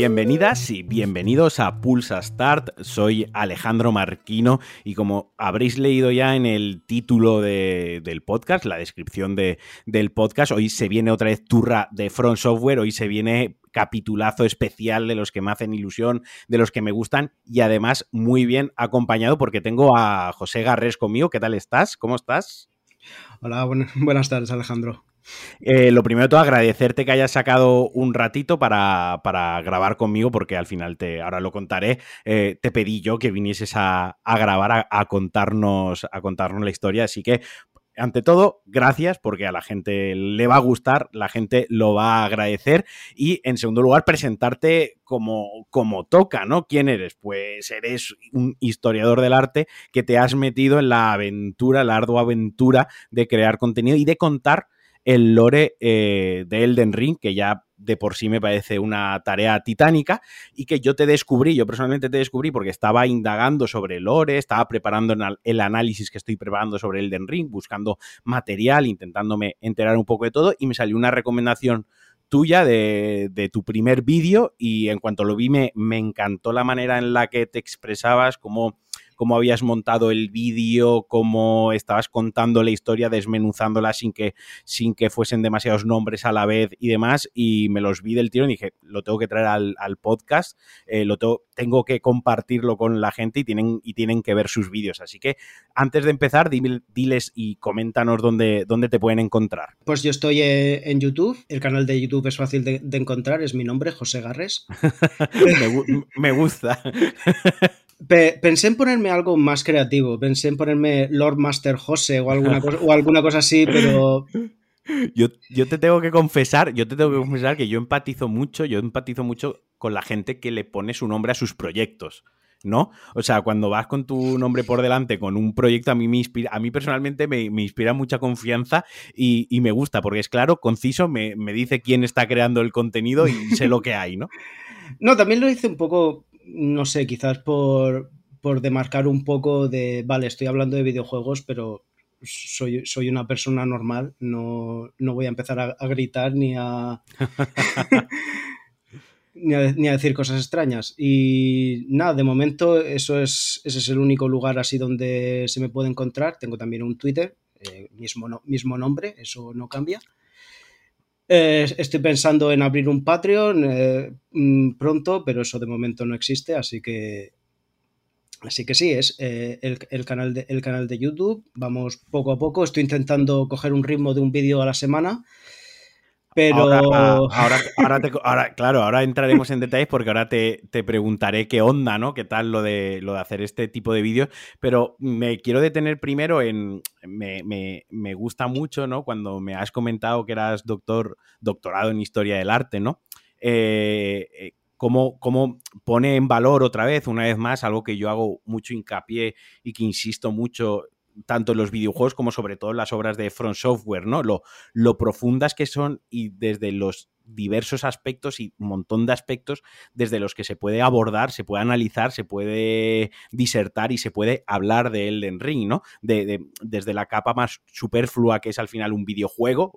Bienvenidas y bienvenidos a Pulsa Start. Soy Alejandro Marquino y como habréis leído ya en el título del podcast, la descripción del podcast, hoy se viene otra vez turra de Front Software, hoy se viene capitulazo especial de los que me hacen ilusión, de los que me gustan y además muy bien acompañado porque tengo a José Garrés conmigo. ¿Qué tal estás? ¿Cómo estás? Hola, buenas tardes Alejandro. Eh, lo primero de todo, agradecerte que hayas sacado un ratito para, grabar conmigo, porque al final te, ahora lo contaré. Eh, te pedí yo que vinieses a, grabar, a, contarnos, a contarnos la historia. Así que, ante todo, gracias, porque a la gente le va a gustar, la gente lo va a agradecer. Y en segundo lugar, presentarte como, como toca, ¿no? ¿Quién eres? Pues eres un historiador del arte que te has metido en la aventura, la ardua aventura de crear contenido y de contar el lore eh, de Elden Ring, que ya de por sí me parece una tarea titánica y que yo te descubrí, yo personalmente te descubrí porque estaba indagando sobre lore, estaba preparando el análisis que estoy preparando sobre Elden Ring, buscando material, intentándome enterar un poco de todo y me salió una recomendación tuya de, tu primer vídeo y en cuanto lo vi me, me encantó la manera en la que te expresabas, como cómo habías montado el vídeo, cómo estabas contando la historia, desmenuzándola sin que, sin que fuesen demasiados nombres a la vez y demás. Y me los vi del tiro y dije, lo tengo que traer al, podcast, eh, lo tengo, que compartirlo con la gente y tienen, y tienen que ver sus vídeos. Así que antes de empezar, diles y coméntanos dónde, dónde te pueden encontrar. Pues yo estoy eh, en YouTube, el canal de YouTube es fácil de, encontrar, es mi nombre, José Garres. me, me gusta. pensé en ponerme algo más creativo, pensé en ponerme Lord Master Jose o alguna cosa, o alguna cosa así, pero... Yo, yo, te tengo que confesar, yo te tengo que confesar que yo empatizo mucho, yo empatizo mucho con la gente que le pone su nombre a sus proyectos. ¿no? O sea, cuando vas con tu nombre por delante con un proyecto, a mí me inspira, a mí personalmente me, inspira mucha confianza y, me gusta, porque es claro, conciso, me, me, dice quién está creando el contenido y sé lo que hay, ¿no? No, también lo hice un poco no sé, quizás por, por demarcar un poco de, vale, estoy hablando de videojuegos, pero soy, soy una persona normal, no, no voy a empezar a, gritar ni a, ni a, decir cosas extrañas. Y nada, de momento eso es, ese es el único lugar así donde se me puede encontrar. Tengo también un Twitter, eh, mismo, mismo nombre, eso no cambia. Eh, estoy pensando en abrir un Patreon eh, mm, pronto, pero eso de momento no existe, así que Así que sí, es eh, el, canal el canal de YouTube. Vamos poco a poco. Estoy intentando coger un ritmo de un vídeo a la semana pero. Ahora, ahora, claro, ahora entraremos en detalles porque ahora te, preguntaré qué onda, ¿no? ¿Qué tal lo de, lo de hacer este tipo de vídeos? Pero me quiero detener primero en. Me, me, gusta mucho, ¿no? Cuando me has comentado que eras doctor, doctorado en historia del arte, ¿no? Eh, eh cómo, cómo, pone en valor otra vez, una vez más, algo que yo hago mucho hincapié y que insisto mucho tanto en los videojuegos como sobre todo en las obras de Front Software, ¿no? Lo, lo profundas que son y desde los diversos aspectos y un montón de aspectos desde los que se puede abordar, se puede analizar, se puede disertar y se puede hablar de Elden Ring, ¿no? De, desde la capa más superflua que es al final un videojuego,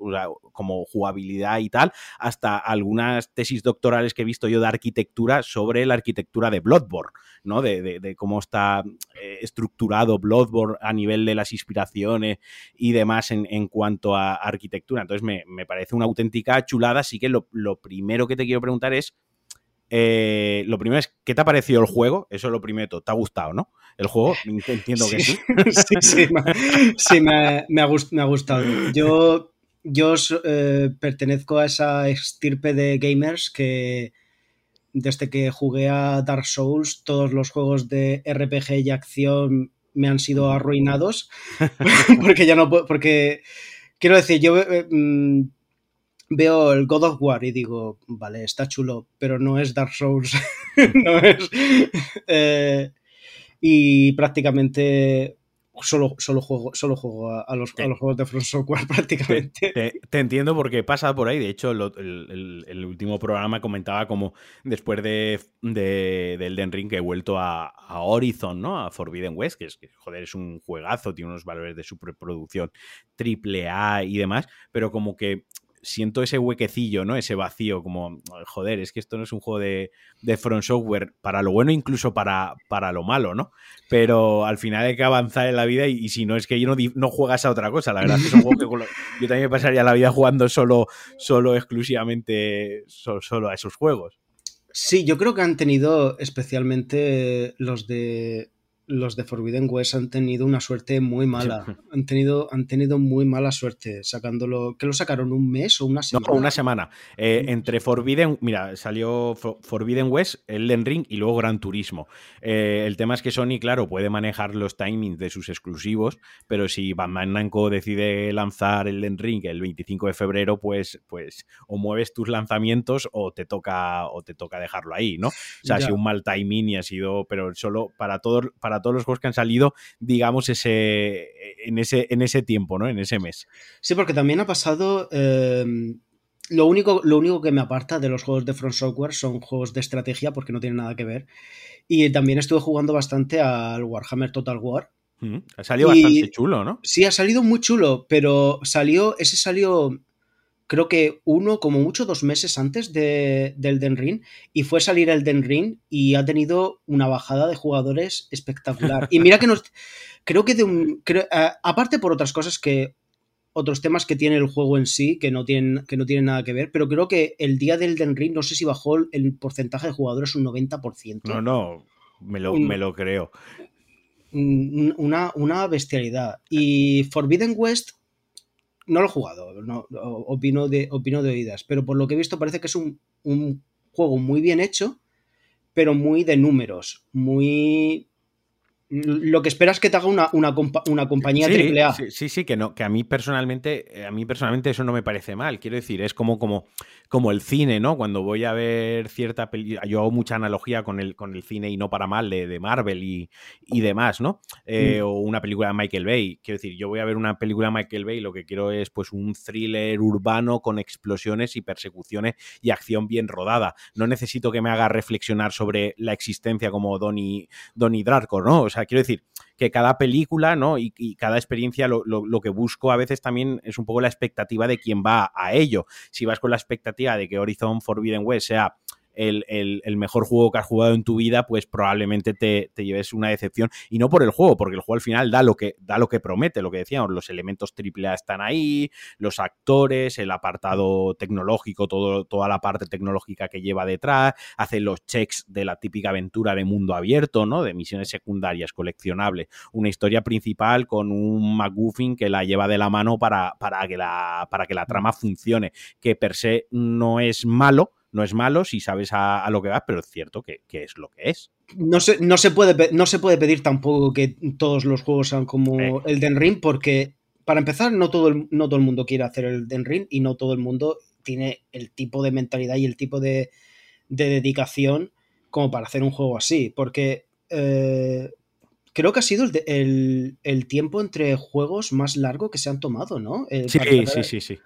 como jugabilidad y tal, hasta algunas tesis doctorales que he visto yo de arquitectura sobre la arquitectura de Bloodborne, ¿no? De, cómo está eh, estructurado Bloodborne a nivel de las inspiraciones y demás en, cuanto a arquitectura. Entonces me, me parece una auténtica chulada, así que lo lo, primero que te quiero preguntar es, eh, lo primero es, ¿qué te ha parecido el juego? Eso es lo primero, ¿te ha gustado, no? El juego, entiendo que sí. sí, sí, me, ha, gustado. Yo, yo eh, pertenezco a esa estirpe de gamers que desde que jugué a Dark Souls, todos los juegos de RPG y acción me han sido arruinados. porque ya no puedo, porque quiero decir, yo... Eh, mm, veo el God of War y digo, vale, está chulo, pero no es Dark Souls. no es. Eh, y prácticamente solo, solo juego, solo juego a, los, juegos de Front Software prácticamente. Te, entiendo porque pasa por ahí. De hecho, el, último programa comentaba como después de, de, de Elden Ring que he vuelto a, Horizon, ¿no? A Forbidden West, que es que, joder, es un juegazo, tiene unos valores de superproducción triple A y demás, pero como que siento ese huequecillo, ¿no? Ese vacío, como, joder, es que esto no es un juego de, de Front Software para lo bueno, incluso para, para lo malo, ¿no? Pero al final hay que avanzar en la vida y, si no es que yo no, no, juegas a otra cosa, la verdad es un juego que yo también me pasaría la vida jugando solo, solo exclusivamente, solo a esos juegos. Sí, yo creo que han tenido especialmente los de los de Forbidden West han tenido una suerte muy mala. Han tenido, han tenido muy mala suerte sacándolo. ¿Qué lo sacaron? ¿Un mes o una semana? No, una semana. Eh, entre Forbidden, mira, salió Forbidden West, Elden Ring y luego Gran Turismo. Eh, el tema es que Sony, claro, puede manejar los timings de sus exclusivos, pero si Bandai Namco decide lanzar Elden Ring el 25 de febrero, pues, pues o mueves tus lanzamientos o te toca o te toca dejarlo ahí, ¿no? O sea, ha sido un mal timing y ha sido, pero solo para todos para todos los juegos que han salido, digamos, ese, en, ese, en ese tiempo, ¿no? En ese mes. Sí, porque también ha pasado. Eh, lo, único, lo único que me aparta de los juegos de Front Software son juegos de estrategia, porque no tienen nada que ver. Y también estuve jugando bastante al Warhammer Total War. Mm, ha salido bastante chulo, ¿no? Sí, ha salido muy chulo, pero salió. Ese salió creo que uno, como mucho, dos meses antes de, del Den Ring, y fue salir el Den Ring y ha tenido una bajada de jugadores espectacular. Y mira que nos. Creo que de un. aparte por otras cosas que. Otros temas que tiene el juego en sí, que no tienen, que no tienen nada que ver, pero creo que el día del Den Ring, no sé si bajó el porcentaje de jugadores un 90%. No, no, me lo, me lo creo. Una, una bestialidad. Y Forbidden West no lo he jugado, no, opino, de, opino de oídas, pero por lo que he visto parece que es un, un juego muy bien hecho, pero muy de números, muy lo que esperas que te haga una, una, una compañía sí, AAA. Sí, sí, que no, que a mí personalmente, eh, a mí personalmente eso no me parece mal. Quiero decir, es como, como, como el cine, ¿no? Cuando voy a ver cierta película, yo hago mucha analogía con el, con el cine y no para mal de, Marvel y, y, demás, ¿no? Eh, mm. O una película de Michael Bay. Quiero decir, yo voy a ver una película de Michael Bay, lo que quiero es pues un thriller urbano con explosiones y persecuciones y acción bien rodada. No necesito que me haga reflexionar sobre la existencia como Donnie, Donnie Darko, ¿no? O sea, quiero decir que cada película, ¿no? Y, cada experiencia lo, lo, que busco a veces también es un poco la expectativa de quien va a ello. Si vas con la expectativa de que Horizon Forbidden West sea el, mejor juego que has jugado en tu vida, pues probablemente te, lleves una decepción. Y no por el juego, porque el juego al final da lo que, da lo que promete, lo que decíamos, los elementos AAA están ahí, los actores, el apartado tecnológico, todo, toda la parte tecnológica que lleva detrás, hace los checks de la típica aventura de mundo abierto, ¿no? De misiones secundarias coleccionables. Una historia principal con un McGuffin que la lleva de la mano para, para, que, la, para que la trama funcione, que per se no es malo, no es malo si sabes a, lo que vas, pero es cierto que, es lo que es. No se, no, se puede, no se puede pedir tampoco que todos los juegos sean como el Den Ring, porque para empezar, no todo, el, no todo el mundo quiere hacer el Den Ring y no todo el mundo tiene el tipo de mentalidad y el tipo de, dedicación como para hacer un juego así. Porque eh, creo que ha sido el, el, tiempo entre juegos más largo que se han tomado, ¿no? sí, sí, sí, sí.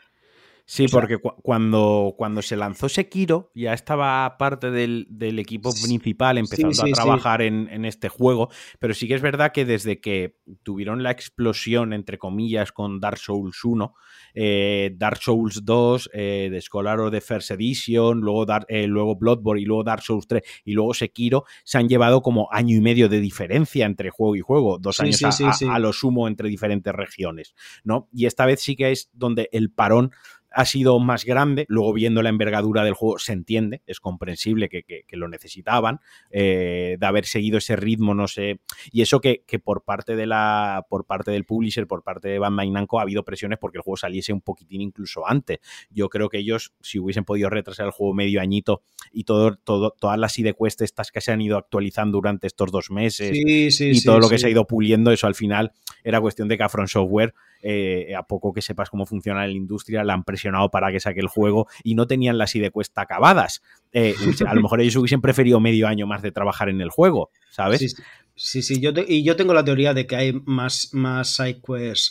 Sí, porque cuando, cuando se lanzó Sekiro, ya estaba parte del, equipo principal empezando a trabajar en, este juego, pero sí que es verdad que desde que tuvieron la explosión, entre comillas, con Dark Souls 1, eh, Dark Souls 2, eh, The Scholar of the First Edition, luego, eh, luego Bloodborne y luego Dark Souls 3 y luego Sekiro, se han llevado como año y medio de diferencia entre juego y juego, dos años a, a, lo sumo entre diferentes regiones, ¿no? Y esta vez sí que es donde el parón ha sido más grande. Luego, viendo la envergadura del juego, se entiende, es comprensible que, lo necesitaban, eh, de haber seguido ese ritmo, no sé. Y eso que, por parte de la. por parte del publisher, por parte de Bandai Namco, ha habido presiones porque el juego saliese un poquitín incluso antes. Yo creo que ellos, si hubiesen podido retrasar el juego medio añito y todo, todo, todas las idequest estas que se han ido actualizando durante estos dos meses y todo lo que se ha ido puliendo, eso al final era cuestión de que a Software eh, a poco que sepas cómo funciona la industria, la han presionado para que saque el juego y no tenían las cuesta acabadas. Eh, a lo mejor ellos hubiesen preferido medio año más de trabajar en el juego, ¿sabes? Sí, sí, yo y yo tengo la teoría de que hay más, más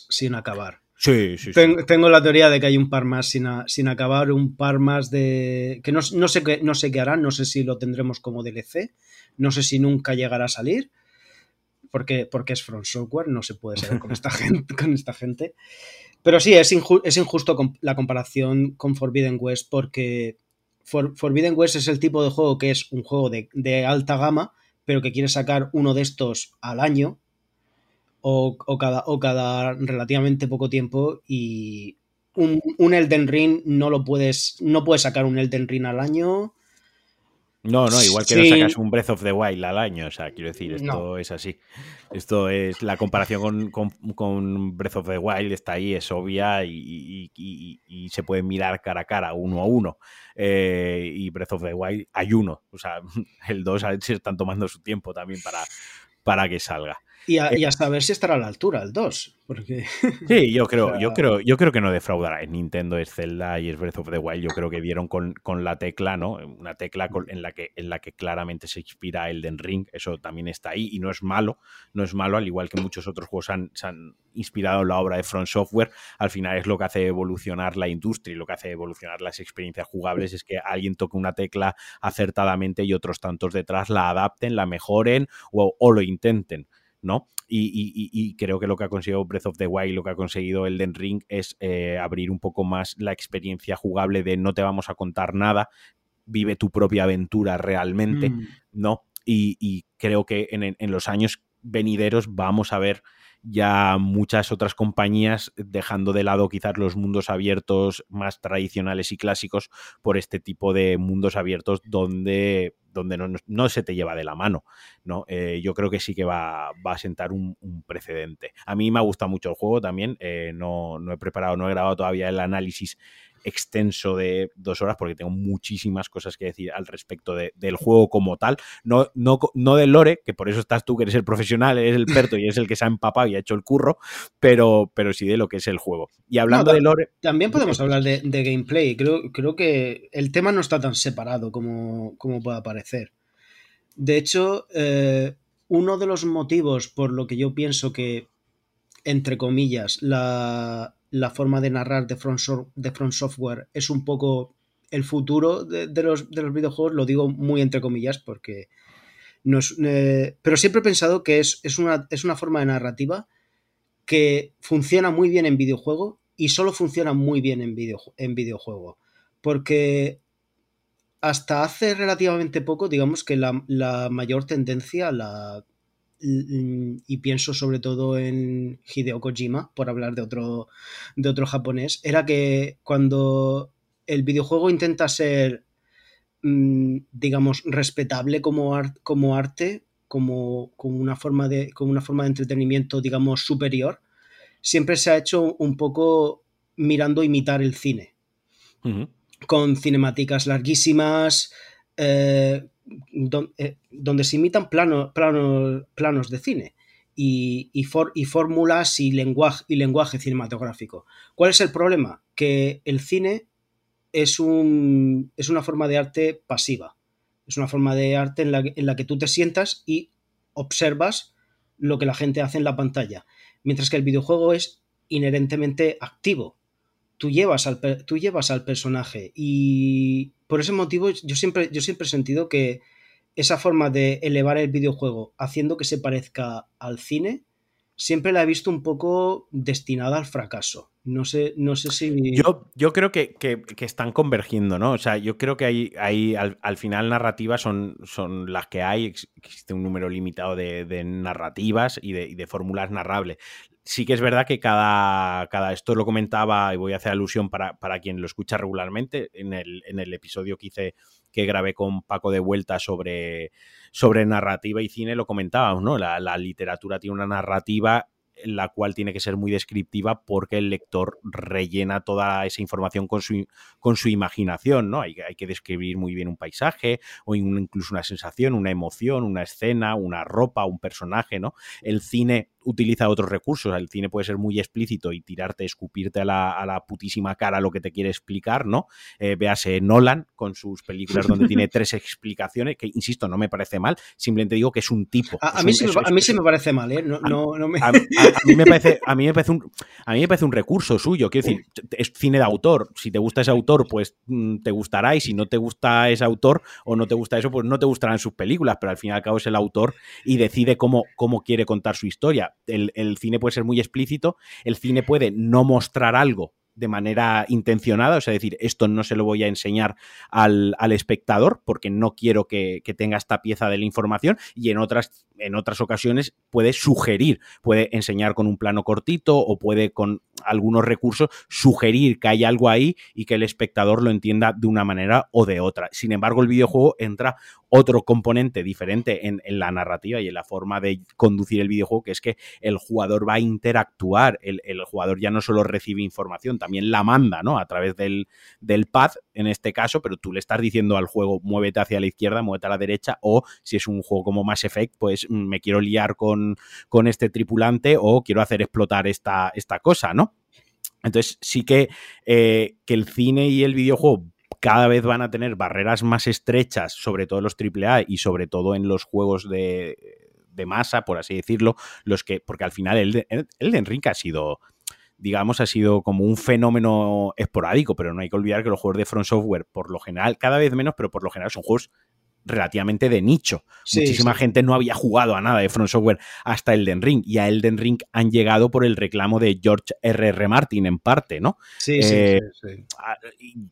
sin acabar. Sí, sí, Tengo la teoría de que hay un par más sin, sin acabar, un par más de... que no, no, sé qué, no sé qué harán, no sé si lo tendremos como DLC, no sé si nunca llegará a salir, porque, porque es Front Software, no se puede saber con esta gente. Con esta gente. Pero sí, es, injusto la comparación con Forbidden West porque Forbidden West es el tipo de juego que es un juego de, alta gama, pero que quiere sacar uno de estos al año o, cada, o cada relativamente poco tiempo y un, un, Elden Ring no lo puedes, no puedes sacar un Elden Ring al año no, no, igual que no sacas un Breath of the Wild al año, o sea, quiero decir, esto es así. Esto es la comparación con, Breath of the Wild, está ahí, es obvia y, se puede mirar cara a cara, uno a uno. Eh, y Breath of the Wild hay uno, o sea, el 2 se están tomando su tiempo también para, para que salga. Y a, eh, saber si estará a la altura el 2. Porque... Sí, yo creo, yo creo, yo creo que no defraudará. En Nintendo es Zelda y es Breath of the Wild. Yo creo que dieron con, la tecla, ¿no? Una tecla en, la que, en la que claramente se inspira Elden Ring. Eso también está ahí y no es malo. No es malo, al igual que muchos otros juegos han, se han inspirado en la obra de Front Software. Al final es lo que hace evolucionar la industria y lo que hace evolucionar las experiencias jugables es que alguien toque una tecla acertadamente y otros tantos detrás la adapten, la mejoren o lo intenten. ¿No? Y, creo que lo que ha conseguido Breath of the Wild, lo que ha conseguido Elden Ring es eh, abrir un poco más la experiencia jugable de no te vamos a contar nada, vive tu propia aventura realmente, mm. ¿no? Y, creo que en, los años venideros vamos a ver ya muchas otras compañías dejando de lado quizás los mundos abiertos más tradicionales y clásicos por este tipo de mundos abiertos donde donde no, se te lleva de la mano, ¿no? Eh, yo creo que sí que va, a sentar un, precedente. A mí me ha gustado mucho el juego también, eh, no, no he preparado, no he grabado todavía el análisis extenso de dos horas porque tengo muchísimas cosas que decir al respecto del juego como tal. No, no, no del lore, que por eso estás tú, que eres el profesional, eres el experto y eres el que se ha empapado y ha hecho el curro, pero, pero sí de lo que es el juego. Y hablando de lore... También podemos hablar de, gameplay. Creo, creo que el tema no está tan separado como, como pueda parecer. De hecho, eh, uno de los motivos por lo que yo pienso que, entre comillas, la, la forma de narrar de Front, de Front Software es un poco el futuro de, los, videojuegos, lo digo muy entre comillas porque no es, eh, pero siempre he pensado que es, una, es una forma de narrativa que funciona muy bien en videojuego y solo funciona muy bien en, en videojuego. Porque hasta hace relativamente poco, digamos que la, la mayor tendencia, la, y pienso sobre todo en Hideo Kojima, por hablar de otro, de otro japonés, era que cuando el videojuego intenta ser, mm, digamos, respetable como, como arte, como, como, una forma de, como una forma de entretenimiento, digamos, superior, siempre se ha hecho un poco mirando imitar el cine. Con cinemáticas larguísimas, eh, eh, donde, se imitan plano, planos de cine y, y, fórmulas y lenguaje, y lenguaje cinematográfico. ¿Cuál es el problema? Que el cine es, un, es una forma de arte pasiva. Es una forma de arte en la, en la que tú te sientas y observas lo que la gente hace en la pantalla. Mientras que el videojuego es inherentemente activo tú llevas al, tú llevas al personaje y por ese motivo yo siempre, yo siempre he sentido que esa forma de elevar el videojuego haciendo que se parezca al cine siempre la he visto un poco destinada al fracaso. No sé, no sé si. Yo, yo creo que, están convergiendo, ¿no? O sea, yo creo que hay, hay al, final narrativas son, son las que hay. Existe un número limitado de, narrativas y de, de, fórmulas narrables sí que es verdad que cada, cada, esto lo comentaba y voy a hacer alusión para, quien lo escucha regularmente, en el, en el, episodio que hice, que grabé con Paco de Vuelta sobre, sobre narrativa y cine, lo comentábamos, ¿no? La, la literatura tiene una narrativa la cual tiene que ser muy descriptiva porque el lector rellena toda esa información con su, con su imaginación, ¿no? Hay, hay que describir muy bien un paisaje o incluso una sensación, una emoción, una escena, una ropa, un personaje, ¿no? El cine utiliza otros recursos. El cine puede ser muy explícito y tirarte, escupirte a la, putísima cara lo que te quiere explicar, ¿no? Eh, véase Nolan con sus películas donde tiene tres explicaciones, que insisto, no me parece mal, simplemente digo que es un tipo. A, mí, sí, me parece mal, ¿eh? No, me... A, mí me parece, a, mí me parece un, a mí me parece un recurso suyo, quiero decir, es cine de autor. Si te gusta ese autor, pues mm, te gustará, y si no te gusta ese autor o no te gusta eso, pues no te gustarán sus películas, pero al fin y al cabo es el autor y decide cómo, cómo quiere contar su historia. El, el cine puede ser muy explícito, el cine puede no mostrar algo de manera intencionada, o sea, decir, esto no se lo voy a enseñar al, espectador porque no quiero que, que, tenga esta pieza de la información y en otras, en otras ocasiones puede sugerir, puede enseñar con un plano cortito o puede con algunos recursos sugerir que hay algo ahí y que el espectador lo entienda de una manera o de otra. Sin embargo, el videojuego entra otro componente diferente en, la narrativa y en la forma de conducir el videojuego, que es que el jugador va a interactuar, el, jugador ya no solo recibe información, también la manda, ¿no? A través del, del pad, en este caso, pero tú le estás diciendo al juego, muévete hacia la izquierda, muévete a la derecha, o si es un juego como Mass Effect, pues me quiero liar con, con este tripulante o quiero hacer explotar esta, esta cosa, ¿no? Entonces sí que, eh, que el cine y el videojuego cada vez van a tener barreras más estrechas, sobre todo en los AAA y sobre todo en los juegos de, masa, por así decirlo, los que, porque al final el, el, el Ring ha sido digamos, ha sido como un fenómeno esporádico, pero no hay que olvidar que los juegos de Front Software, por lo general, cada vez menos, pero por lo general son juegos relativamente de nicho. Muchísima gente no había jugado a nada de Front Software hasta Elden Ring y a Elden Ring han llegado por el reclamo de George R.R. R. Martin en parte, ¿no? Sí, sí, eh,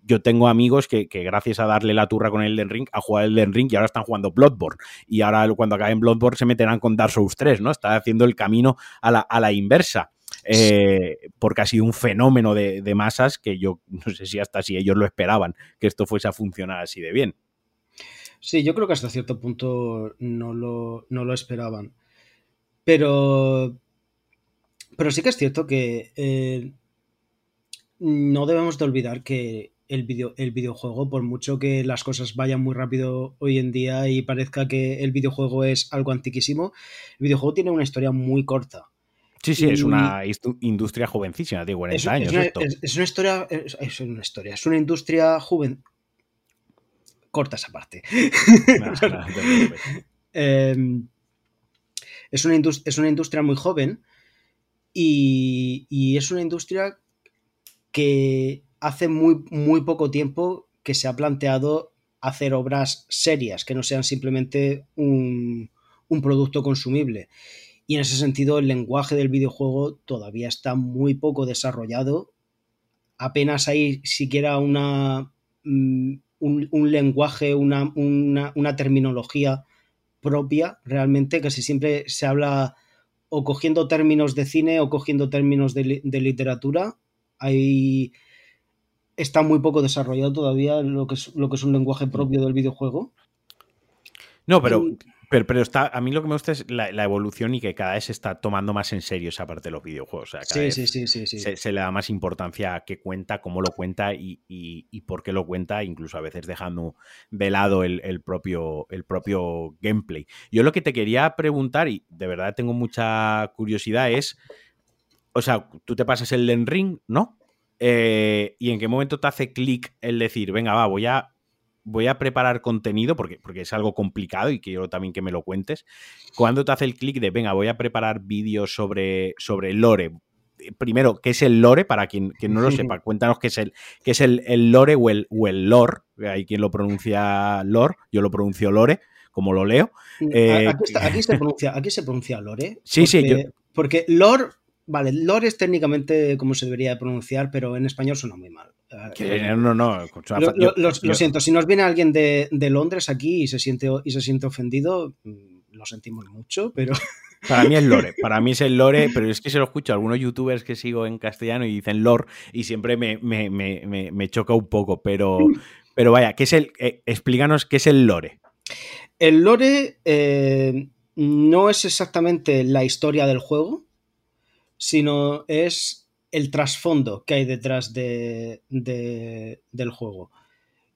Yo tengo amigos que, gracias a darle la turra con Elden Ring han jugado Elden Ring y ahora están jugando Bloodborne y ahora cuando acaben Bloodborne se meterán con Dark Souls 3, ¿no? Está haciendo el camino a la, a la inversa. Eh, porque ha sido un fenómeno de, de masas que yo no sé si hasta si ellos lo esperaban que esto fuese a funcionar así de bien. Sí, yo creo que hasta cierto punto no lo, esperaban. Pero. Pero sí que es cierto que eh, no debemos de olvidar que el, el videojuego, por mucho que las cosas vayan muy rápido hoy en día y parezca que el videojuego es algo antiquísimo, el videojuego tiene una historia muy corta. Sí, sí, es una industria jovencísima, de 40 años. Es una, historia, es, una historia, es una industria joven, corta esa parte. Em, es, una es, una industria muy joven y, es una industria que hace muy, muy poco tiempo que se ha planteado hacer obras serias, que no sean simplemente un, un producto consumible. Y en ese sentido el lenguaje del videojuego todavía está muy poco desarrollado. Apenas hay siquiera una mm, un, lenguaje, una, terminología propia realmente, casi siempre se habla o cogiendo términos de cine o cogiendo términos de, literatura. Ahí está muy poco desarrollado todavía lo que es, lo que es un lenguaje propio del videojuego. No, pero pero, está, a mí lo que me gusta es la, evolución y que cada vez se está tomando más en serio esa parte de los videojuegos. sí, sí, sí, sí, se, le da más importancia a qué cuenta, cómo lo cuenta y, por qué lo cuenta, incluso a veces dejando de lado el, propio, el propio gameplay. Yo lo que te quería preguntar, y de verdad tengo mucha curiosidad, es, o sea, tú te pasas el Den Ring, ¿no? Eh, ¿Y en qué momento te hace clic el decir, venga, va, voy a voy a preparar contenido porque, porque es algo complicado y quiero también que me lo cuentes. Cuando te hace el clic de, venga, voy a preparar vídeos sobre, sobre lore? Primero, ¿qué es el lore? Para quien, no lo sepa, cuéntanos qué es el, qué es el, lore o el, o el lore. Hay quien lo pronuncia lore, yo lo pronuncio lore, como lo leo. Eh, aquí, se pronuncia, aquí se pronuncia lore. Sí, sí, yo... Porque lore Vale, lore es técnicamente como se debería pronunciar, pero en español suena muy mal. No, no. Lo, siento, si nos viene alguien de, Londres aquí y se, siente, y se siente ofendido, mm, lo sentimos mucho, pero... Para mí es lore, para mí es el lore, pero es que se lo escucho a algunos youtubers que sigo en castellano y dicen lore y siempre me, choca un poco, pero, pero vaya, ¿qué es el, eh, explícanos qué es el lore. El lore eh, no es exactamente la historia del juego, sino es el trasfondo que hay detrás de, del juego.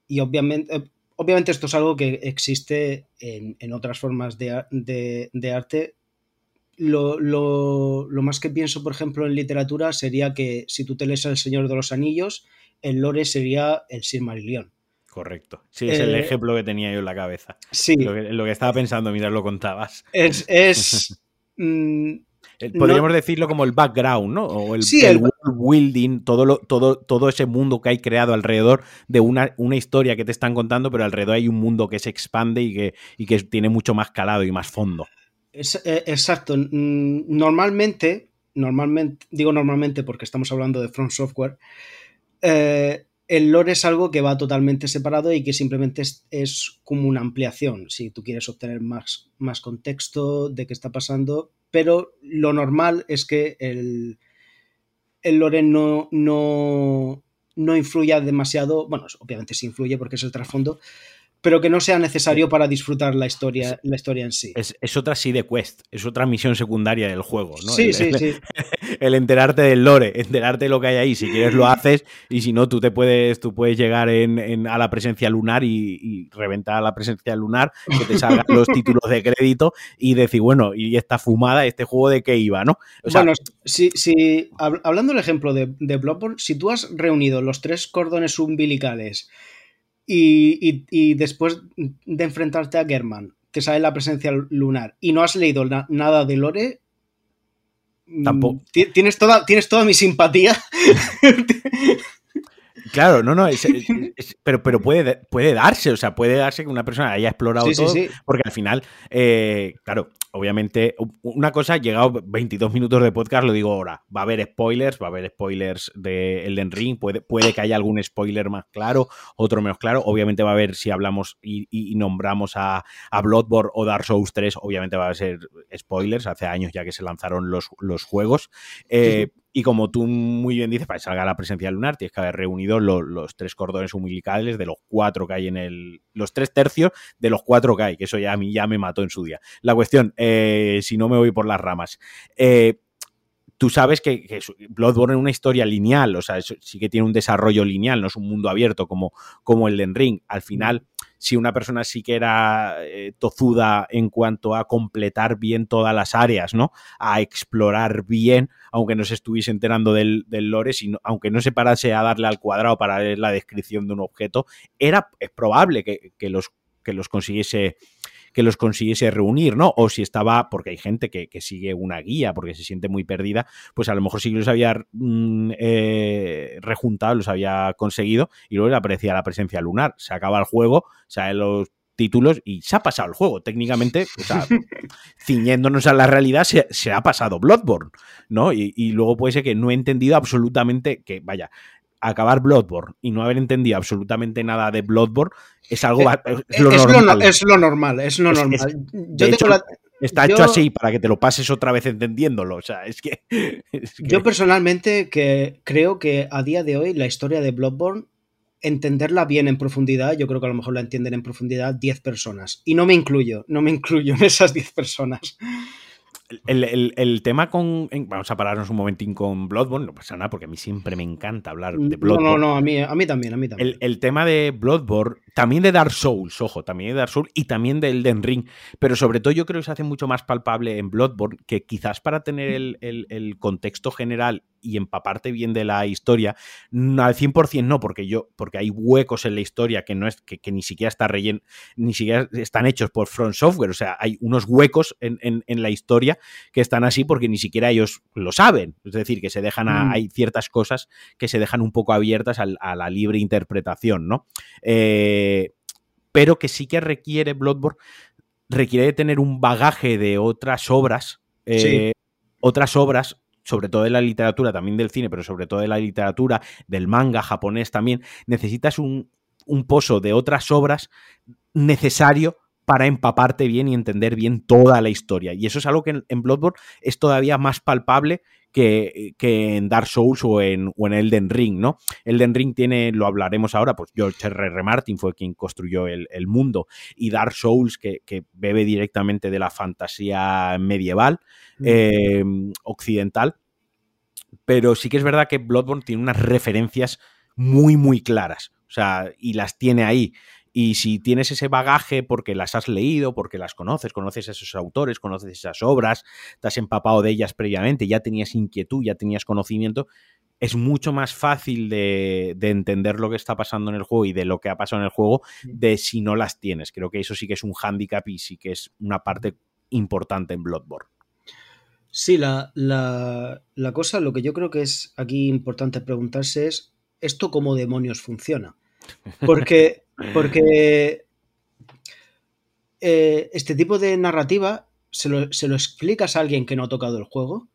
Y obviamente, obviamente esto es algo que existe en, otras formas de, arte lo, lo, lo, más que pienso, por ejemplo, en literatura sería que si tú te lees El Señor de los Anillos, el lore sería el Silmarillion. Correcto. Sí, es el eh, ejemplo que tenía yo en la cabeza. Sí. Lo que, lo que estaba pensando mientras lo contabas. Es. es mm, Podríamos no, decirlo como el background, ¿no? O el, sí, el, el world building, todo, lo, todo, todo ese mundo que hay creado alrededor de una, una, historia que te están contando, pero alrededor hay un mundo que se expande y que, y que tiene mucho más calado y más fondo. Es, eh, exacto. Normalmente, normalmente, digo normalmente porque estamos hablando de From Software, eh, el lore es algo que va totalmente separado y que simplemente es, es, como una ampliación, si tú quieres obtener más, más contexto de qué está pasando, pero lo normal es que el, el lore no, no, no influya demasiado, bueno, obviamente sí influye porque es el trasfondo, pero que no sea necesario para disfrutar la historia, la historia en sí. Es, es, otra sí de quest, es otra misión secundaria del juego, ¿no? Sí, el, sí, el, sí. El enterarte del lore, enterarte de lo que hay ahí. Si quieres lo haces y si no, tú te puedes, tú puedes llegar en, en, a la presencia lunar y, y, reventar a la presencia lunar, que te salgan los títulos de crédito y decir, bueno, y esta fumada, este juego de qué iba, ¿no? O sea, bueno, si, si hablando del ejemplo de, de Bloodborne, si tú has reunido los tres cordones umbilicales y, y, y, después de enfrentarte a German, te sale la presencia lunar y no has leído na nada de Lore, Tampoco. Tienes toda, tienes toda mi simpatía. Claro, no, no, es, es, es, pero, pero puede, puede darse, o sea, puede darse que una persona haya explorado sí, todo, sí, sí. porque al final, eh, claro, obviamente, una cosa, llegado 22 minutos de podcast, lo digo ahora, va a haber spoilers, va a haber spoilers de Elden Ring, puede, puede que haya algún spoiler más claro, otro menos claro, obviamente va a haber, si hablamos y, nombramos a, a, Bloodborne o Dark Souls 3, obviamente va a ser spoilers, hace años ya que se lanzaron los, los juegos, eh, y como tú muy bien dices, para que salga la presencia lunar, tienes que haber reunido los, tres cordones umbilicales de los cuatro que hay en el. Los tres tercios de los cuatro que hay, que eso ya a mí ya me mató en su día. La cuestión, eh, si no me voy por las ramas. Eh, tú sabes que, que, Bloodborne es una historia lineal, o sea, sí que tiene un desarrollo lineal, no es un mundo abierto como, como el de Ring. Al final, si una persona sí que era eh, tozuda en cuanto a completar bien todas las áreas, ¿no? A explorar bien, aunque no se estuviese enterando del, del lore, sino, aunque no se parase a darle al cuadrado para leer la descripción de un objeto, era, es probable que, que los, que los consiguiese que los consiguiese reunir, ¿no? O si estaba, porque hay gente que, que, sigue una guía porque se siente muy perdida, pues a lo mejor sí que los había mm, eh, rejuntado, los había conseguido y luego le aparecía la presencia lunar. Se acaba el juego, salen los títulos y se ha pasado el juego. Técnicamente, o sea, ciñéndonos a la realidad, se, se ha pasado Bloodborne, ¿no? Y, y, luego puede ser que no he entendido absolutamente que, vaya, acabar Bloodborne y no haber entendido absolutamente nada de Bloodborne es algo es, es, lo, es normal. Lo, es lo normal, es lo normal. Hecho, la, está yo, hecho así para que te lo pases otra vez entendiéndolo. O sea, es que, que, Yo personalmente que creo que a día de hoy la historia de Bloodborne entenderla bien en profundidad, yo creo que a lo mejor la entienden en profundidad 10 personas. Y no me incluyo, no me incluyo en esas 10 personas. El, el, el, tema con. Vamos a pararnos un momentín con Bloodborne, no pasa nada, porque a mí siempre me encanta hablar de Bloodborne. No, no, no, a mí, a mí también, a mí también. El, el, tema de Bloodborne, también de Dark Souls, ojo, también de Dark Souls y también de Elden Ring, pero sobre todo yo creo que se hace mucho más palpable en Bloodborne, que quizás para tener el, el contexto general y empaparte bien de la historia, al 100% no, porque yo, porque hay huecos en la historia que no es, que, que ni siquiera está relleno, ni siquiera están hechos por Front Software, o sea, hay unos huecos en, en, en, la historia que están así porque ni siquiera ellos lo saben, es decir, que se dejan, a, mm. hay ciertas cosas que se dejan un poco abiertas a, a la libre interpretación, ¿no? Eh, pero que sí que requiere Bloodborne, requiere de tener un bagaje de otras obras, eh, sí. otras obras sobre todo de la literatura, también del cine, pero sobre todo de la literatura, del manga japonés también, necesitas un, un pozo de otras obras necesario para empaparte bien y entender bien toda la historia. Y eso es algo que en, en Bloodborne es todavía más palpable que, que, en Dark Souls o en, o en, Elden Ring, ¿no? Elden Ring tiene, lo hablaremos ahora, pues George R. R. Martin fue quien construyó el, el mundo y Dark Souls que, que, bebe directamente de la fantasía medieval, mm. eh, occidental, pero sí que es verdad que Bloodborne tiene unas referencias muy, muy claras. O sea, y las tiene ahí. Y si tienes ese bagaje porque las has leído, porque las conoces, conoces a esos autores, conoces esas obras, te has empapado de ellas previamente, ya tenías inquietud, ya tenías conocimiento, es mucho más fácil de, entender lo que está pasando en el juego y de lo que ha pasado en el juego de si no las tienes. Creo que eso sí que es un hándicap y sí que es una parte importante en Bloodborne. Sí, la, cosa, lo que yo creo que es aquí importante preguntarse es, ¿esto cómo demonios funciona? Porque, porque eh, este tipo de narrativa se lo, se lo, explicas a alguien que no ha tocado el juego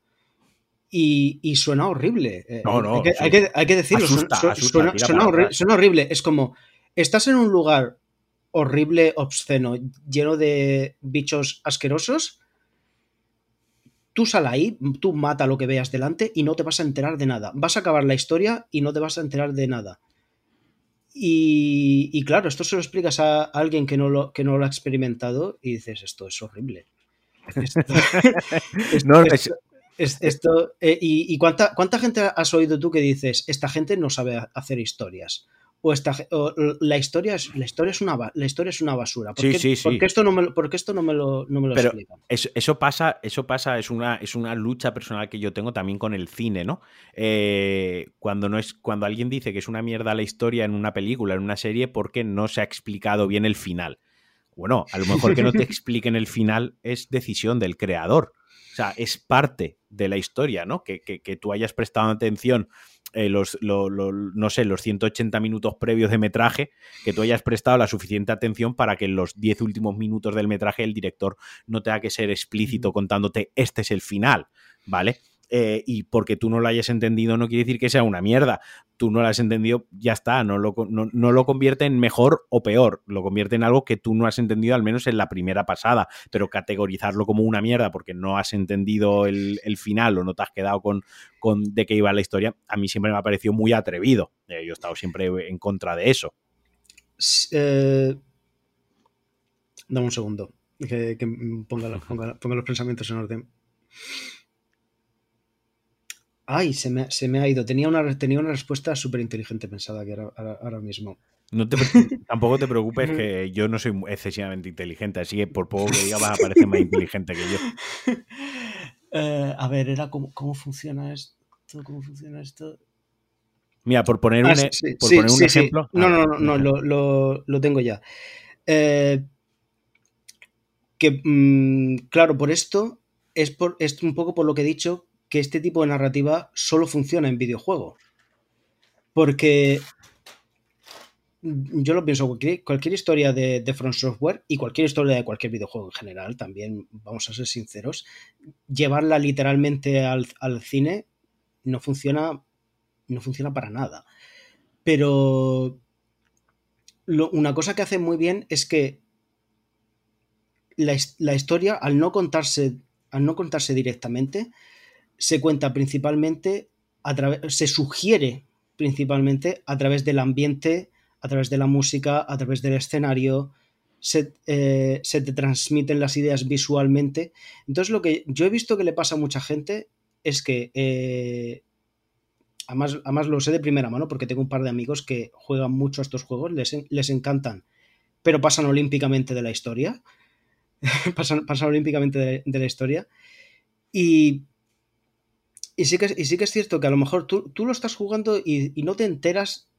y, suena horrible. Eh, no, no. Hay que, decirlo, suena, horrible. Es como, estás en un lugar horrible, obsceno, lleno de bichos asquerosos. Tú sal ahí, tú mata lo que veas delante y no te vas a enterar de nada. Vas a acabar la historia y no te vas a enterar de nada. Y, claro, esto se lo explicas a alguien que no, lo, que no lo ha experimentado y dices, esto es horrible. no, esto, eh, ¿Y, cuánta, cuánta gente has oído tú que dices, esta gente no sabe hacer historias? O, esta, la, historia es, la, historia es una, la historia es una basura. ¿Por, qué, esto no me, porque esto no me lo, no me lo explican? Eso, pasa, eso pasa es, una, es una lucha personal que yo tengo también con el cine, ¿no? Eh, cuando, no es, cuando alguien dice que es una mierda la historia en una película, en una serie, porque no se ha explicado bien el final. Bueno, a lo mejor que no te expliquen el final es decisión del creador. O sea, es parte de la historia, ¿no? Que, tú hayas prestado atención eh, los, no sé, los 180 minutos previos de metraje, que tú hayas prestado la suficiente atención para que en los 10 últimos minutos del metraje el director no tenga que ser explícito contándote este es el final, ¿vale? Eh, y porque tú no lo hayas entendido no quiere decir que sea una mierda. Tú no lo has entendido, ya está, no lo, no, lo convierte en mejor o peor, lo convierte en algo que tú no has entendido al menos en la primera pasada, pero categorizarlo como una mierda porque no has entendido el, final o no te has quedado con, con, de qué iba la historia, a mí siempre me ha parecido muy atrevido. Eh, yo he estado siempre en contra de eso. Eh, dame un segundo, que, ponga, ponga los pensamientos en orden. Ay, se me, se me, ha ido. Tenía una, tenía una respuesta súper inteligente pensada que ahora, mismo. No te, tampoco te preocupes que yo no soy excesivamente inteligente, así que por poco que diga vas a parecer más inteligente que yo. Eh, a ver, era cómo, cómo funciona esto, cómo funciona esto. Mira, por poner un, ah, por poner un ejemplo. No, no, no, no, lo, lo, lo tengo ya. Eh, que, mm, claro, por esto es, por, es un poco por lo que he dicho que este tipo de narrativa solo funciona en videojuego. Porque yo lo pienso, cualquier, historia de, de Front Software y cualquier historia de cualquier videojuego en general, también vamos a ser sinceros, llevarla literalmente al, cine no funciona, no funciona para nada. Pero una cosa que hace muy bien es que la, la historia, al no contarse, al no contarse directamente, se cuenta principalmente a través, se sugiere principalmente a través del ambiente, a través de la música, a través del escenario, se, eh, te transmiten las ideas visualmente. Entonces lo que yo he visto que le pasa a mucha gente es que, eh, además, además, lo sé de primera mano porque tengo un par de amigos que juegan mucho a estos juegos, les, les encantan, pero pasan olímpicamente de la historia. pasan, pasan, olímpicamente de la historia. Y y sí, que, sí que es cierto que a lo mejor tú, lo estás jugando y, no te enteras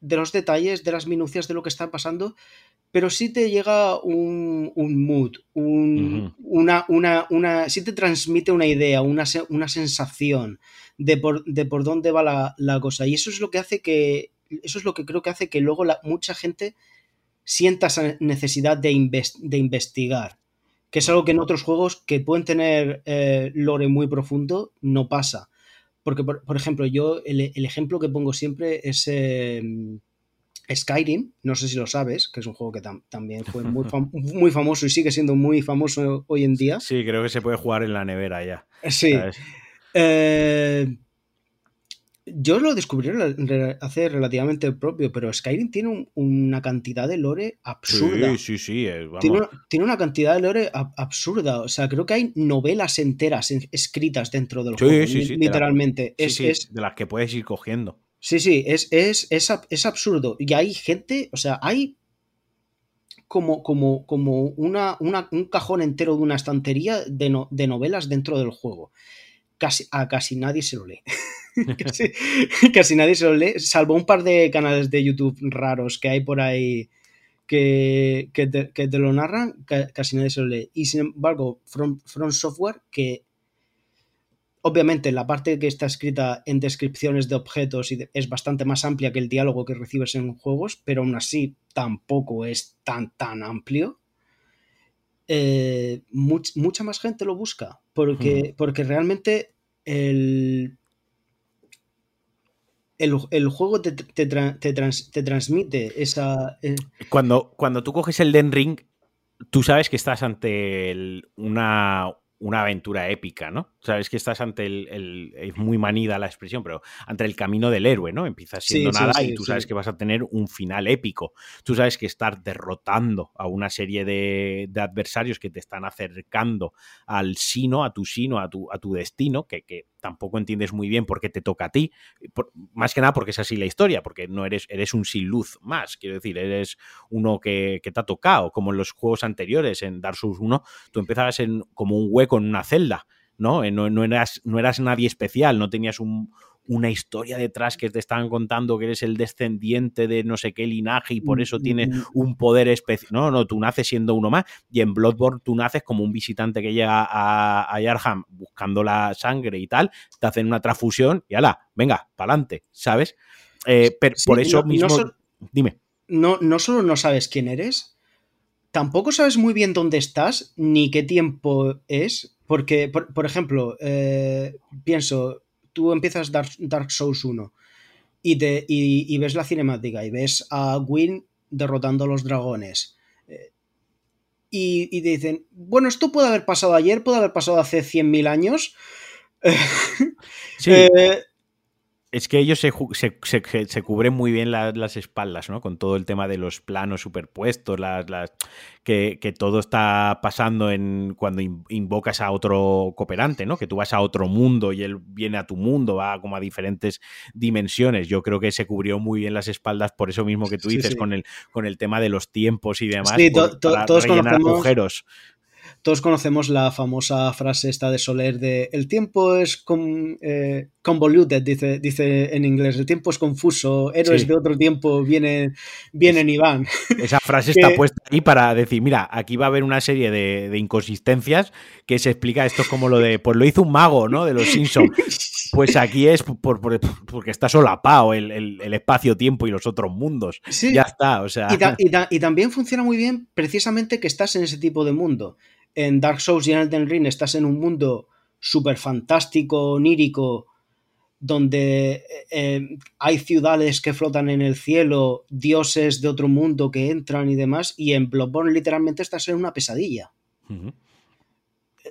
de los detalles, de las minucias de lo que está pasando, pero sí te llega un, mood, una, una, una, sí te transmite una idea, una, una sensación de por, de por dónde va la, cosa. Y eso es lo que hace que, eso es lo que creo que hace que luego la, mucha gente sienta esa necesidad de, de investigar que es algo que en otros juegos que pueden tener eh, lore muy profundo no pasa. Porque, por, ejemplo, yo el, ejemplo que pongo siempre es em, Skyrim, no sé si lo sabes, que es un juego que también fue muy, muy, famoso y sigue siendo muy famoso hoy en día. Sí, creo que se puede jugar en la nevera ya. Sí. Eh, yo lo descubrí hace relativamente propio, pero Skyrim tiene una cantidad de lore absurda. Sí, sí, sí. Eh, tiene, una cantidad de lore absurda. O sea, creo que hay novelas enteras escritas dentro del juego. literalmente. De, es, de las que puedes ir cogiendo. Sí, sí, es, es, es, absurdo. Y hay gente, o sea, hay como, como, como una, un cajón entero de una estantería de, de novelas dentro del juego. Casi, a casi nadie se lo lee. casi, nadie se lo lee, salvo un par de canales de YouTube raros que hay por ahí que, que, te, lo narran, casi nadie se lo lee. Y sin embargo, From, From Software, que Obviamente, la parte que está escrita en descripciones de objetos es bastante más amplia que el diálogo que recibes en juegos, pero aún así tampoco es tan, tan amplio. Eh, mucha más gente lo busca, porque, porque realmente el, el, juego te, transmite esa... Eh, cuando, cuando tú coges el Den Ring, tú sabes que estás ante una, una aventura épica, ¿no? Sabes que estás ante el, es muy manida la expresión, pero ante el camino del héroe, ¿no? Empiezas siendo nada y tú sabes que vas a tener un final épico. Tú sabes que estar derrotando a una serie de, adversarios que te están acercando al sino, a tu sino, a tu, a tu destino, que, que tampoco entiendes muy bien por qué te toca a ti, más que nada porque es así la historia, porque no eres, eres un sin luz más, quiero decir, eres uno que, te ha tocado, como en los juegos anteriores, en Dark Souls 1, tú empezabas en, como un hueco en una celda, ¿no? Eh, no, no, eras, no eras nadie especial, no tenías un, una historia detrás que te están contando que eres el descendiente de no sé qué linaje y por eso tienes un poder especial. No, no, tú naces siendo uno más y en Bloodborne tú naces como un visitante que llega a, a Yarham buscando la sangre y tal, te hacen una transfusión y ala, venga, para adelante, ¿sabes? Eh, pero por eso mismo... dime. No, no solo no sabes quién eres, tampoco sabes muy bien dónde estás ni qué tiempo es, porque, por, ejemplo, eh, pienso, tú empiezas Dark, Dark Souls 1 y, te, y, ves la cinemática y ves a Gwyn derrotando a los dragones. Eh, y, te dicen, bueno, esto puede haber pasado ayer, puede haber pasado hace 100.000 años. Sí. Eh, es que ellos se, se, cubren muy bien las espaldas, ¿no? Con todo el tema de los planos superpuestos, las, las que, todo está pasando en cuando invocas a otro cooperante, ¿no? Que tú vas a otro mundo y él viene a tu mundo, va como a diferentes dimensiones. Yo creo que se cubrió muy bien las espaldas por eso mismo que tú dices, Con, el, con el tema de los tiempos y demás. Sí, todos rellenar agujeros todos conocemos la famosa frase esta de Soler de el tiempo es con, eh, convoluted, dice, dice en inglés, el tiempo es confuso, héroes de otro tiempo vienen, vienen y van. Esa frase está puesta ahí para decir, mira, aquí va a haber una serie de, inconsistencias que se explica esto como lo de, pues lo hizo un mago, ¿no? De los Simpsons. Pues aquí es por, porque está solapado el, el, espacio-tiempo y los otros mundos. Ya está, o sea. y también funciona muy bien precisamente que estás en ese tipo de mundo en Dark Souls y en Elden Ring estás en un mundo súper fantástico, onírico, donde eh, hay ciudades que flotan en el cielo, dioses de otro mundo que entran y demás, y en Bloodborne literalmente estás en una pesadilla.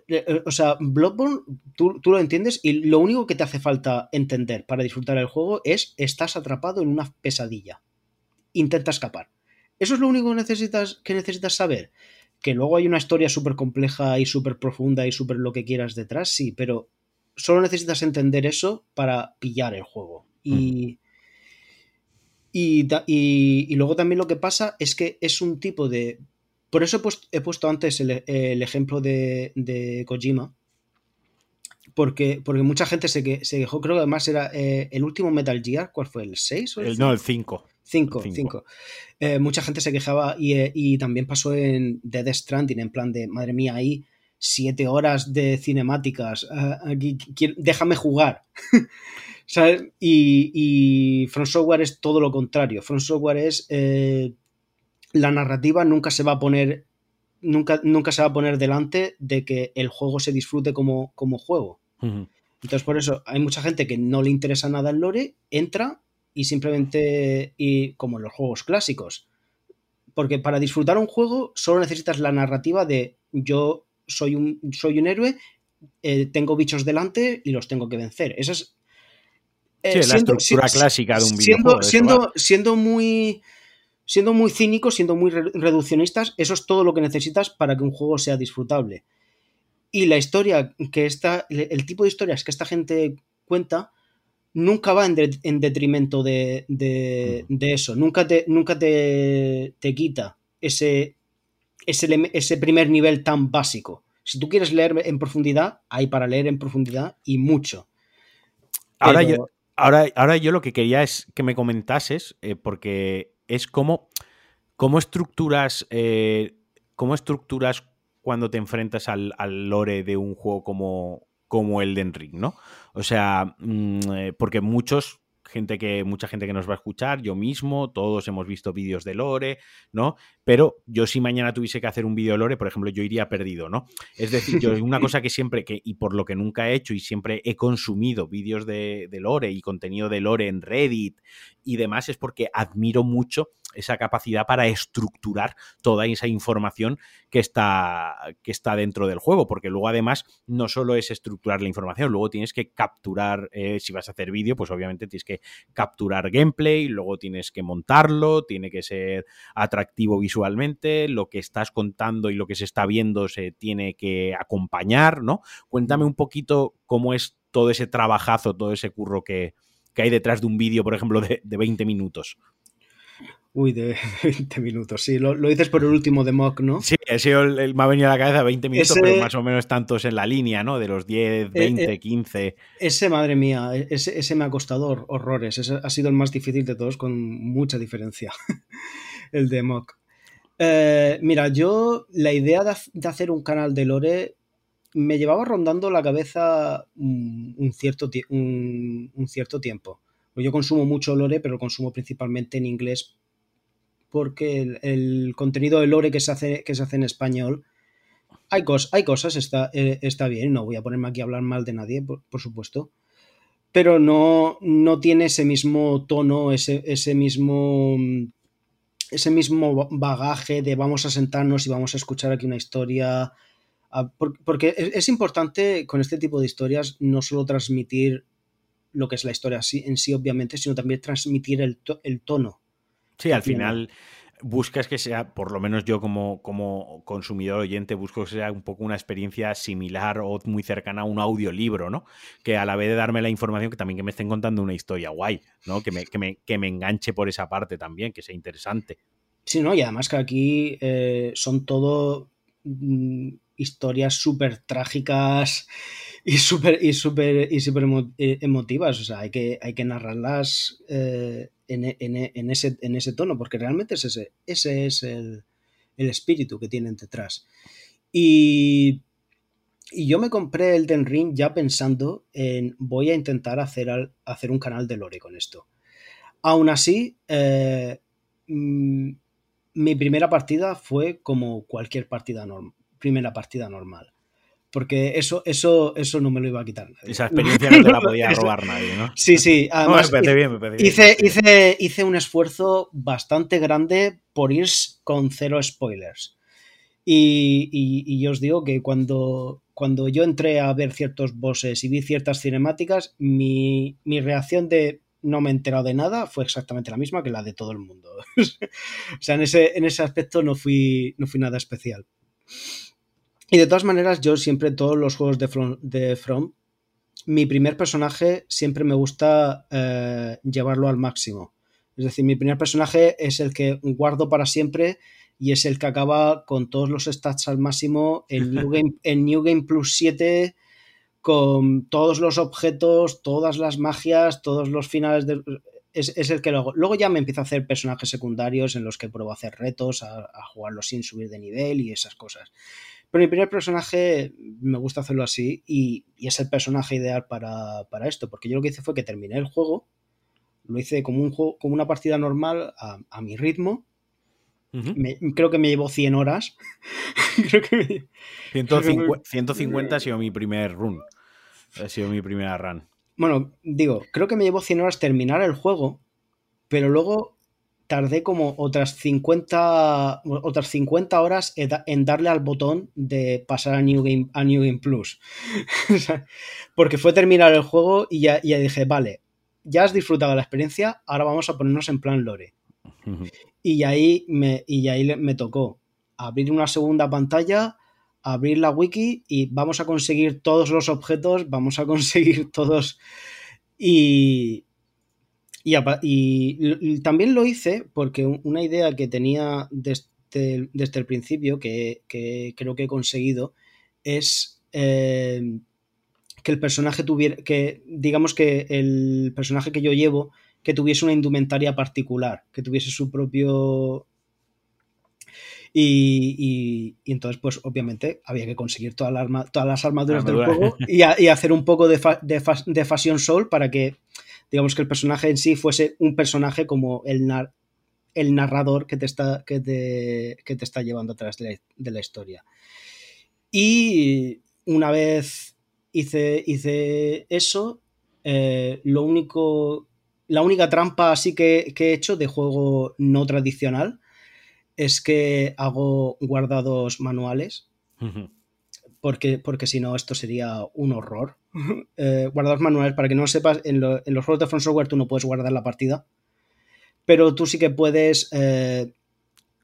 Eh, eh, o sea, Bloodborne, tú, tú, lo entiendes y lo único que te hace falta entender para disfrutar el juego es estás atrapado en una pesadilla. Intenta escapar. Eso es lo único que necesitas, que necesitas saber que luego hay una historia súper compleja y súper profunda y súper lo que quieras detrás, sí, pero solo necesitas entender eso para pillar el juego. Y, y, luego también lo que pasa es que es un tipo de... Por eso he puesto, antes el, ejemplo de, de, Kojima, porque, porque mucha gente se, se quejó, creo que además era eh, el último Metal Gear, ¿cuál fue? ¿El 6 o el, No, el 5. 5, 5. Eh, mucha gente se quejaba eh, y, también pasó en Dead Stranding, en plan de, madre mía, ahí siete horas de cinemáticas, aquí, déjame jugar. Y, y From Software es todo lo contrario. From Software es la narrativa nunca se va a poner nunca, nunca se va a poner delante de que el juego se disfrute como, como juego. Entonces, por eso hay mucha gente que no le interesa nada el lore, entra y simplemente, y como en los juegos clásicos. Porque para disfrutar un juego solo necesitas la narrativa de yo soy un, soy un héroe, eh, tengo bichos delante y los tengo que vencer. Esa es. Eh, la estructura clásica de un videojuego. Siendo, siendo, muy. Siendo muy cínicos, siendo muy reduccionistas, eso es todo lo que necesitas para que un juego sea disfrutable. Y la historia que está, el tipo de historias que esta gente cuenta, nunca va en, detrimento de, de, eso, nunca te, nunca te, te, quita ese ese, ese primer nivel tan básico. Si tú quieres leer en profundidad, hay para leer en profundidad y mucho. Ahora, yo, ahora, ahora yo lo que quería es que me comentases, eh, porque es como, cómo estructuras, eh, cómo estructuras cuando te enfrentas al, al, lore de un juego como, como Elden Ring, ¿no? O sea, mm, eh, porque muchos gente que, mucha gente que nos va a escuchar, yo mismo, todos hemos visto vídeos de Lore, ¿no? Pero yo si mañana tuviese que hacer un vídeo de Lore, por ejemplo, yo iría perdido, ¿no? Es decir, yo una cosa que siempre, que, y por lo que nunca he hecho y siempre he consumido vídeos de, de Lore y contenido de Lore en Reddit y demás, es porque admiro mucho esa capacidad para estructurar toda esa información que está, que está dentro del juego, porque luego además no solo es estructurar la información, luego tienes que capturar, eh, si vas a hacer vídeo, pues obviamente tienes que capturar gameplay, luego tienes que montarlo, tiene que ser atractivo visualmente, lo que estás contando y lo que se está viendo se tiene que acompañar, ¿no? Cuéntame un poquito cómo es todo ese trabajazo, todo ese curro que, que hay detrás de un vídeo, por ejemplo, de, de 20 minutos. Uy, de 20 minutos, sí. Lo, lo, dices por el último de Mock, ¿no? Sí, ese el, me ha venido a la cabeza 20 minutos, ese, pero más o menos tantos en la línea, ¿no? De los 10, 20, eh, 15. Ese, madre mía, ese, ese me ha costado horrores. Ese ha sido el más difícil de todos, con mucha diferencia. el de Mock. Eh, mira, yo la idea de, de, hacer un canal de Lore me llevaba rondando la cabeza un, un cierto, un, un cierto tiempo. Yo consumo mucho Lore, pero lo consumo principalmente en inglés porque el, contenido de lore que se hace, que se hace en español, hay, cos, hay cosas, está, eh, está bien, no voy a ponerme aquí a hablar mal de nadie, por, supuesto, pero no, no, tiene ese mismo tono, ese, ese, mismo ese mismo bagaje de vamos a sentarnos y vamos a escuchar aquí una historia. Porque es importante con este tipo de historias no solo transmitir lo que es la historia en sí, obviamente, sino también transmitir el tono Sí, al final buscas que sea, por lo menos yo como, como consumidor oyente, busco que sea un poco una experiencia similar o muy cercana a un audiolibro, ¿no? Que a la vez de darme la información, que también que me estén contando una historia guay, ¿no? Que me, que me, que me enganche por esa parte también, que sea interesante. Sí, ¿no? Y además que aquí eh, son todo mm, historias súper trágicas y súper y super, y super eh, emotivas. O sea, hay que, hay que narrarlas eh, en, en, en, ese, en ese tono, porque realmente es ese, ese es el, el espíritu que tienen detrás. Y, y, yo me compré el Den Ring ya pensando en voy a intentar hacer, al, hacer un canal de Lore con esto. Aún así, eh, mmm, mi primera partida fue como cualquier partida normal, primera partida normal porque eso, eso, eso no me lo iba a quitar. Nadie. Esa experiencia no te la podía robar nadie, ¿no? Sí, sí. Además, no, me bien, me bien. Hice, hice, hice un esfuerzo bastante grande por ir con cero spoilers. Y, y, y yo os digo que cuando, cuando yo entré a ver ciertos bosses y vi ciertas cinemáticas, mi, mi reacción de no me he enterado de nada fue exactamente la misma que la de todo el mundo. o sea, en ese, en ese aspecto no fui, no fui nada especial. Y de todas maneras, yo siempre, todos los juegos de From, de From mi primer personaje siempre me gusta eh, llevarlo al máximo. Es decir, mi primer personaje es el que guardo para siempre y es el que acaba con todos los stats al máximo en New Game, en New Game Plus 7 con todos los objetos, todas las magias, todos los finales de... Es, es, el que luego... Luego ya me empiezo a hacer personajes secundarios en los que pruebo a hacer retos, a, a jugarlos sin subir de nivel y esas cosas. Pero mi primer personaje me gusta hacerlo así y, y es el personaje ideal para, para, esto, porque yo lo que hice fue que terminé el juego, lo hice como, un juego, como una partida normal a, a mi ritmo. Uh -huh. me, creo que me llevó 100 horas. creo que me... 150, 150 ha sido mi primer run. Ha sido mi primera run. Bueno, digo, creo que me llevó 100 horas terminar el juego, pero luego tardé como otras 50, otras 50 horas en darle al botón de pasar a New Game, a New Game Plus. Porque fue terminar el juego y ya, ya, dije, vale, ya has disfrutado la experiencia, ahora vamos a ponernos en plan lore. Uh -huh. Y ahí, me, y ahí me tocó abrir una segunda pantalla, abrir la wiki y vamos a conseguir todos los objetos, vamos a conseguir todos... Y, y, y, y, también lo hice porque una idea que tenía desde desde, el principio, que, creo que he conseguido, es eh, que el personaje tuviera, que digamos que el personaje que yo llevo, que tuviese una indumentaria particular, que tuviese su propio y, entonces, pues obviamente había que conseguir todas las armaduras del juego y, hacer un poco de, de, Fashion Soul para que, digamos, que el personaje en sí fuese un personaje como el, el narrador que te, está, que, te, te está llevando atrás de la, historia. Y una vez hice, hice eso, eh, lo único, la única trampa así que, que he hecho de juego no tradicional es que hago guardados manuales. Porque, porque si no, esto sería un horror. Eh, guardados manuales, para que no sepas, en, los juegos de Front Software tú no puedes guardar la partida. Pero tú sí que puedes eh,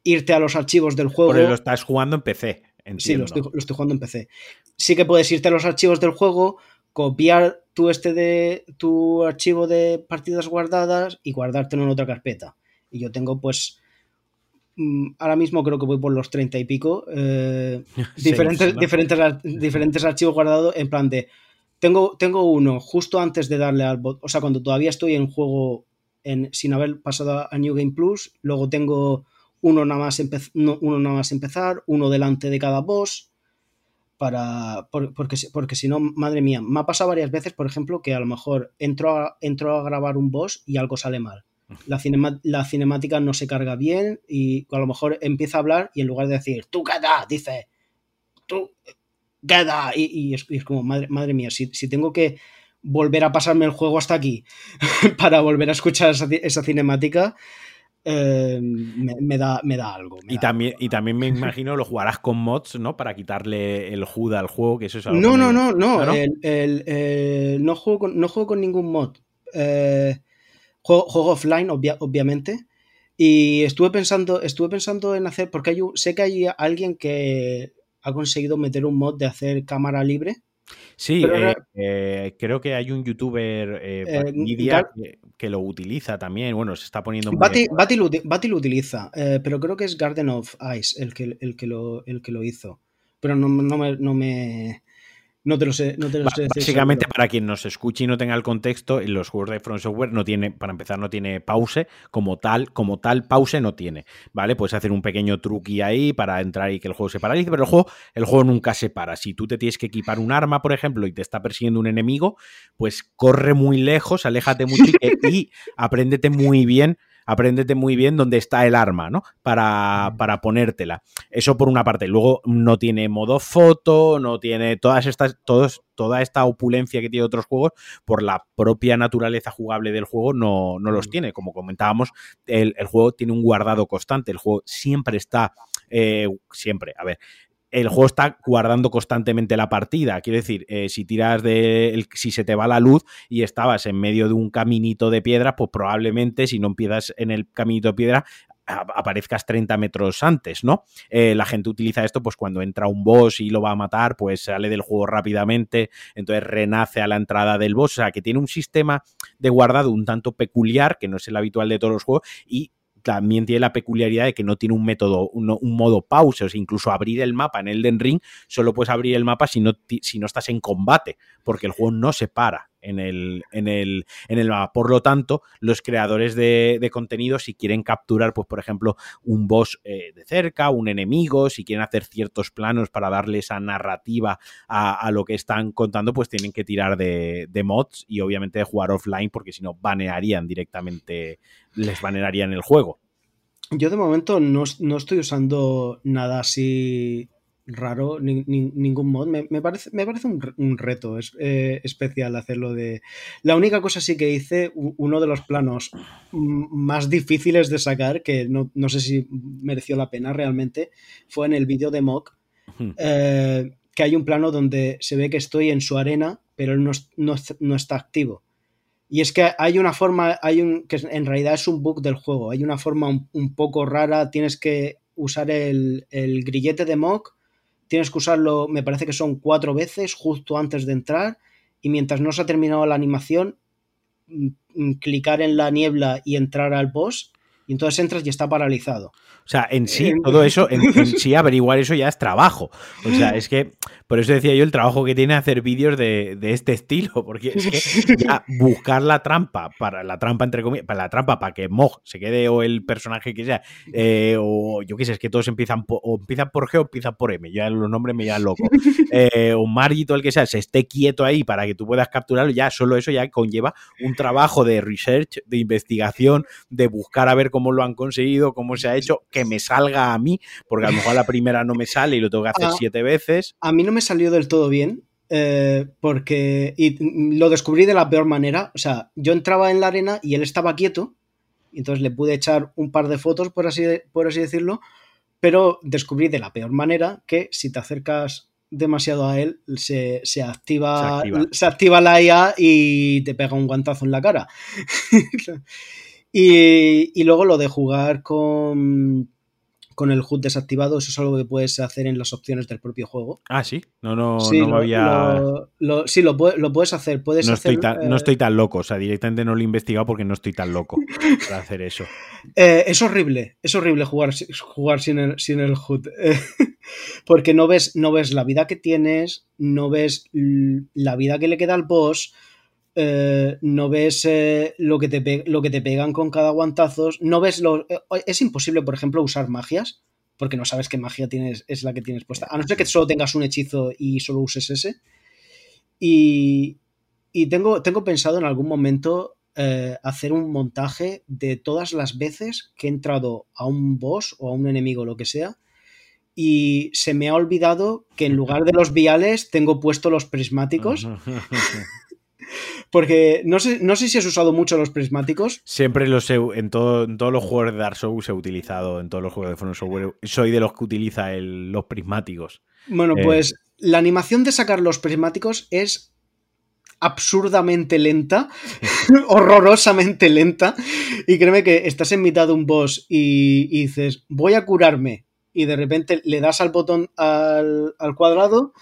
irte a los archivos del juego. Porque lo estás jugando en PC. Sí, lo estoy, jugando en PC. Sí que puedes irte a los archivos del juego, copiar tu, este de, tu archivo de partidas guardadas y guardártelo en otra carpeta. Y yo tengo pues Mm, ahora mismo creo que voy por los 30 y pico, eh, diferentes, diferentes, diferentes archivos guardados en plan de, tengo, tengo uno justo antes de darle al bot, o sea, cuando todavía estoy en juego en, sin haber pasado a New Game Plus, luego tengo uno nada más, uno nada más empezar, uno delante de cada boss, para, porque, porque si no, madre mía, me ha pasado varias veces, por ejemplo, que a lo mejor entro entro a grabar un boss y algo sale mal. La, la, cinemática no se carga bien y a lo mejor empieza a hablar y en lugar de decir, tú queda, dice, tú queda, y, es, como, madre, madre mía, si, tengo que volver a pasarme el juego hasta aquí para volver a escuchar esa, cinemática, eh, me, da, me da algo. y, también, y también me imagino lo jugarás con mods, ¿no? Para quitarle el HUD al juego, que eso es algo No, no, no, no, ¿Ah, no? juego con, no juego con ningún mod. Eh, Juego, offline, obviamente. Y estuve pensando, estuve pensando en hacer, porque hay, sé que hay alguien que ha conseguido meter un mod de hacer cámara libre. Sí, eh, eh, creo que hay un youtuber eh, que, lo utiliza también. Bueno, se está poniendo. Bati, lo, utiliza, pero creo que es Garden of Ice el que, el que, lo, el que lo hizo. Pero no, no me no te lo sé. No te lo sé Básicamente, para quien nos escuche y no tenga el contexto, los juegos de Front Software no tiene, para empezar, no tiene pause, como tal, como tal, pause no tiene. ¿Vale? Puedes hacer un pequeño truqui ahí para entrar y que el juego se paralice, pero el juego, el juego nunca se para. Si tú te tienes que equipar un arma, por ejemplo, y te está persiguiendo un enemigo, pues corre muy lejos, aléjate mucho y, y apréndete muy bien apréndete muy bien dónde está el arma, ¿no? Para, para ponértela. Eso por una parte. Luego no tiene modo foto, no tiene todas estas, todos, toda esta opulencia que tiene otros juegos, por la propia naturaleza jugable del juego, no, no los tiene. Como comentábamos, el, juego tiene un guardado constante, el juego siempre está, eh, siempre, a ver, el juego está guardando constantemente la partida. Quiero decir, eh, si tiras de. si se te va la luz y estabas en medio de un caminito de piedra, pues probablemente si no empiezas en el caminito de piedra aparezcas 30 metros antes, ¿no? Eh, la gente utiliza esto pues cuando entra un boss y lo va a matar, pues sale del juego rápidamente, entonces renace a la entrada del boss, o sea que tiene un sistema de guardado un tanto peculiar, que no es el habitual de todos los juegos, y también tiene la peculiaridad de que no tiene un método, un, modo pausa, o sea, incluso abrir el mapa en Elden Ring, solo puedes abrir el mapa si no, si no estás en combate, porque el juego no se para en el, en el, en el mapa. Por lo tanto, los creadores de, contenido, si quieren capturar, pues, por ejemplo, un boss eh, de cerca, un enemigo, si quieren hacer ciertos planos para darle esa narrativa a, lo que están contando, pues tienen que tirar de, de, mods y obviamente de jugar offline, porque si no, banearían directamente, les banearían el juego. Yo de momento no, no estoy usando nada así raro, ningún mod. Me, parece, me parece un, reto eh, especial hacerlo de... La única cosa sí que hice, uno de los planos más difíciles de sacar, que no, sé si mereció la pena realmente, fue en el vídeo de Mock, eh, que hay un plano donde se ve que estoy en su arena, pero él no, está activo. Y es que hay una forma, hay un, que en realidad es un bug del juego, hay una forma un, poco rara, tienes que usar el, el grillete de Mock tienes que usarlo, me parece que son cuatro veces justo antes de entrar y mientras no se ha terminado la animación, mm, mm, clicar en la niebla y entrar al boss y entonces entras y está paralizado. O sea, en sí, todo eso, en, sí averiguar eso ya es trabajo. O sea, es que, por eso decía yo el trabajo que tiene hacer vídeos de, este estilo, porque es que ya buscar la trampa, para la trampa entre comillas, para la trampa para que Mog se quede o el personaje que sea, eh, o yo qué sé, es que todos empiezan por, o empiezan por G o empiezan por M, ya los nombres me llaman loco. Eh, o Margit o el que sea, se esté quieto ahí para que tú puedas capturarlo, ya solo eso ya conlleva un trabajo de research, de investigación, de buscar a ver cómo lo han conseguido, cómo se ha hecho, que me salga a mí, porque a lo mejor la primera no me sale y lo tengo que hacer ah, siete veces. A mí no me salió del todo bien, eh, porque y lo descubrí de la peor manera. O sea, yo entraba en la arena y él estaba quieto, y entonces le pude echar un par de fotos, por así, por así decirlo, pero descubrí de la peor manera que si te acercas demasiado a él, se, activa, se, activa. la IA y te pega un guantazo en la cara. y, luego lo de jugar con, con el HUD desactivado, eso es algo que puedes hacer en las opciones del propio juego. Ah, sí, no, no, no había. sí, lo, puedes hacer. Puedes no, estoy tan, no eh, estoy tan loco, o sea, directamente no lo he investigado porque no estoy tan loco para hacer eso. Eh, es horrible, es horrible jugar, jugar sin el, sin el HUD. porque no ves, no ves la vida que tienes, no ves la vida que le queda al boss eh, no ves eh, lo, que te lo que te pegan con cada guantazos, no ves lo... Eh, es imposible, por ejemplo, usar magias, porque no sabes qué magia tienes, es la que tienes puesta, a no ser que solo tengas un hechizo y solo uses ese. Y, y tengo, tengo pensado en algún momento hacer un montaje de todas las veces que he entrado a un boss o a un enemigo, lo que sea, y se me ha olvidado que en lugar de los viales tengo puesto los prismáticos. Porque no sé, no sé si has usado mucho los prismáticos. Siempre los he, en, todo, en todos los juegos de Dark Souls he utilizado, en todos los juegos de From Software, soy de los que utiliza los prismáticos. Bueno, eh, pues la animación de sacar los prismáticos es absurdamente lenta, horrorosamente lenta. Y créeme que estás en mitad de un boss y, dices, voy a curarme. Y de repente le das al botón al, al, cuadrado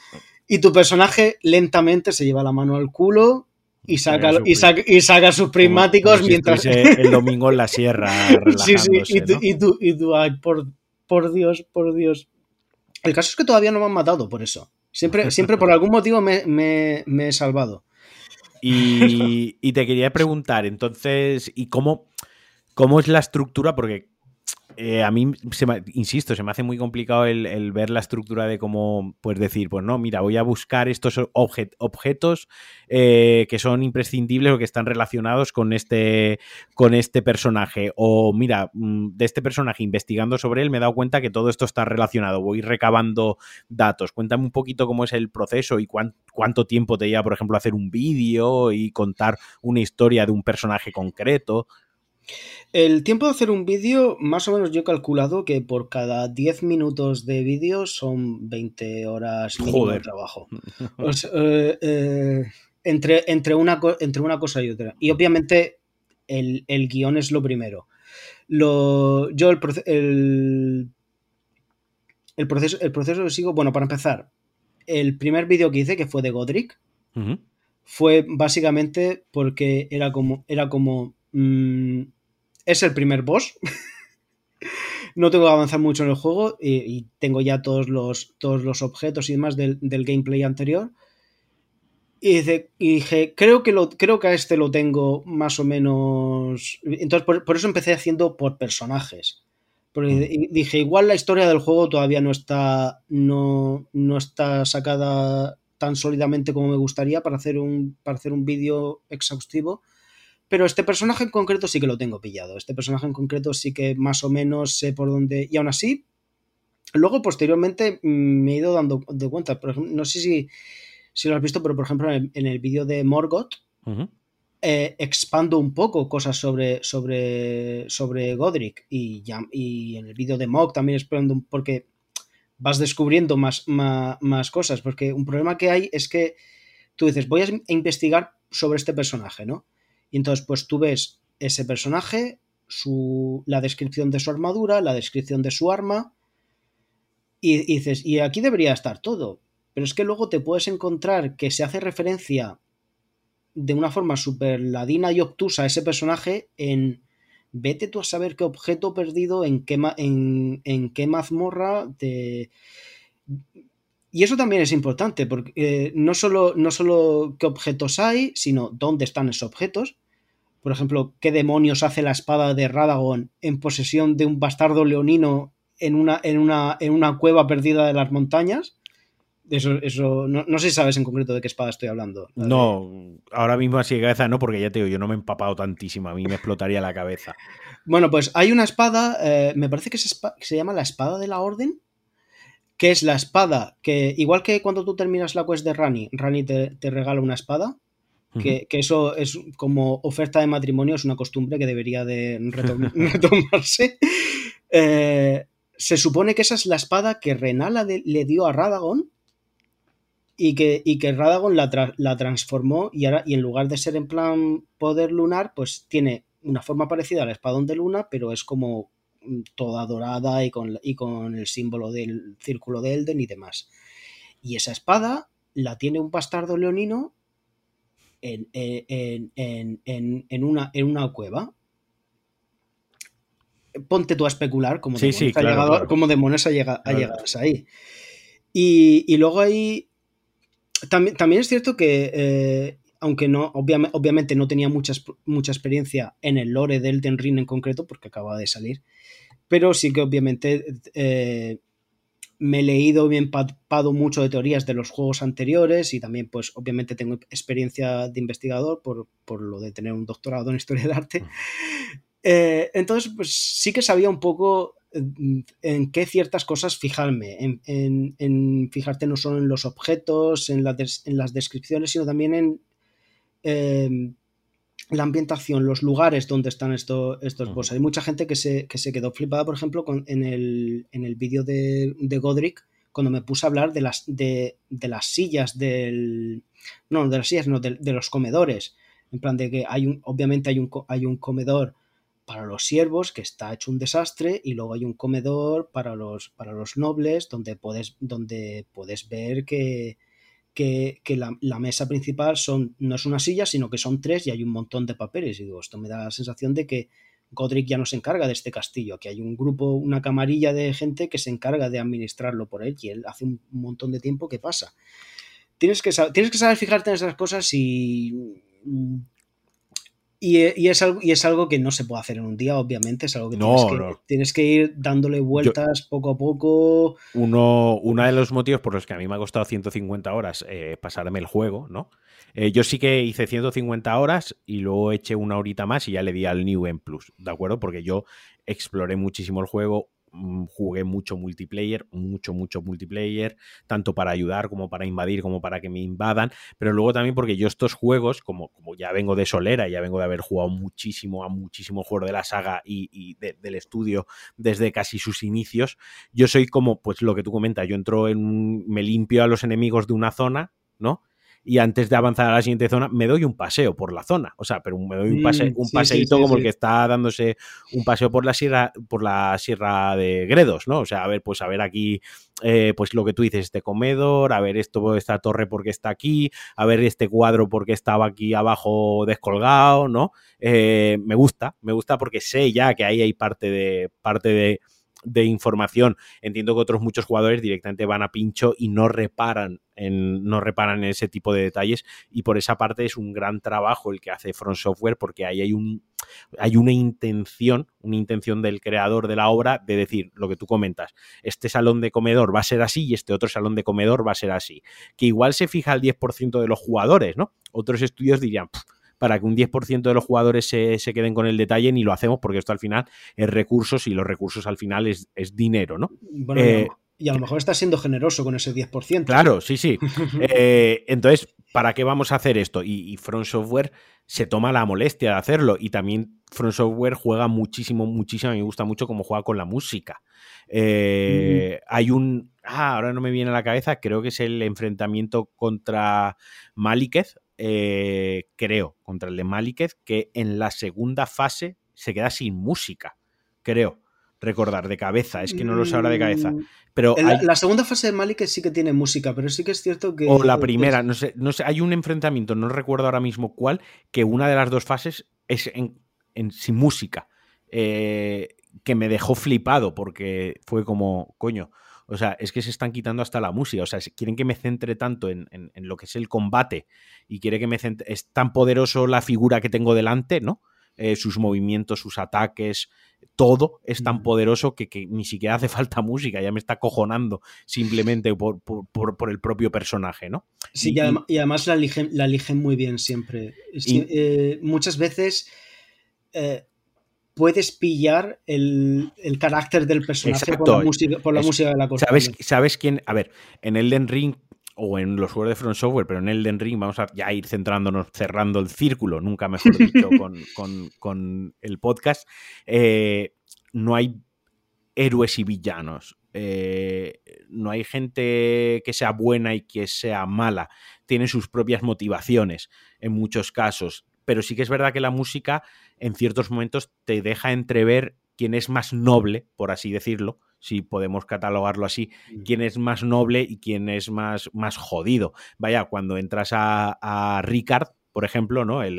y tu personaje lentamente se lleva la mano al culo, y saca, y, y saca sus prismáticos mientras. el domingo en la sierra. sí, sí, y tú, y tú, y tú ay, por, por Dios, por Dios. El caso es que todavía no me han matado por eso. Siempre, siempre por algún motivo me, me, me he salvado. Y, y, te quería preguntar, entonces, ¿y cómo, cómo es la estructura? Porque eh, a mí, se insisto, se me hace muy complicado el, ver la estructura de cómo, pues decir, pues no, mira, voy a buscar estos objetos eh, que son imprescindibles o que están relacionados con este, con este personaje. O mira, mm, de este personaje, investigando sobre él, me he dado cuenta que todo esto está relacionado. Voy recabando datos. Cuéntame un poquito cómo es el proceso y cuánto tiempo te lleva, por ejemplo, hacer un vídeo y contar una historia de un personaje concreto. El tiempo de hacer un vídeo, más o menos yo he calculado que por cada 10 minutos de vídeo son 20 horas de trabajo. Eh, eh, entre, entre, una, entre una cosa y otra. Y obviamente el, guion es lo primero. Lo, yo el, el, el, proceso, el proceso que sigo, bueno, para empezar, el primer vídeo que hice, que fue de Godric, fue básicamente porque era como, era como mm, es el primer boss. no tengo que avanzar mucho en el juego y, tengo ya todos los, todos los objetos y demás del, gameplay anterior. Y, dije, creo que, lo, creo que a este lo tengo más o menos... Entonces, por, eso empecé haciendo por personajes. Porque mm. dije, igual la historia del juego todavía no está, no, no está sacada tan sólidamente como me gustaría para hacer un, para hacer un vídeo exhaustivo. Pero este personaje en concreto sí que lo tengo pillado. Este personaje en concreto sí que más o menos sé por dónde. Y aún así, luego posteriormente mm, me he ido dando de cuenta. Por ejemplo, no sé si, si lo has visto, pero por ejemplo en el, vídeo de Morgoth. Eh, expando un poco cosas sobre, sobre, sobre Godric y, ya, y en el vídeo de Mog también expando porque vas descubriendo más, más, más, cosas, porque un problema que hay es que tú dices, voy a investigar sobre este personaje, ¿no? Y entonces, pues tú ves ese personaje, su, la descripción de su armadura, la descripción de su arma, y, dices, y aquí debería estar todo. Pero es que luego te puedes encontrar que se hace referencia de una forma súper ladina y obtusa a ese personaje en vete tú a saber qué objeto perdido en qué, en, qué mazmorra te... Y eso también es importante, porque eh, no, solo, no solo qué objetos hay, sino dónde están esos objetos. Por ejemplo, qué demonios hace la espada de Radagon en posesión de un bastardo leonino en una, en una, en una cueva perdida de las montañas. Eso, eso no, sé si sabes en concreto de qué espada estoy hablando. No, ahora mismo así de cabeza no, porque ya te digo, yo no me he empapado tantísimo, a mí me explotaría la cabeza. Bueno, pues hay una espada, eh, me parece que se, llama la espada de la orden, que es la espada que, igual que cuando tú terminas la quest de Rani, Rani te, regala una espada, que, eso es como oferta de matrimonio, es una costumbre que debería de retomarse. Eh, se supone que esa es la espada que Renala le dio a Radagon y que, y que Radagon la, la, transformó y, ahora, y en lugar de ser en plan poder lunar, pues tiene una forma parecida al espadón de luna, pero es como toda dorada y con, y con el símbolo del círculo de Elden y demás. Y esa espada la tiene un bastardo leonino en, en, una, en una cueva ponte tú a especular cómo demonios, ha, llegado, Cómo demonios ha, llegado, ahí. Y, luego ahí. También, también es cierto que, eh, aunque no, obviamente no tenía mucha, mucha experiencia en el lore del Elden Ring en concreto, porque acaba de salir, pero sí que obviamente eh, me he leído y me he empapado mucho de teorías de los juegos anteriores y también, pues, obviamente tengo experiencia de investigador por, por lo de tener un doctorado en historia del arte. Eh, entonces, pues sí que sabía un poco mm, en qué ciertas cosas fijarme, en, fijarte no solo en los objetos, en, las descripciones, sino también en em, la ambientación, los lugares donde están estos boss. Hay mucha gente que se, quedó flipada, por ejemplo, en el, vídeo de, Godric, cuando me puse a hablar de las, de, las sillas del... No, de las sillas, no, de, los comedores. En plan de que hay un, obviamente hay un, hay un comedor para los siervos, que está hecho un desastre, y luego hay un comedor para los, para los nobles, donde puedes, donde puedes ver que, que, la, mesa principal son, no es una silla, sino que son tres y hay un montón de papeles. Y digo, esto me da la sensación de que Godric ya no se encarga de este castillo, que hay un grupo, una camarilla de gente que se encarga de administrarlo por él, y él hace un montón de tiempo que pasa. Tienes que, tienes que saber fijarte en esas cosas y y, y, es algo, y es algo que no se puede hacer en un día, obviamente. Es algo que, tienes, que ir dándole vueltas poco a poco. Uno, uno de los motivos por los que a mí me ha costado 150 horas eh, pasarme el juego, ¿no? Eh, yo sí que hice 150 horas y luego eché una horita más y ya le di al New en Plus, ¿de acuerdo? Porque yo exploré muchísimo el juego, jugué mucho multiplayer, mucho, mucho multiplayer, tanto para ayudar como para invadir, como para que me invadan, pero luego también porque yo estos juegos, como, como ya vengo de Solera, ya vengo de haber jugado muchísimo a muchísimo juego de la saga y, del estudio desde casi sus inicios, yo soy como, pues lo que tú comentas, yo entro en, me limpio a los enemigos de una zona, ¿no? Y antes de avanzar a la siguiente zona me doy un paseo por la zona, o sea, pero me doy un, pase, mm, un paseíto como el que está dándose un paseo por la sierra por la sierra de Gredos, ¿no? O sea, a ver, pues a ver aquí eh, pues lo que tú dices, este comedor, a ver esto, esta torre porque está aquí, a ver este cuadro porque estaba aquí abajo descolgado, ¿no? Eh, me gusta, me gusta porque sé ya que ahí hay parte de parte de de información. Entiendo que otros muchos jugadores directamente van a pincho y no reparan en, no reparan en ese tipo de detalles y por esa parte es un gran trabajo el que hace Front Software porque ahí hay un hay una intención, una intención del creador de la obra de decir lo que tú comentas, este salón de comedor va a ser así y este otro salón de comedor va a ser así, que igual se fija el 10% de los jugadores, ¿no? Otros estudios dirían, para que un 10% de los jugadores se, queden con el detalle, ni lo hacemos porque esto al final es recursos y los recursos al final es, dinero, ¿no? Eh, y a lo mejor estás siendo generoso con ese 10%. Claro, sí, sí. Eh, entonces, ¿para qué vamos a hacer esto? Y, Front Software se toma la molestia de hacerlo y también Front Software juega muchísimo, muchísimo, me gusta mucho cómo juega con la música. Eh, hay un... Ah, ahora no me viene a la cabeza, creo que es el enfrentamiento contra Maliketh, eh, creo, contra el de Maliketh, que en la segunda fase se queda sin música, creo. Recordar de cabeza, es que no lo sé ahora de cabeza. Mm, pero la, segunda fase de Maliketh sí que tiene música, pero sí que es cierto que. O la primera, no sé, no sé, hay un enfrentamiento, no recuerdo ahora mismo cuál, que una de las dos fases es en, sin música. eh, que me dejó flipado porque fue como, coño, o sea, es que se están quitando hasta la música. O sea, quieren que me centre tanto en, lo que es el combate y quiere que me centre. Es tan poderoso la figura que tengo delante, ¿no? Eh, sus movimientos, sus ataques, todo es tan poderoso que, ni siquiera hace falta música, ya me está cojonando simplemente por, el propio personaje, ¿no? Sí, y, además la eligen, la eligen muy bien siempre. Eh, muchas veces eh, puedes pillar el, carácter del personaje por la, música, de la cosa. ¿sabes, ¿Sabes quién? A ver, en Elden Ring o en los juegos de Front Software, pero en Elden Ring vamos a ya ir centrándonos, cerrando el círculo, nunca mejor dicho, con, el podcast. Eh, no hay héroes y villanos. Eh, no hay gente que sea buena y que sea mala. Tiene sus propias motivaciones en muchos casos pero sí que es verdad que la música en ciertos momentos te deja entrever quién es más noble, por así decirlo, si podemos catalogarlo así, mm. quién es más noble y quién es más, más jodido. Vaya, cuando entras a, a Ricard, por ejemplo, ¿no? El,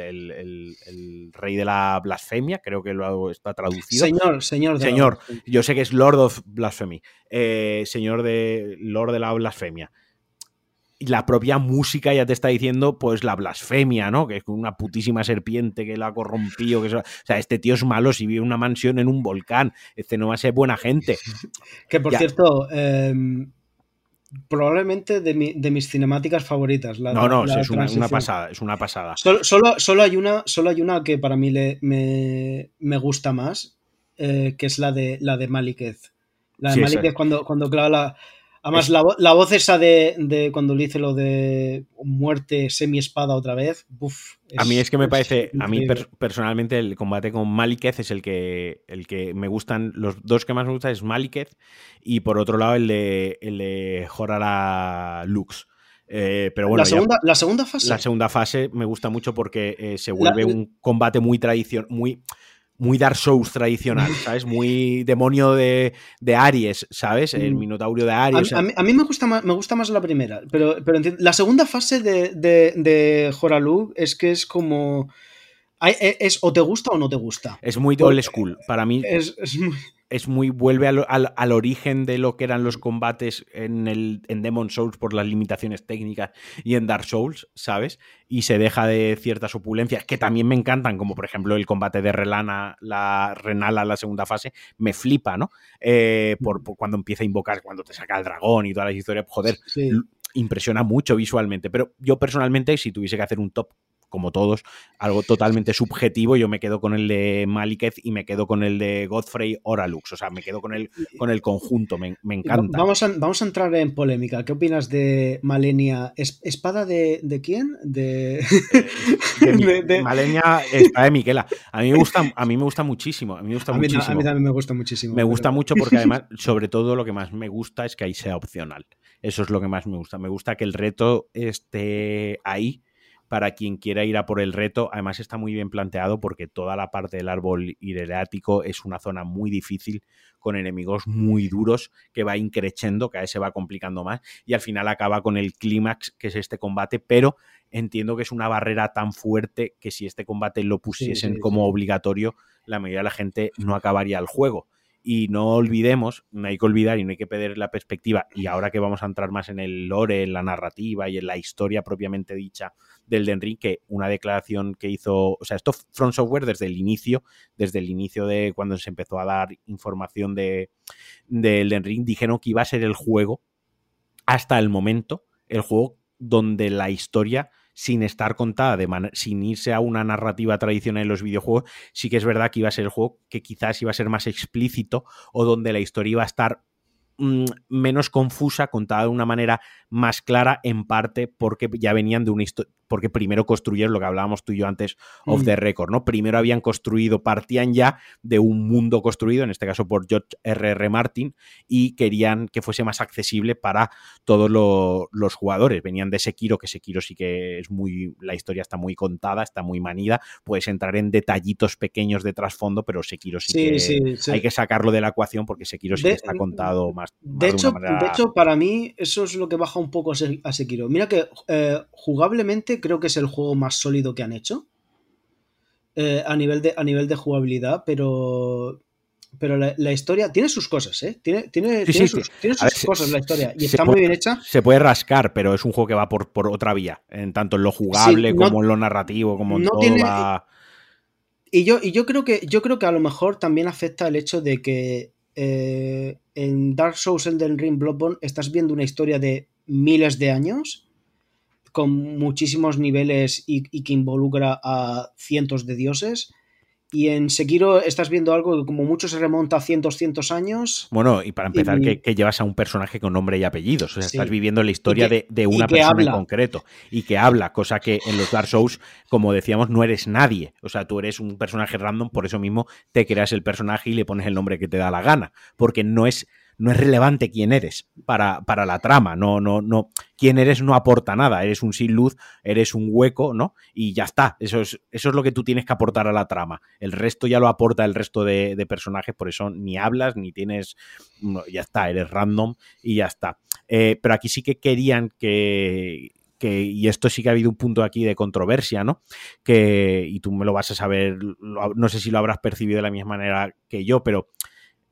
rey de la blasfemia, creo que lo está traducido. Señor, señor. señor, yo sé que es Lord of Blasphemy, eh, señor de Lord de la blasfemia la propia música ya te está diciendo, pues, la blasfemia, ¿no? Que es una putísima serpiente que la ha corrompido. Que o sea, este tío es malo si vive en una mansión en un volcán. Este no va a ser buena gente. Que por cierto, em, probablemente de, mis cinemáticas favoritas. no, no, es una, pasada, es una pasada. Solo, solo, hay, una, solo hay una que para mí le, me, gusta más, eh, que es la de, la de Malikez. La de Malikez cuando, cuando clava la Además, la, voz esa de, cuando le dice lo de muerte semi-espada otra vez, a mí es que me parece, a mí personalmente el combate con Maliketh es el que, el que me gustan, los dos que más me gustan es Maliketh y por otro lado el de, el de Jorara Lux. Eh, pero bueno, la segunda, la segunda fase. La segunda fase me gusta mucho porque eh, se vuelve un combate muy tradicional, muy muy Dark Souls tradicional, ¿sabes? Muy demonio de, Aries, ¿sabes? El mm. Minotauro de Aries. A, mí, me, gusta más, me gusta más la primera, pero, pero la segunda fase de, de, de Horalu es que es como... E, es, o te gusta o no te gusta. Es muy old school. Para mí es, es muy es muy. vuelve al, origen de lo que eran los combates en, el, en Demon Souls por las limitaciones técnicas y en Dark Souls, ¿sabes? Y se deja de ciertas opulencias que también me encantan, como por ejemplo el combate de Relana, la Renala, la segunda fase, me flipa, ¿no? Eh, por, cuando empieza a invocar, cuando te saca el dragón y todas las historias, joder. impresiona mucho visualmente, pero yo personalmente, si tuviese que hacer un top como todos, algo totalmente subjetivo. Yo me quedo con el de Maliketh y me quedo con el de Godfrey Oralux. O sea, me quedo con el, con el conjunto, me, encanta. Vamos a, vamos a entrar en polémica. ¿Qué opinas de Malenia? ¿Espada de, de quién? De... Malenia, espada de Miquela. A mí me gusta, a mí me gusta muchísimo. A mí me gusta muchísimo. a mí también me gusta muchísimo. Me gusta mucho porque además, sobre todo, lo que más me gusta es que ahí sea opcional. Eso es lo que más me gusta. Me gusta que el reto esté ahí para quien quiera ir a por el reto. Además está muy bien planteado porque toda la parte del árbol hidreático es una zona muy difícil con enemigos muy duros que va increciendo, cada vez se va complicando más y al final acaba con el clímax que es este combate, pero entiendo que es una barrera tan fuerte que si este combate lo pusiesen como obligatorio, la mayoría de la gente no acabaría el juego. Y no olvidemos, no hay que olvidar y no hay que perder la perspectiva, y ahora que vamos a entrar más en el lore, en la narrativa y en la historia propiamente dicha del Den Ring, que una declaración que hizo, o sea, esto Front Software desde el inicio, desde el inicio de cuando se empezó a dar información de del Den Ring, dijeron que iba a ser el juego hasta el momento, el juego donde la historia sin estar contada, de sin irse a una narrativa tradicional en los videojuegos, sí que es verdad que iba a ser el juego que quizás iba a ser más explícito o donde la historia iba a estar mm, menos confusa, contada de una manera más clara, en parte porque ya venían de una historia porque primero construyeron lo que hablábamos tú y yo antes of mm. the record, ¿no? Primero habían construido, partían ya de un mundo construido, en este caso por George R.R. R. Martin, y querían que fuese más accesible para todos los jugadores. Venían de Sekiro, que Sekiro sí que es muy, la historia está muy contada, está muy manida, puedes entrar en detallitos pequeños de trasfondo, pero Sekiro sí, que hay que sacarlo de la ecuación porque Sekiro sí que está contado más. de, hecho, de, hecho, para mí eso es lo que baja un poco a Sekiro. Mira que eh, jugablemente creo que es el juego más sólido que han hecho. eh, a, nivel de, a nivel de jugabilidad, pero pero la, historia tiene sus cosas, ¿eh? Tiene, tiene, sus, cosas la historia y está muy bien hecha. Se puede rascar, pero es un juego que va por, por otra vía, en tanto en lo jugable como en lo narrativo, como en todo Y yo, y yo creo que yo creo que a lo mejor también afecta el hecho de que eh, en Dark Souls Elden Ring Bloodborne estás viendo una historia de miles de años con muchísimos niveles y que involucra a cientos de dioses y en Sekiro estás viendo algo que como mucho se remonta a cientos, cientos años. Bueno, y para empezar, que, llevas a un personaje con nombre y apellidos. O sea, estás viviendo la historia de, una persona en concreto. Y que habla, cosa que en los Dark Souls, como decíamos, no eres nadie. O sea, tú eres un personaje random, por eso mismo te creas el personaje y le pones el nombre que te da la gana. Porque no es no es relevante quién eres para, para, la trama, no, no, no, quién eres no aporta nada, eres un sin luz, eres un hueco, ¿no? Y ya está, eso es, eso es lo que tú tienes que aportar a la trama, el resto ya lo aporta el resto de, personajes, por eso ni hablas, ni tienes, ya está, eres random y ya está. Eh, pero aquí sí que querían que, que, y esto sí que ha habido un punto aquí de controversia, ¿no? Que, y tú me lo vas a saber, no sé si lo habrás percibido de la misma manera que yo, pero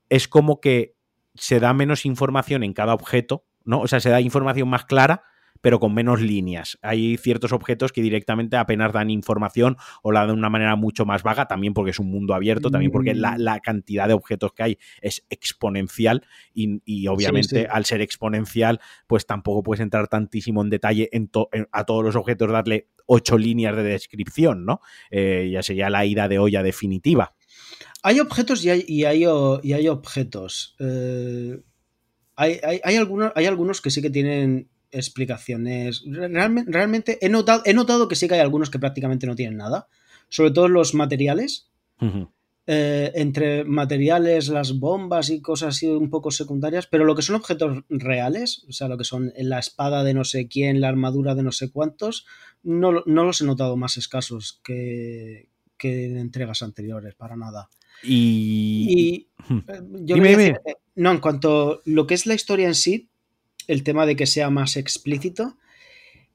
es como que se da menos información en cada objeto, ¿no? O sea, se da información más clara, pero con menos líneas. Hay ciertos objetos que directamente apenas dan información o la dan de una manera mucho más vaga, también porque es un mundo abierto, también porque la, mm. cantidad de objetos que hay es exponencial y, obviamente al ser exponencial, pues tampoco puedes entrar tantísimo en detalle en, a todos los objetos, darle ocho líneas de descripción, ¿no? Eh, ya sería la ida de olla definitiva. Hay objetos y hay, y hay, y hay objetos. Eh, hay, algunos, hay algunos que sí que tienen explicaciones. Realmente, realmente he, notado, he notado que sí que hay algunos que prácticamente no tienen nada. Sobre todo los materiales. Eh, entre materiales, las bombas y cosas así un poco secundarias, pero lo que son objetos reales, o sea, lo que son la espada de no sé quién, la armadura de no sé cuántos, no, no los he notado más escasos que, que en entregas anteriores, para nada. Y, hmm. eh, yo eh, no, en cuanto a lo que es la historia en sí, el tema de que sea más explícito,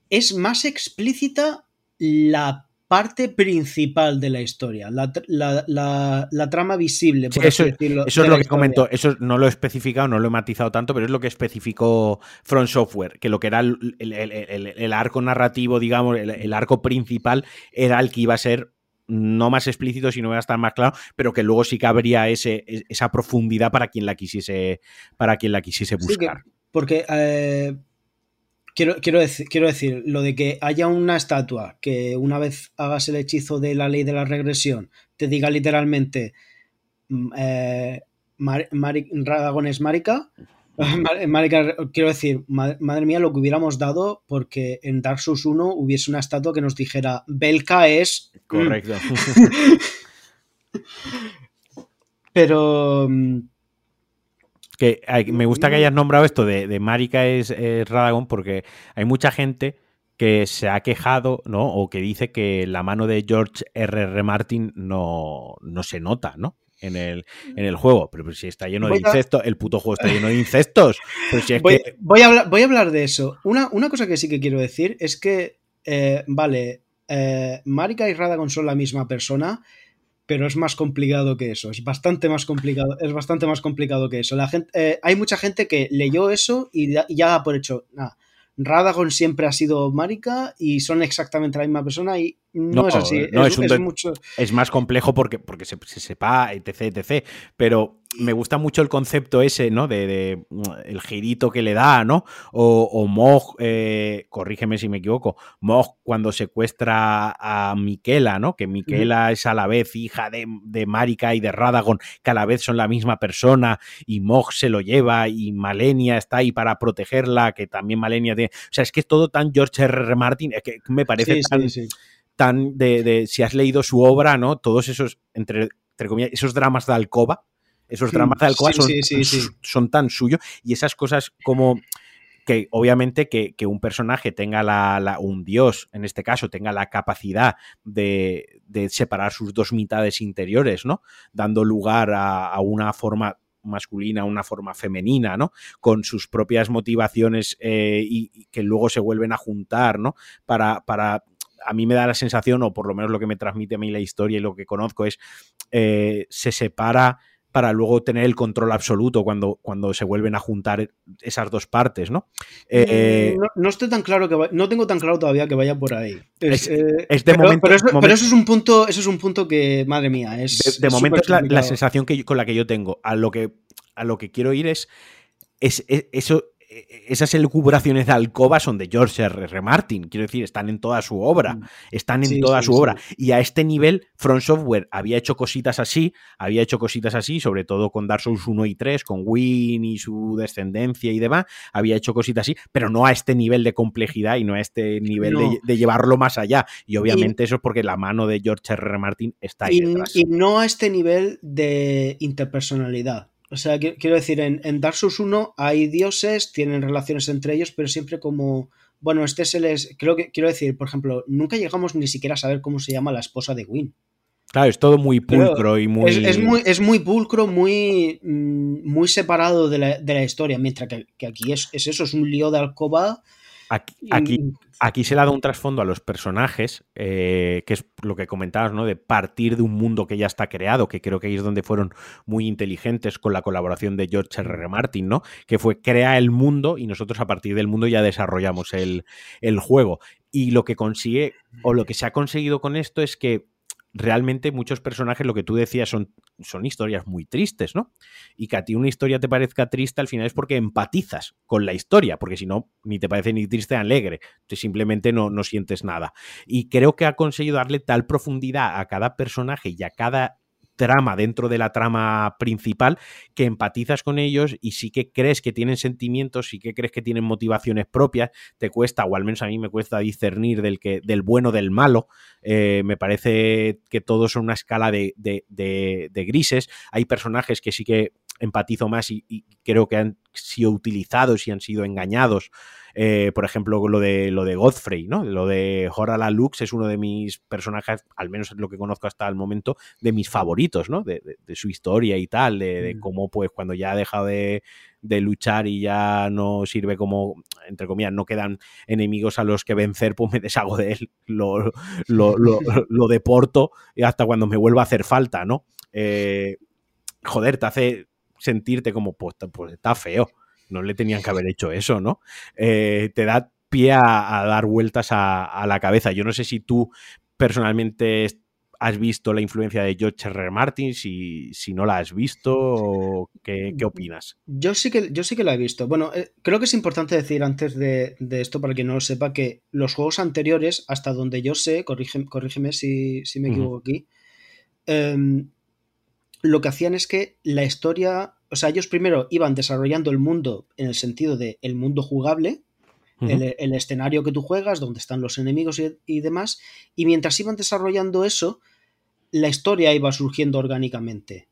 es más explícita la parte principal de la historia, la, trama visible. Por eso, decirlo, eso es lo que comento, eso no lo he especificado, no lo he matizado tanto, pero es lo que especificó Front Software, que lo que era el, arco narrativo, digamos, el, arco principal, era el que iba a ser no más explícito, sino va a estar más claro, pero que luego sí que habría ese, esa profundidad para quien la quisiese, para quien la quisiese buscar. porque eh, quiero, quiero, decir, quiero decir, lo de que haya una estatua que una vez hagas el hechizo de la ley de la regresión, te diga literalmente mm, eh, Radagon es marica, quiero decir, madre mía, lo que hubiéramos dado porque en Dark Souls 1 hubiese una estatua que nos dijera Belka es. Mm". Correcto. Pero. Mm, que me gusta que hayas nombrado esto de, de Marika es, Radagon porque hay mucha gente que se ha quejado, ¿no? O que dice que la mano de George R. R. Martin no, no se nota, ¿no? En el, en el juego. Pero, si está lleno de incestos, el puto juego está lleno de incestos. voy, a hablar, voy a hablar de eso. Una, una, cosa que sí que quiero decir es que, eh, vale, eh, Marika y Radagon son la misma persona, pero es más complicado que eso. Es bastante más complicado, es bastante más complicado que eso. La gente, eh, hay mucha gente que leyó eso y ya, por hecho, nada. Radagon siempre ha sido Marika y son exactamente la misma persona y no, es así. es, mucho... es, más complejo porque, porque se, se sepa, etc, etc. Pero me gusta mucho el concepto ese, ¿no? De, mm, el girito que le da, ¿no? O, o Mog, eh, corrígeme si me equivoco, Mog cuando secuestra a Miquela, ¿no? Que Miquela es a la vez hija de, de Marika y de Radagon, que a la vez son la misma persona, y Mog se lo lleva, y Malenia está ahí para protegerla, que también Malenia tiene. O sea, es que es todo tan George R. R. Martin, es que me parece tan, tan de, de, si has leído su obra, ¿no? Todos esos, entre, entre comillas, esos dramas de alcoba esos dramas de alcohol son, tan suyos y esas cosas como que obviamente que, un personaje tenga la, un dios, en este caso, tenga la capacidad de, separar sus dos mitades interiores, ¿no? Dando lugar a, una forma masculina, una forma femenina, ¿no? Con sus propias motivaciones eh, y, que luego se vuelven a juntar, ¿no? Para, para a mí me da la sensación, o por lo menos lo que me transmite a mí la historia y lo que conozco es, eh, se separa para luego tener el control absoluto cuando, cuando se vuelven a juntar esas dos partes, ¿no? Eh, no, estoy tan claro que no tengo tan claro todavía que vaya por ahí. Es, eh, de pero, momento, pero, eso, es un punto, eso es un punto que, madre mía, es. De, momento es la, sensación que, con la que yo tengo. A lo que, a lo que quiero ir es, es eso esas elucubraciones de alcoba son de George R. R. Martin, quiero decir, están en toda su obra, mm. están en toda su obra. Y a este nivel, Front Software había hecho cositas así, había hecho cositas así, sobre todo con Dark Souls 1 y 3, con Win y su descendencia y demás, había hecho cositas así, pero no a este nivel de complejidad y no a este nivel de, llevarlo más allá. Y obviamente eso es porque la mano de George R. R. Martin está ahí. detrás. y no a este nivel de interpersonalidad. O sea, quiero decir, en, en, Dark Souls 1 hay dioses, tienen relaciones entre ellos, pero siempre como. Bueno, este se les. Creo que quiero decir, por ejemplo, nunca llegamos ni siquiera a saber cómo se llama la esposa de Win. Claro, es todo muy pulcro y muy... Es, muy. es muy pulcro, muy. Mm, muy separado de la, de la historia. Mientras que, que aquí es, es, eso, es un lío de alcoba Aquí, aquí, se le ha dado un trasfondo a los personajes, eh, que es lo que comentabas, ¿no? De partir de un mundo que ya está creado, que creo que ahí es donde fueron muy inteligentes con la colaboración de George R. R. Martin, ¿no? Que fue crea el mundo y nosotros a partir del mundo ya desarrollamos el, el juego. Y lo que consigue, o lo que se ha conseguido con esto es que realmente muchos personajes, lo que tú decías, son, son historias muy tristes, ¿no? Y que a ti una historia te parezca triste al final es porque empatizas con la historia, porque si no, ni te parece ni triste ni alegre, tú simplemente no, no sientes nada. Y creo que ha conseguido darle tal profundidad a cada personaje y a cada trama dentro de la trama principal que empatizas con ellos y sí que crees que tienen sentimientos, sí que crees que tienen motivaciones propias, te cuesta, o al menos a mí me cuesta discernir del, que, del bueno del malo, eh, me parece que todos son una escala de, de, grises, hay personajes que sí que empatizo más y, creo que han sido utilizados y han sido engañados. Eh, por ejemplo, lo de lo de Godfrey, ¿no? Lo de Horala Lux es uno de mis personajes, al menos lo que conozco hasta el momento, de mis favoritos, ¿no? De, su historia y tal, de, mm. cómo, pues, cuando ya ha dejado de, luchar y ya no sirve como, entre comillas, no quedan enemigos a los que vencer, pues me deshago de él, lo, lo, lo, deporto hasta cuando me vuelva a hacer falta, ¿no? Eh, joder, te hace sentirte como, pues, pues, está feo, no le tenían que haber hecho eso, ¿no? Eh, te da pie a, dar vueltas a, la cabeza. Yo no sé si tú personalmente has visto la influencia de George R. Martin, si, si no la has visto, ¿qué, ¿qué, opinas? Yo sí, que, yo sí que la he visto. Bueno, eh, creo que es importante decir antes de, esto, para quien no lo sepa, que los juegos anteriores, hasta donde yo sé, corrígeme, si, me equivoco aquí, em, lo que hacían es que la historia, o sea, ellos primero iban desarrollando el mundo en el sentido de el mundo jugable, el, escenario que tú juegas, donde están los enemigos y, demás, y mientras iban desarrollando eso, la historia iba surgiendo orgánicamente.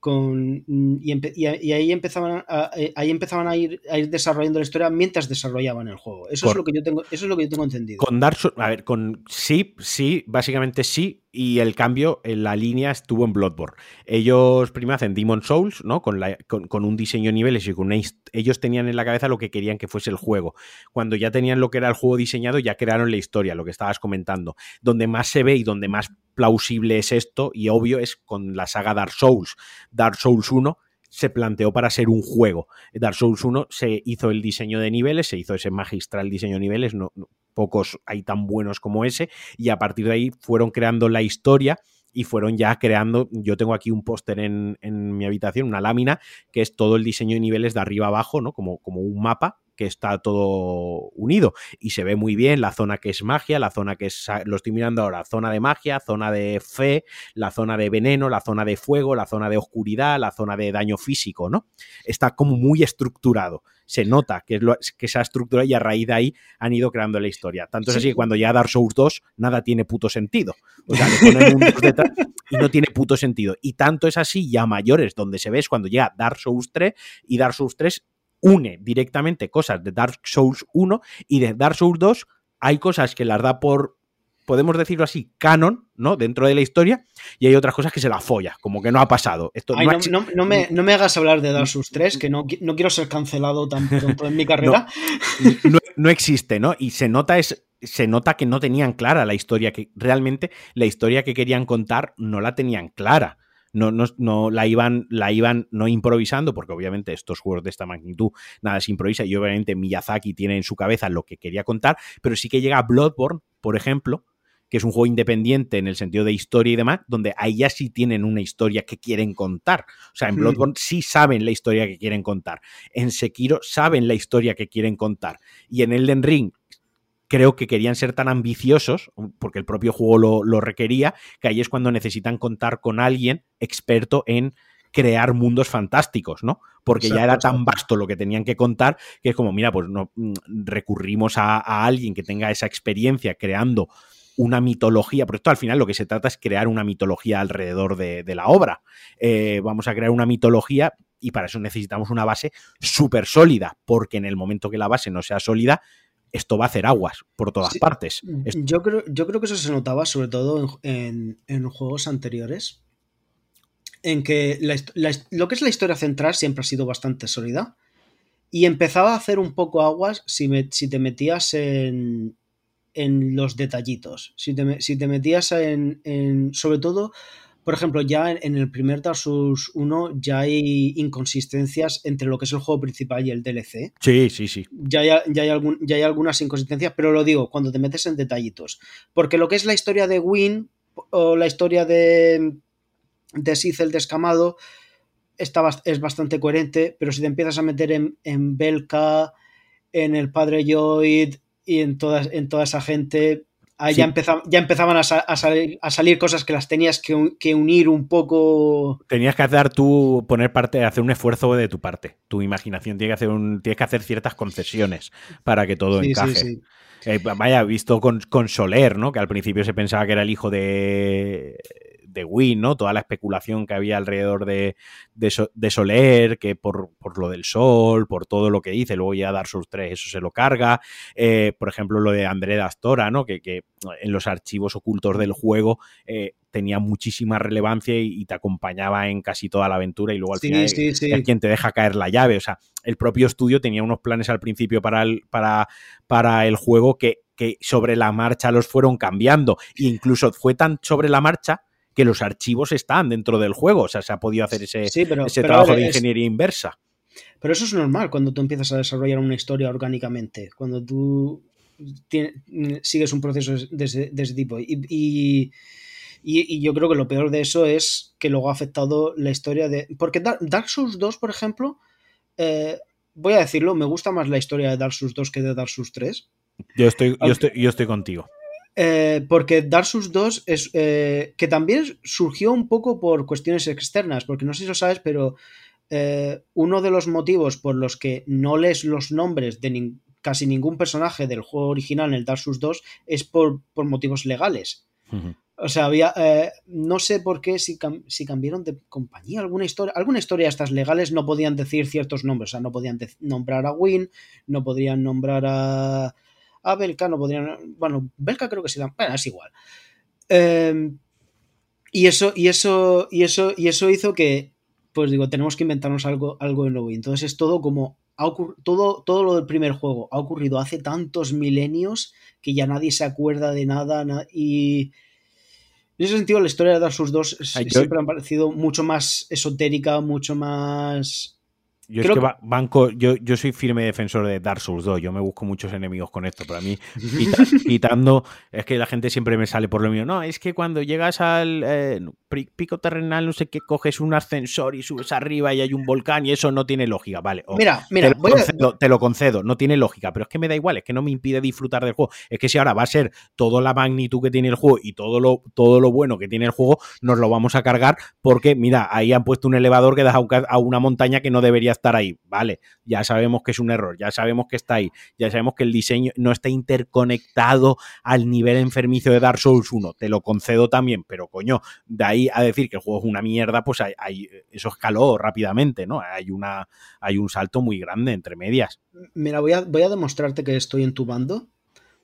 Con, y, ahí empezaban a, eh, ahí empezaban a ir, a ir desarrollando la historia mientras desarrollaban el juego. Eso es lo que yo tengo, eso es lo que yo tengo entendido. Con Dark a ver, con sí, sí, básicamente sí, y el cambio en la línea estuvo en Bloodborne. Ellos primero hacen Demon Souls, ¿no? Con, con, un diseño de niveles y con una ellos tenían en la cabeza lo que querían que fuese el juego. Cuando ya tenían lo que era el juego diseñado, ya crearon la historia, lo que estabas comentando. Donde más se ve y donde más plausible es esto, y obvio, es con la saga Dark Souls. Dark Souls 1 se planteó para ser un juego. Dark Souls 1 se hizo el diseño de niveles, se hizo ese magistral diseño de niveles, no, pocos hay tan buenos como ese, y a partir de ahí fueron creando la historia y fueron ya creando, yo tengo aquí un póster en, en, mi habitación, una lámina, que es todo el diseño de niveles de arriba abajo, ¿no? Como, como un mapa que está todo unido y se ve muy bien la zona que es magia, la zona que es, lo estoy mirando ahora, zona de magia, zona de fe, la zona de veneno, la zona de fuego, la zona de oscuridad, la zona de daño físico, ¿no? Está como muy estructurado. Se nota que, es lo, que esa estructura y a raíz de ahí han ido creando la historia. Tanto es así que cuando ya Dark Souls 2 nada tiene puto sentido. O sea, le ponen un detrás y no tiene puto sentido. Y tanto es así ya mayores, donde se ve es cuando llega Dark Souls 3 y Dark Souls 3 une directamente cosas de Dark Souls 1 y de Dark Souls 2 hay cosas que las da por, podemos decirlo así, canon, ¿no? Dentro de la historia, y hay otras cosas que se la folla, como que no ha pasado. Esto no, me, hagas hablar de Dark Souls 3, que no, quiero ser cancelado tan pronto en mi carrera. No, existe, ¿no? Y se nota es se nota que no tenían clara la historia, que realmente la historia que querían contar no la tenían clara. No, no, no, la iban, la iban no improvisando, porque obviamente estos juegos de esta magnitud nada se improvisa y obviamente Miyazaki tiene en su cabeza lo que quería contar, pero sí que llega Bloodborne, por ejemplo, que es un juego independiente en el sentido de historia y demás, donde ahí ya sí tienen una historia que quieren contar. O sea, en hmm. Bloodborne sí saben la historia que quieren contar. En Sekiro saben la historia que quieren contar. Y en Elden Ring creo que querían ser tan ambiciosos, porque el propio juego lo, requería, que ahí es cuando necesitan contar con alguien experto en crear mundos fantásticos, ¿no? Porque ya era tan vasto lo que tenían que contar que es como, mira, pues no mm, recurrimos a, alguien que tenga esa experiencia creando una mitología, porque esto al final lo que se trata es crear una mitología alrededor de, la obra. Eh, vamos a crear una mitología y para eso necesitamos una base súper sólida, porque en el momento que la base no sea sólida, esto va a hacer aguas por todas partes. Yo, creo, yo creo que eso se notaba sobre todo en, juegos anteriores, en que lo que es la historia central siempre ha sido bastante sólida y empezaba a hacer un poco aguas si, si te metías en, en los detallitos. Si te, si te metías en, en, Sobre todo, por ejemplo, ya en, el primer Dark Souls 1 ya hay inconsistencias entre lo que es el juego principal y el DLC. Sí, sí, sí. Ya hay, ya hay, algún, ya hay algunas inconsistencias, pero lo digo, cuando te metes en detallitos. Porque lo que es la historia de Win o la historia de, de Sith el descamado está, es bastante coherente, pero si te empiezas a meter en, en Belka, en el padre Lloyd, y en, todas, en toda esa gente ya, empezaban, ya empezaban a, salir, a, salir, cosas que las tenías que, unir un poco. Tenías que hacer tú, poner parte, hacer un esfuerzo de tu parte. Tu imaginación tiene que hacer un, tienes que hacer ciertas concesiones para que todo encaje. Eh, vaya, visto con, con Soler, ¿no? Que al principio se pensaba que era el hijo de de Win, ¿no? Toda la especulación que había alrededor de, de, Soler, que por, lo del sol, por todo lo que dice, luego ya dar sus tres, eso se lo carga. Eh, por ejemplo, lo de André Dastora, ¿no? Que, en los archivos ocultos del juego eh, tenía muchísima relevancia y, te acompañaba en casi toda la aventura y luego al final es quien te deja caer la llave. O sea, el propio estudio tenía unos planes al principio para el, para, para el juego que, que sobre la marcha los fueron cambiando. E incluso fue tan sobre la marcha que los archivos están dentro del juego. O sea, se ha podido hacer ese, ese trabajo de ingeniería inversa. Pero eso es normal cuando tú empiezas a desarrollar una historia orgánicamente. Cuando tú sigues un proceso de ese, tipo. Y, yo creo que lo peor de eso es que luego ha afectado la historia de. Porque Dark Souls 2, por ejemplo, eh, voy a decirlo, me gusta más la historia de Dark Souls 2 que de Dark Souls 3. Yo estoy, yo estoy, yo estoy contigo. Eh, porque Dark Souls 2 es eh, que también surgió un poco por cuestiones externas, porque no sé si lo sabes, pero eh, uno de los motivos por los que no lees los nombres de casi ningún personaje del juego original en el Dark Souls 2 es por, motivos legales. O sea, había. no sé por qué, si, si, cambiaron de compañía, alguna historia. Alguna historia de estas legales no podían decir ciertos nombres. O sea, no podían nombrar a Win, no podían nombrar a a Belka no podrían. Bueno, Belka creo que sí. Bueno, es igual. Em, y eso, y eso, y eso, y eso hizo que, pues digo, tenemos que inventarnos algo, algo de nuevo. Y entonces es todo como. Ha todo, todo lo del primer juego ha ocurrido hace tantos milenios que ya nadie se acuerda de nada. y. En ese sentido, la historia de Dark Souls 2 siempre ha parecido mucho más esotérica, mucho más yo es que, banco, yo, yo soy firme defensor de Dark Souls 2. Yo me busco muchos enemigos con esto, pero a mí, quitando, es que la gente siempre me sale por lo mío. No, es que cuando llegas al eh, pico terrenal, no sé qué, coges un ascensor y subes arriba y hay un volcán y eso no tiene lógica. Vale, mira, mira, te lo, concedo, no tiene lógica, pero es que me da igual, es que no me impide disfrutar del juego. Es que si ahora va a ser toda la magnitud que tiene el juego y todo lo, todo lo bueno que tiene el juego, nos lo vamos a cargar porque, mira, ahí han puesto un elevador que da a una montaña que no debería estar ahí. Vale, ya sabemos que es un error, ya sabemos que está ahí, ya sabemos que el diseño no está interconectado al nivel enfermizo de Dark Souls 1. Te lo concedo también, pero coño, de ahí a decir que el juego es una mierda, pues hay, eso escaló rápidamente, ¿no? Hay, una, hay un salto muy grande entre medias. Mira, voy a, voy a demostrarte que estoy en tu bando,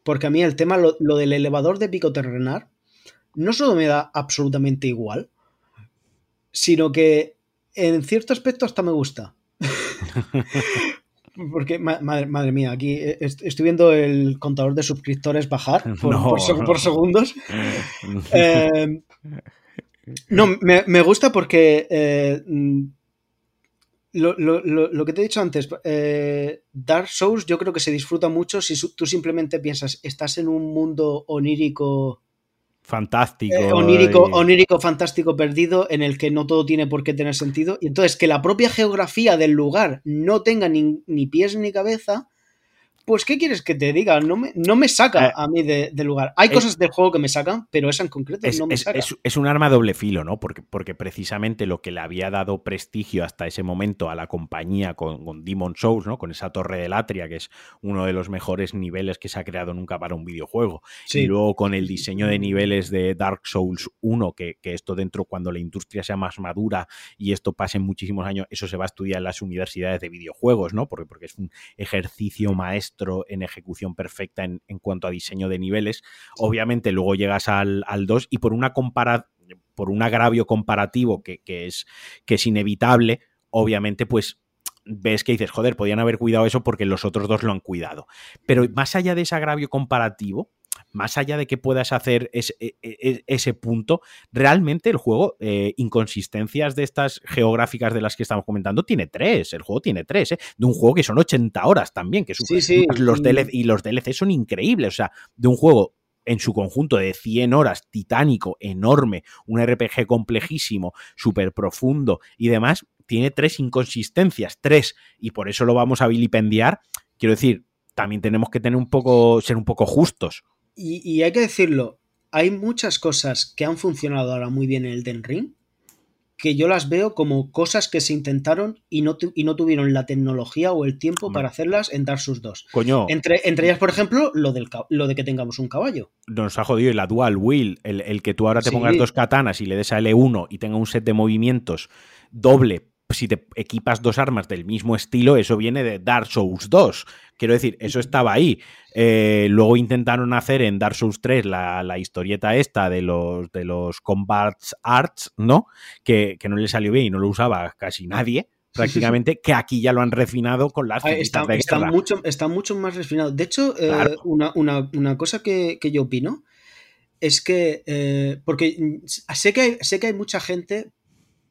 porque a mí el tema, lo, lo del elevador de pico terrenar, no solo me da absolutamente igual, sino que en cierto aspecto hasta me gusta. porque, madre, mía, aquí estoy viendo el contador de suscriptores bajar por, segundos. Eh, no, me, gusta porque eh, lo, que te he dicho antes, eh, Dark Souls yo creo que se disfruta mucho si tú simplemente piensas, estás en un mundo onírico fantástico. Eh, onírico, onírico, fantástico, perdido, en el que no todo tiene por qué tener sentido. Y entonces que la propia geografía del lugar no tenga ni, ni pies ni cabeza, pues, ¿qué quieres que te diga? No me, no me saca eh, a mí del de lugar. Hay cosas del juego que me sacan, pero esa en concreto no me saca. Es, un arma doble filo, ¿no? Porque, porque precisamente lo que le había dado prestigio hasta ese momento a la compañía con, con Demon Souls, ¿no? Con esa torre de Latria, que es uno de los mejores niveles que se ha creado nunca para un videojuego. Y luego con el diseño de niveles de Dark Souls 1, que, que esto dentro, cuando la industria sea más madura y esto pase muchísimos años, eso se va a estudiar en las universidades de videojuegos, ¿no? Porque, porque es un ejercicio maestro en ejecución perfecta en, cuanto a diseño de niveles. Obviamente luego llegas al, 2 y por una por un agravio comparativo que, es, que es inevitable, obviamente pues ves que dices, joder, podían haber cuidado eso porque los otros dos lo han cuidado. Pero más allá de ese agravio comparativo, más allá de que puedas hacer e, e, e, ese, punto, realmente el juego, eh, inconsistencias de estas geográficas de las que estamos comentando, tiene tres. El juego tiene tres, ¿eh? De un juego que son 80 horas también, que Los DLC, y los DLC son increíbles. O sea, de un juego en su conjunto de 100 horas, titánico, enorme, un RPG complejísimo, súper profundo y demás, tiene tres inconsistencias, tres, y por eso lo vamos a vilipendiar. Quiero decir, también tenemos que tener un poco, ser un poco justos. Y, hay que decirlo, hay muchas cosas que han funcionado ahora muy bien en el Den Ring, que yo las veo como cosas que se intentaron y no, y no tuvieron la tecnología o el tiempo para hacerlas en Dark Souls 2. Coño. Entre, entre ellas, por ejemplo, lo, del, lo de que tengamos un caballo. Nos ha jodido y la Dual Wheel, el, que tú ahora te pongas dos katanas y le des a L1 y tenga un set de movimientos doble si te equipas dos armas del mismo estilo, eso viene de Dark Souls 2. Quiero decir, eso estaba ahí. Eh, luego intentaron hacer en Dark Souls 3 la, historieta esta de los, de los Combat Arts, ¿no? Que, no le salió bien y no lo usaba casi nadie prácticamente, que aquí ya lo han refinado con las está, está mucho, está mucho más refinado. De hecho, eh, una, cosa que, yo opino es que, eh, porque sé que, hay, sé que hay mucha gente,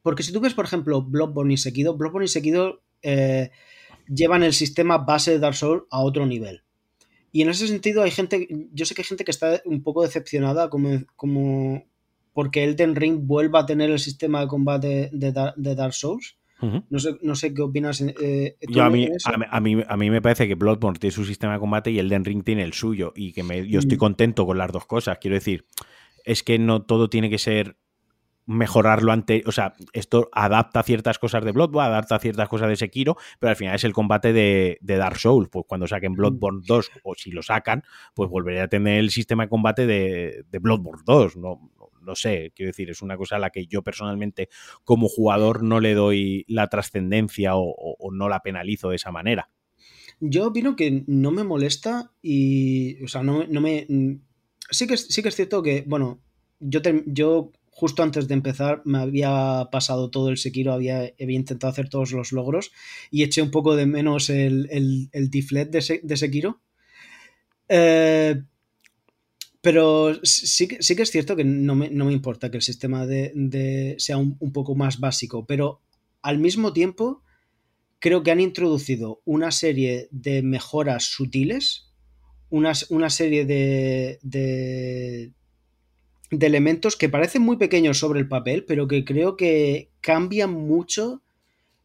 porque si tú ves, por ejemplo, Bloodborne y Sekido, Bloodborne y Sekido eh, llevan el sistema base de Dark Souls a otro nivel. Y en ese sentido hay gente, yo sé que hay gente que está un poco decepcionada como, como porque Elden Ring vuelva a tener el sistema de combate de, Dark Souls. no, sé, no, sé, qué opinas. Eh, yo a, mí, a, mí, a mí me parece que Bloodborne tiene su sistema de combate y Elden Ring tiene el suyo. Y que me, yo estoy mm. contento con las dos cosas. Quiero decir, es que no todo tiene que ser mejorarlo ante. O sea, esto adapta ciertas cosas de Bloodborne, adapta ciertas cosas de Sekiro, pero al final es el combate de, Dark Souls. Pues cuando saquen Bloodborne 2, o si lo sacan, pues volveré a tener el sistema de combate de, Bloodborne 2. No, no sé, quiero decir, es una cosa a la que yo personalmente, como jugador, no le doy la trascendencia o, no la penalizo de esa manera. Yo opino que no me molesta y. O sea, no, me. Sí que, sí que es cierto que, bueno, yo, yo justo antes de empezar me había pasado todo el Sekiro, había, intentado hacer todos los logros y eché un poco de menos el, el, el tiflet de, de Sekiro. Eh, pero sí, sí, que es cierto que no me, importa que el sistema de, sea un, poco más básico, pero al mismo tiempo creo que han introducido una serie de mejoras sutiles, una, una serie de, de elementos que parecen muy pequeños sobre el papel, pero que creo que cambian mucho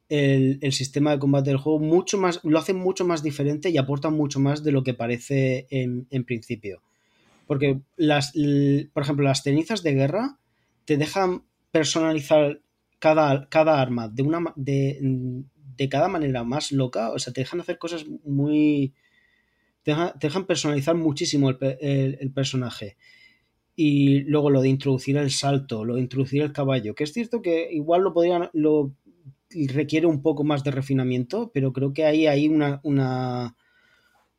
el, sistema de combate del juego, mucho más, lo hacen mucho más diferente y aportan mucho más de lo que parece en, principio. Porque las, por ejemplo, las cenizas de guerra te dejan personalizar cada, cada arma de una de, cada manera más loca. O sea, te dejan hacer cosas muy. Te dejan, personalizar muchísimo el personaje y luego lo de introducir el salto, lo de introducir el caballo, que es cierto que igual lo podrían, lo requiere un poco más de refinamiento, pero creo que ahí hay una, una,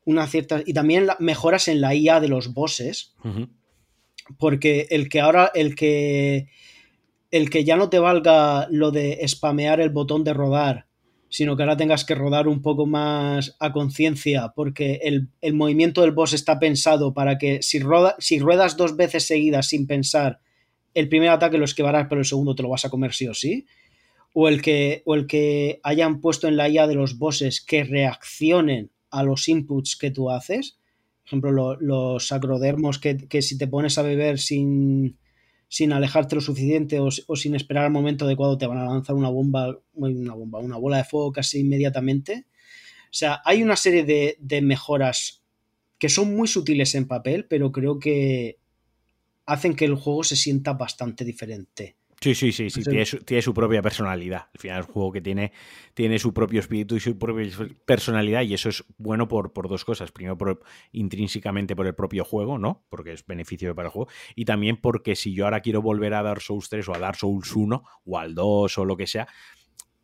una cierta... Y también mejoras en la IA de los bosses, porque el que ahora, el que, el que ya no te valga lo de spamear el botón de rodar sino que ahora tengas que rodar un poco más a conciencia, porque el, movimiento del boss está pensado para que si, si ruedas dos veces seguidas sin pensar, el primer ataque lo esquivarás, pero el segundo te lo vas a comer sí o sí. O el que, o el que hayan puesto en la IA de los bosses que reaccionen a los inputs que tú haces. Por ejemplo, los acrodermos que, que si te pones a beber sin, sin alejarte lo suficiente o, sin esperar al momento adecuado te van a lanzar una bomba, una bomba, una bola de fuego casi inmediatamente. O sea, hay una serie de, mejoras que son muy sutiles en papel, pero creo que hacen que el juego se sienta bastante diferente. Sí, sí, sí, sí. Tiene, su, propia personalidad. Al final es un juego que tiene, tiene su propio espíritu y su propia personalidad y eso es bueno por, por dos cosas. Primero, por, intrínsecamente por el propio juego, ¿no? Porque es beneficio para el juego. Y también porque si yo ahora quiero volver a Dark Souls 3 o a Dark Souls 1 o al 2 o lo que sea,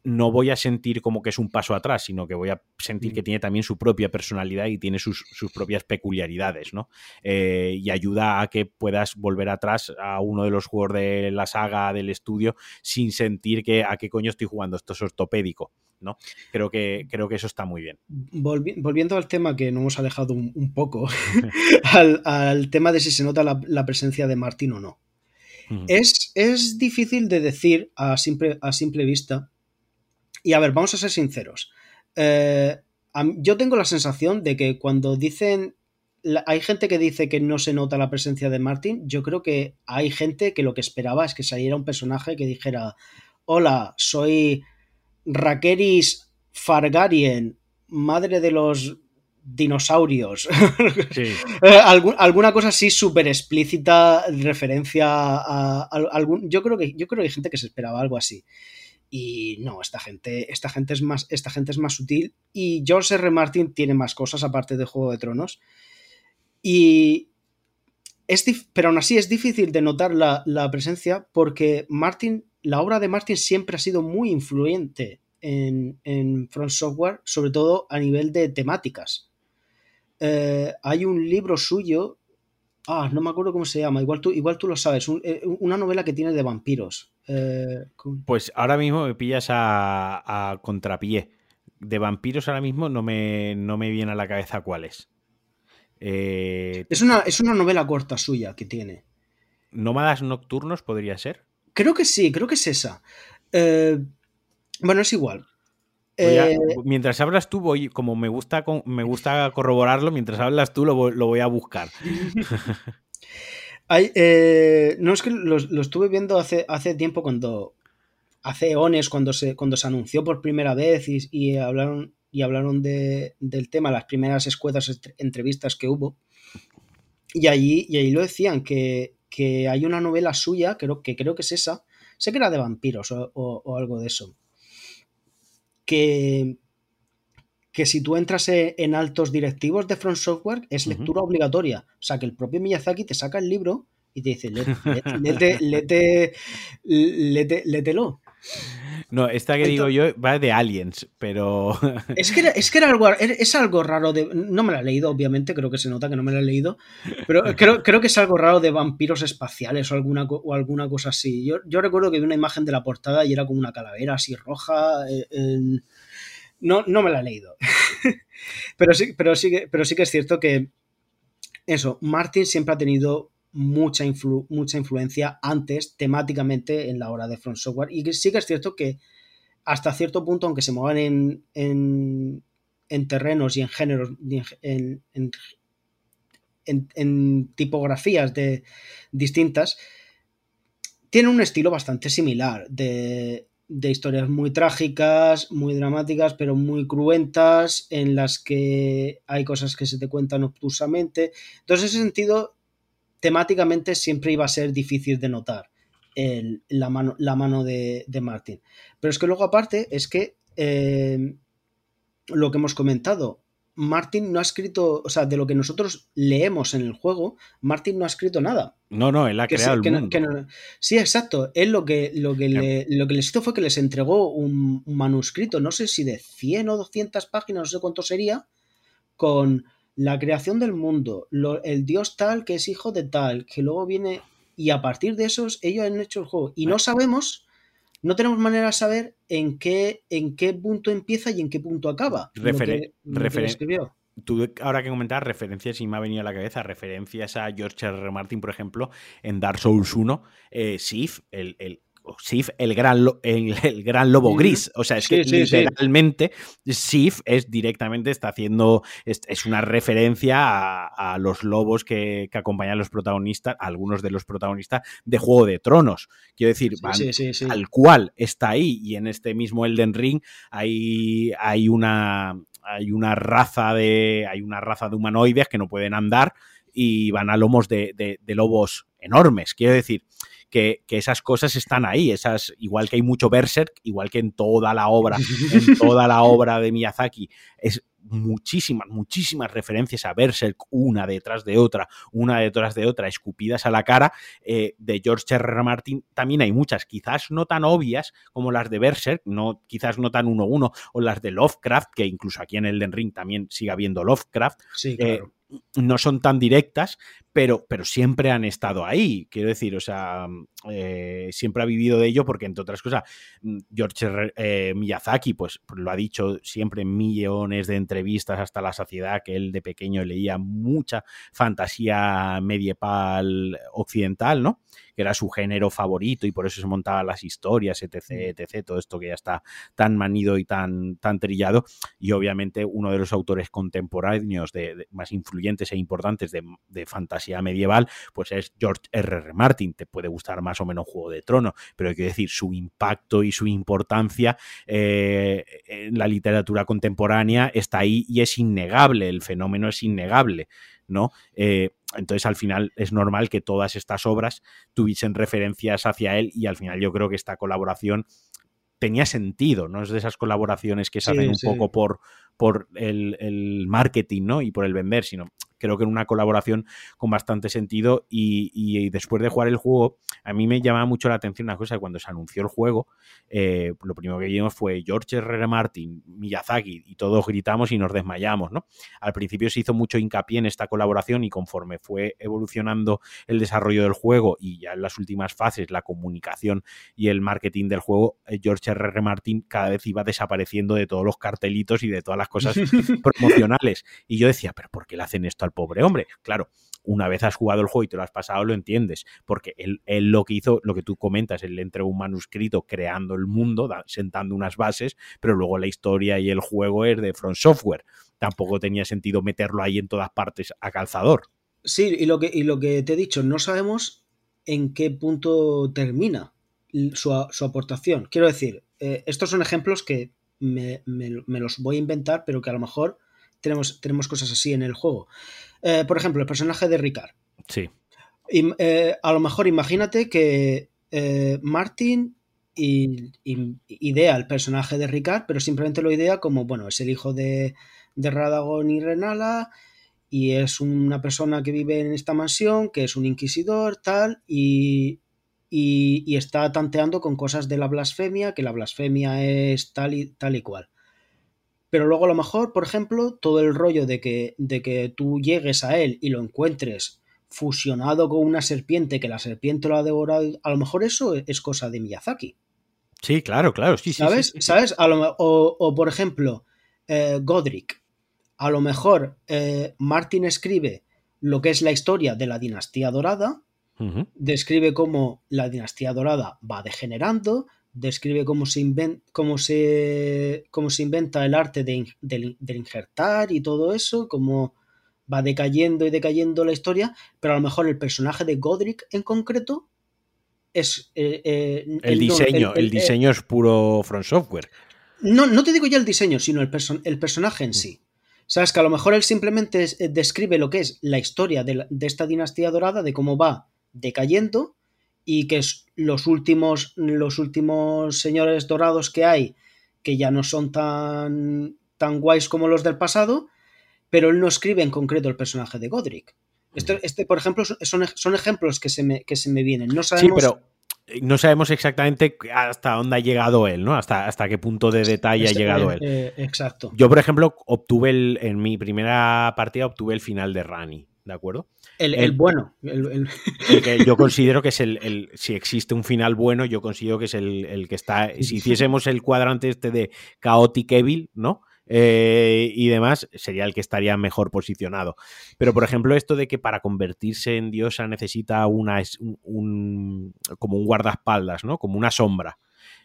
no voy a sentir como que es un paso atrás, sino que voy a sentir que tiene también su propia personalidad y tiene sus, propias peculiaridades, ¿no? Eh, y ayuda a que puedas volver atrás a uno de los juegos de la saga del estudio sin sentir que a qué coño estoy jugando, esto es ortopédico, ¿no? Creo que, creo que eso está muy bien. volviendo al tema que nos hemos alejado un, poco, al, tema de si se nota la, presencia de Martín o no. es, es, difícil de decir a simple, a simple vista y a ver, vamos a ser sinceros. Eh, yo tengo la sensación de que cuando dicen. hay gente que dice que no se nota la presencia de Martin. Yo creo que hay gente que lo que esperaba es que saliera un personaje que dijera: Hola, soy Rakeris Fargarien, madre de los dinosaurios. Eh, alguna cosa así súper explícita, referencia a, algún. Yo creo que yo creo que hay gente que se esperaba algo así. Y no, esta gente, esta gente es más, esta gente es más sutil. Y George R. Martin tiene más cosas aparte de Juego de Tronos. Y. Es pero aún así es difícil de notar la, presencia porque Martin, la obra de Martin siempre ha sido muy influyente en, en Front Software, sobre todo a nivel de temáticas. Eh, hay un libro suyo Ah, no me acuerdo cómo se llama. Igual tú, igual tú lo sabes. Eh, una novela que tiene de vampiros. Eh, pues ahora mismo me pillas a, contrapié. De vampiros ahora mismo no me, no me viene a la cabeza cuál es. Eh, es, una, es una novela corta suya que tiene. ¿Nómadas nocturnos podría ser? Creo que sí, creo que es esa. bueno, es igual. mientras hablas tú, voy, como me gusta, me gusta corroborarlo, mientras hablas tú lo, lo voy a buscar. Eh, no es que lo, estuve viendo hace, hace tiempo cuando. Hace ones, cuando se, cuando se anunció por primera vez y, hablaron, y hablaron de, del tema, las primeras escuetas entrevistas que hubo. Y allí, y ahí lo decían, que, hay una novela suya, creo, que creo que es esa. Sé que era de vampiros o algo de eso. Que, que si tú entras e, en altos directivos de Front Software es lectura obligatoria. O sea, que el propio Miyazaki te saca el libro y te dice, léete, lételo. No, esta que digo yo va de Aliens, pero. Es que, era, es que era algo, es algo raro de. No me la he leído, obviamente, creo que se nota que no me la he leído. Pero creo, creo que es algo raro de vampiros espaciales o alguna, o alguna cosa así. Yo, yo recuerdo que vi una imagen de la portada y era como una calavera así roja. Eh, en, no, no me la he leído. pero, sí, pero, sí, pero sí que es cierto que eso, Martin siempre ha tenido mucha, mucha influencia antes temáticamente en la hora de Front Software. Y sí que es cierto que hasta cierto punto, aunque se muevan en, en, terrenos y en géneros, en, en, tipografías de, distintas, tiene un estilo bastante similar de, de historias muy trágicas, muy dramáticas, pero muy cruentas, en las que hay cosas que se te cuentan obtusamente. Entonces, en ese sentido, temáticamente siempre iba a ser difícil de notar la mano, la mano de, de, Martin. Pero es que luego, aparte, es que eh, lo que hemos comentado, Martin no ha escrito, o sea, de lo que nosotros leemos en el juego, Martin no ha escrito nada. No, no, él ha creado el mundo. sí, exacto. Él lo que, lo, que le, lo que les hizo fue que les entregó un, manuscrito, no sé si de 100 o 200 páginas, no sé cuánto sería, con la creación del mundo, el dios tal que es hijo de tal, que luego viene... Y a partir de esos, ellos han hecho el juego. Y no sabemos no tenemos manera de saber en qué, en qué punto empieza y en qué punto acaba. Refer Tú, ahora que comentar referencias, y me ha venido a la cabeza, referencias a George R. Martin, por ejemplo, en Dark Souls 1, eh, Sif, el, Sif, el gran, el, gran lobo gris. O sea, es que literalmente Sif es directamente, está haciendo, es, una referencia a, los lobos que, acompañan a los protagonistas, algunos de los protagonistas de Juego de Tronos. Quiero decir, al cual está ahí y en este mismo Elden Ring hay, hay una hay una raza de hay una raza de humanoides que no pueden andar y van a lomos de, de lobos enormes. Quiero decir, que, esas cosas están ahí, esas, igual que hay mucho Berserk, igual que en toda la obra, en toda la obra de Miyazaki, es muchísimas, muchísimas referencias a Berserk, una detrás de otra, una detrás de otra, escupidas a la cara. Eh, de George R. R. Martin también hay muchas, quizás no tan obvias como las de Berserk, no, quizás no tan uno uno, o las de Lovecraft, que incluso aquí en Elden Ring también sigue habiendo Lovecraft. Sí, eh, no son tan directas, pero, pero siempre han estado ahí. Quiero decir, o sea, eh, siempre ha vivido de ello porque, entre otras cosas, mm, George eh, Miyazaki, pues, lo ha dicho siempre en millones de entrevistas hasta la saciedad, que él de pequeño leía mucha fantasía medieval occidental, ¿no? Que era su género favorito y por eso se montaban las historias, etc., mm. etc., todo esto que ya está tan manido y tan, tan trillado. Y obviamente uno de los autores contemporáneos de, más influyentes e importantes de, de fantasía medieval, pues es George R. R. Martin. Te puede gustar más o menos Juego de Tronos, pero hay que decir, su impacto y su importancia eh, en la literatura contemporánea está ahí y es innegable, el fenómeno es innegable, ¿no? Eh, entonces, al final, es normal que todas estas obras tuviesen referencias hacia él y al final yo creo que esta colaboración tenía sentido, no es de esas colaboraciones que se hacen un poco por, por el, el, marketing, ¿no? Y por el vender, sino creo que en una colaboración con bastante sentido y, después de jugar el juego, a mí me llama mucho la atención una cosa, cuando se anunció el juego, eh, lo primero que vimos fue George R. R. Martin, Miyazaki, y todos gritamos y nos desmayamos, ¿no? Al principio se hizo mucho hincapié en esta colaboración y conforme fue evolucionando el desarrollo del juego y ya en las últimas fases la comunicación y el marketing del juego, eh, George R. R. Martin cada vez iba desapareciendo de todos los cartelitos y de todas las cosas promocionales. Y yo decía, pero ¿por qué le hacen esto al pobre hombre. Claro, una vez has jugado el juego y te lo has pasado, lo entiendes, porque él, lo que hizo, lo que tú comentas, él le entregó un manuscrito creando el mundo, sentando unas bases, pero luego la historia y el juego es de Front Software. Tampoco tenía sentido meterlo ahí en todas partes a calzador. Sí, y lo que, y lo que te he dicho, no sabemos en qué punto termina su, aportación. Quiero decir, eh, estos son ejemplos que me, los voy a inventar, pero que a lo mejor tenemos, tenemos cosas así en el juego. Eh, por ejemplo, el personaje de Ricard. Sí. Eh, a lo mejor imagínate que eh, Martin idea el personaje de Ricard, pero simplemente lo idea como, bueno, es el hijo de, de Radagon y Renala y es una persona que vive en esta mansión, que es un inquisidor, tal, y, y, está tanteando con cosas de la blasfemia, que la blasfemia es tal y, tal y cual. Pero luego a lo mejor, por ejemplo, todo el rollo de que, de que tú llegues a él y lo encuentres fusionado con una serpiente, que la serpiente lo ha devorado, a lo mejor eso es cosa de Miyazaki. Sí, claro, claro, sí, ¿Sabes? Sí, ¿Sabes? o, por ejemplo, eh, Godric. A lo mejor eh, Martin escribe lo que es la historia de la dinastía dorada, describe cómo la dinastía dorada va degenerando, describe cómo se, cómo se, cómo se inventa el arte de, del, injertar y todo eso, cómo va decayendo y decayendo la historia, pero a lo mejor el personaje de Godric en concreto es... Eh, eh, el, diseño, el, diseño es puro front software. No, no te digo ya el diseño, sino el, el personaje en sí. Sabes que a lo mejor él simplemente eh, describe lo que es la historia de, de esta dinastía dorada, de cómo va decayendo, y que los últimos, los últimos señores dorados que hay, que ya no son tan, tan guays como los del pasado, pero él no escribe en concreto el personaje de Godric. Este, este por ejemplo, son, son ejemplos que se, me, que se me vienen. No sabemos... Sí, pero no sabemos exactamente hasta dónde ha llegado él, ¿no? Hasta, hasta qué punto de detalle ha llegado eh, él. Eh, exacto. Yo, por ejemplo, obtuve el, en mi primera partida obtuve el final de Rani ¿de acuerdo? El, bueno. que yo considero que es el, Si existe un final bueno, yo considero que es el, que está. Si hiciésemos el cuadrante este de Chaotic Evil, ¿no? Eh, y demás, sería el que estaría mejor posicionado. Pero, por ejemplo, esto de que para convertirse en diosa necesita una, un, como un guardaespaldas, ¿no? Como una sombra.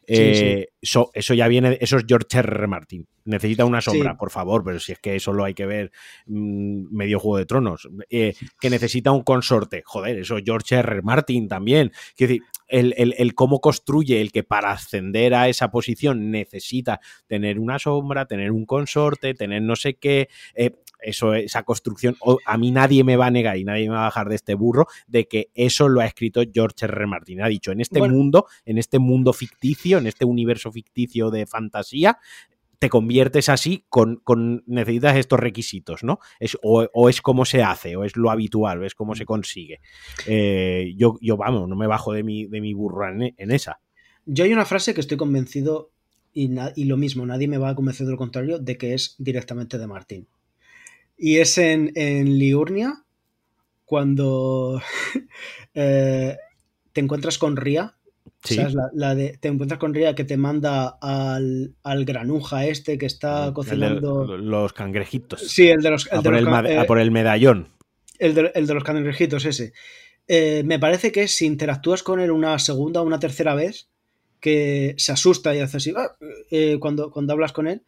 Eh, eso, eso, ya viene, eso es George R. Martin. Necesita una sombra, por favor, pero si es que eso lo hay que ver mm, medio Juego de Tronos. Eh, que necesita un consorte. Joder, eso es George R. Martin también. Quiero decir, el, cómo construye el que para ascender a esa posición necesita tener una sombra, tener un consorte, tener no sé qué. Eh, eso, esa construcción, a mí nadie me va a negar y nadie me va a bajar de este burro de que eso lo ha escrito George R. Martin. Ha dicho, en este mundo, en este mundo ficticio, en este universo ficticio de fantasía, te conviertes así con, necesitas estos requisitos, ¿no? Es, o, es como se hace, o es lo habitual, o es cómo se consigue. Eh, yo, yo, vamos, no me bajo de mi, de mi burro en, esa. Yo hay una frase que estoy convencido, y, y, lo mismo, nadie me va a convencer de lo contrario, de que es directamente de Martín. Y es en, Liurnia, cuando eh, te encuentras con Ria. La, de, te encuentras con Ria que te manda al, granuja este que está cocinando. los cangrejitos. Sí, el de los. a, por el, medallón. El de, los cangrejitos, ese. Eh, me parece que si interactúas con él una segunda o una tercera vez, que se asusta y hace así, ah", eh, cuando, cuando hablas con él,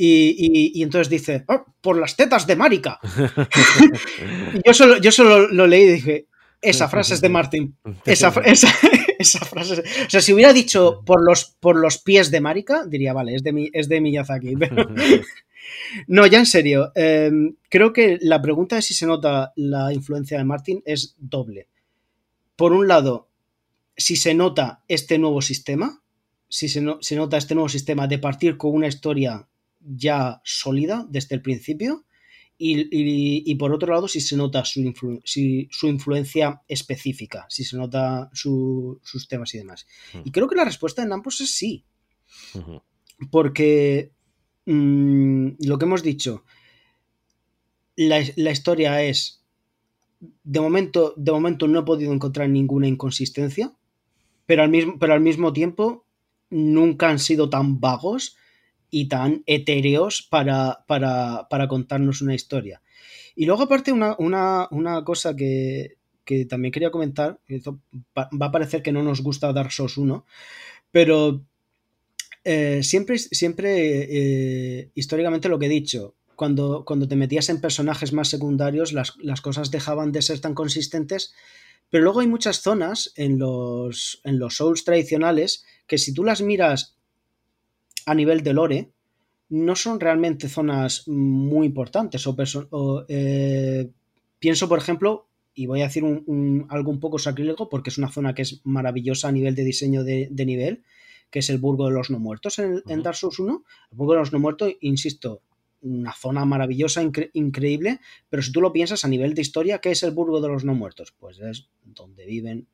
y, entonces dice, oh, por las tetas de Marica. yo, solo, yo solo lo leí y dije, esa frase es de Martin. Esa, esa, frase. O sea, si hubiera dicho por los, por los pies de Marica, diría, vale, es de, mi, es de Miyazaki. no, ya en serio. Em, creo que la pregunta de si se nota la influencia de Martin es doble. Por un lado, si se nota este nuevo sistema, si se, se nota este nuevo sistema de partir con una historia ya sólida desde el principio. Y, por otro lado, si se nota su, su influencia específica, si se nota sus temas y demás. Y creo que la respuesta en ambos es sí. Porque mm, lo que hemos dicho, la, historia es, de momento, de momento no he podido encontrar ninguna inconsistencia, pero al mismo, pero al mismo tiempo nunca han sido tan vagos y tan etéreos para, para, contarnos una historia. Y luego aparte una, cosa que, también quería comentar, va a parecer que no nos gusta Dark Souls 1, pero eh, siempre, siempre eh, históricamente lo que he dicho, cuando, cuando te metías en personajes más secundarios las, las, cosas dejaban de ser tan consistentes, pero luego hay muchas zonas en los, en los Souls tradicionales que si tú las miras a nivel de lore, no son realmente zonas muy importantes. O, eh, pienso, por ejemplo, y voy a decir un, algo un poco sacrílego, porque es una zona que es maravillosa a nivel de diseño de, nivel, que es el Burgo de los No Muertos en, Dark Souls 1. El Burgo de los No Muertos, insisto, una zona maravillosa, increíble, pero si tú lo piensas a nivel de historia, ¿qué es el Burgo de los No Muertos? Pues es donde viven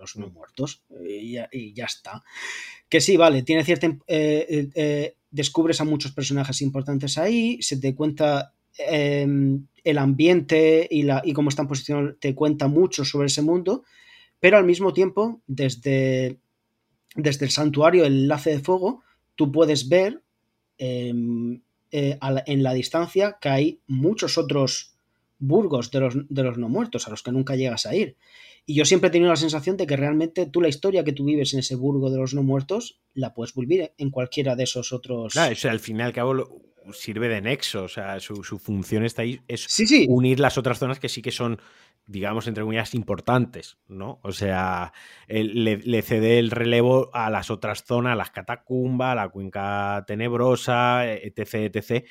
los no muertos y ya, está. Que sí, vale, tiene cierta... Eh, eh, eh, descubres a muchos personajes importantes ahí, se te cuenta em, el ambiente y, la, y cómo están posicionados, te cuenta mucho sobre ese mundo, pero al mismo tiempo, desde, desde el santuario, el enlace de fuego, tú puedes ver em, en la distancia que hay muchos otros burgos de los, de los no muertos a los que nunca llegas a ir. Y yo siempre he tenido la sensación de que realmente tú la historia que tú vives en ese burgo de los no muertos la puedes volver en cualquiera de esos otros. Claro, o al final y al cabo sirve de nexo, o sea, su, función está ahí, es unir las otras zonas que sí que son, digamos, entre comillas, importantes, ¿no? O sea, le, cede el relevo a las otras zonas, a las catacumbas, a la cuenca tenebrosa, etc., etc.,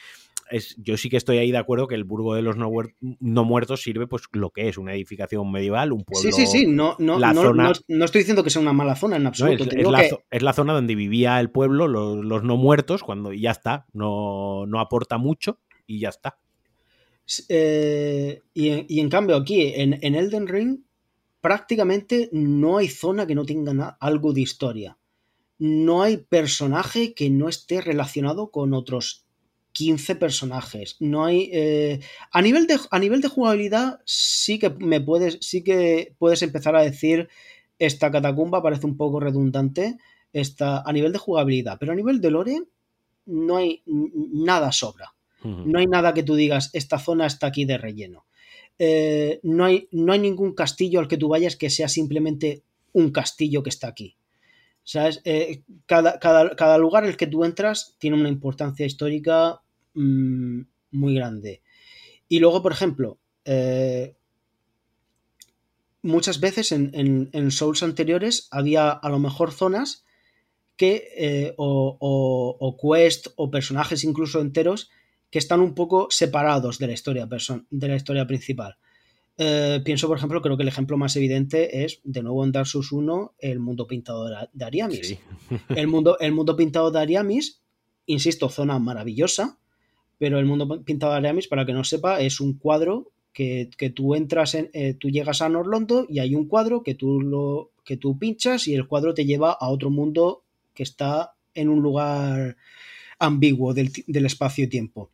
yo sí que estoy ahí de acuerdo que el Burgo de los no, Muertos sirve pues lo que es, una edificación medieval, un pueblo. Sí, sí, sí, no, no, no, estoy diciendo que sea una mala zona en absoluto. es, la, zona donde vivía el pueblo, los, no muertos, cuando ya está, no, aporta mucho y ya está. Eh, y, en, cambio aquí, en, en, Elden Ring, prácticamente no hay zona que no tenga algo de historia. No hay personaje que no esté relacionado con otros 15 personajes. No hay. Eh, a, nivel de, a nivel de jugabilidad, sí que me puedes. Sí que puedes empezar a decir. Esta catacumba parece un poco redundante. Esta, a nivel de jugabilidad. Pero a nivel de lore, no hay nada sobra. No hay nada que tú digas, esta zona está aquí de relleno. Eh, no, hay, no hay ningún castillo al que tú vayas que sea simplemente un castillo que está aquí. ¿Sabes? Eh, cada, cada, cada, lugar en el que tú entras tiene una importancia histórica mmm, muy grande. Y luego, por ejemplo, eh, muchas veces en, en, en, Souls anteriores había a lo mejor zonas que, eh, o, o, o, quest o personajes incluso enteros que están un poco separados de la historia, de la historia principal. Eh, pienso, por ejemplo, creo que el ejemplo más evidente es, de nuevo en Dark Souls 1, el mundo pintado de Ariamis. Sí. el, mundo, el mundo pintado de Ariamis, insisto, zona maravillosa, pero el mundo pintado de Ariamis, para que no sepa, es un cuadro que, que tú entras en, eh, tú llegas a Norlondo y hay un cuadro que tú, lo, que tú pinchas y el cuadro te lleva a otro mundo que está en un lugar ambiguo del, del espacio y tiempo.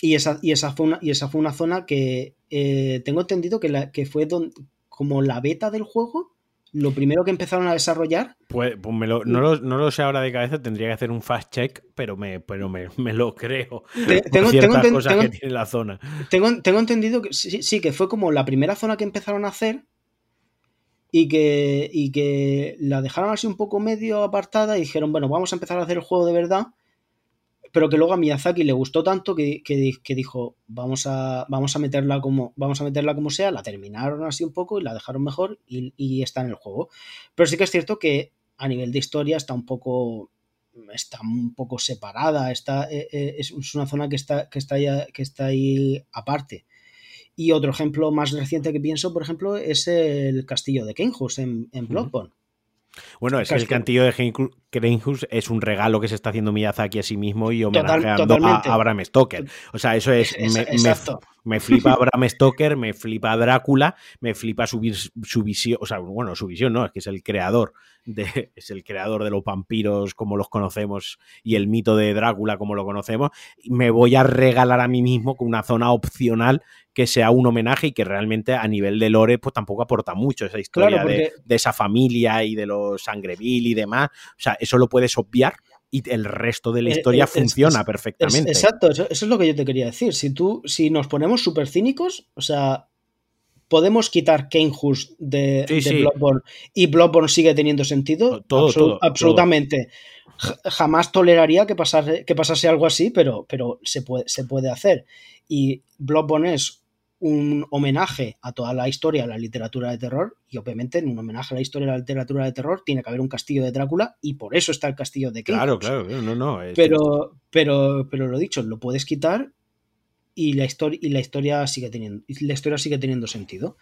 Y esa, y esa, fue, una, y esa fue una zona que eh, tengo entendido que, la, que fue don, como la beta del juego, lo primero que empezaron a desarrollar. Pues, pues me lo, no, lo, no, lo, sé ahora de cabeza, tendría que hacer un fast check, pero me, pero me, me lo creo. Te, tengo, ciertas tengo, cosas tengo, que tiene la zona. Tengo, tengo entendido que sí, sí, que fue como la primera zona que empezaron a hacer y que, y que la dejaron así un poco medio apartada y dijeron, bueno, vamos a empezar a hacer el juego de verdad pero que luego a Miyazaki le gustó tanto que, que, que, dijo, vamos a, vamos, a meterla como, vamos a meterla como sea, la terminaron así un poco y la dejaron mejor y, y, está en el juego. Pero sí que es cierto que a nivel de historia está un poco está un poco separada, está, eh, eh, es una zona que está, que, está ahí, que está ahí aparte. Y otro ejemplo más reciente que pienso, por ejemplo, es el castillo de Kenhus en, en Bloodborne. Uh -huh. Bueno, es que el cantillo de Greenhouse es un regalo que se está haciendo Miyazaki a sí mismo y homenajeando Total, a Abraham Stoker. O sea, eso es. Me, me, me, flipa Abraham Stoker, me flipa Drácula, me flipa su, su, visión. O sea, bueno, su visión no, es que es el creador. De, es el creador de los vampiros como los conocemos y el mito de Drácula como lo conocemos. Me voy a regalar a mí mismo con una zona opcional que sea un homenaje y que realmente a nivel de lore pues tampoco aporta mucho esa historia claro, porque... de, de, esa familia y de los Sangreville y demás. O sea, eso lo puedes obviar y el resto de la historia es, funciona es, perfectamente. exacto, eso, eso, es lo que yo te quería decir. Si tú, si nos ponemos súper cínicos, o sea, podemos quitar Kanehus de, sí, de sí. Bloodborne y Bloodborne sigue teniendo sentido. Todo, Absol todo absolutamente. Todo. Jamás toleraría que pasase, que pasase algo así, pero, pero se, puede, se puede hacer. Y Bloodborne es un homenaje a toda la historia de la literatura de terror y obviamente en un homenaje a la historia de la literatura de terror tiene que haber un castillo de Drácula y por eso está el castillo de Kate. Claro, claro, no, no. Es... Pero, pero, pero lo dicho, lo puedes quitar y la historia y la historia sigue teniendo la historia sigue teniendo sentido.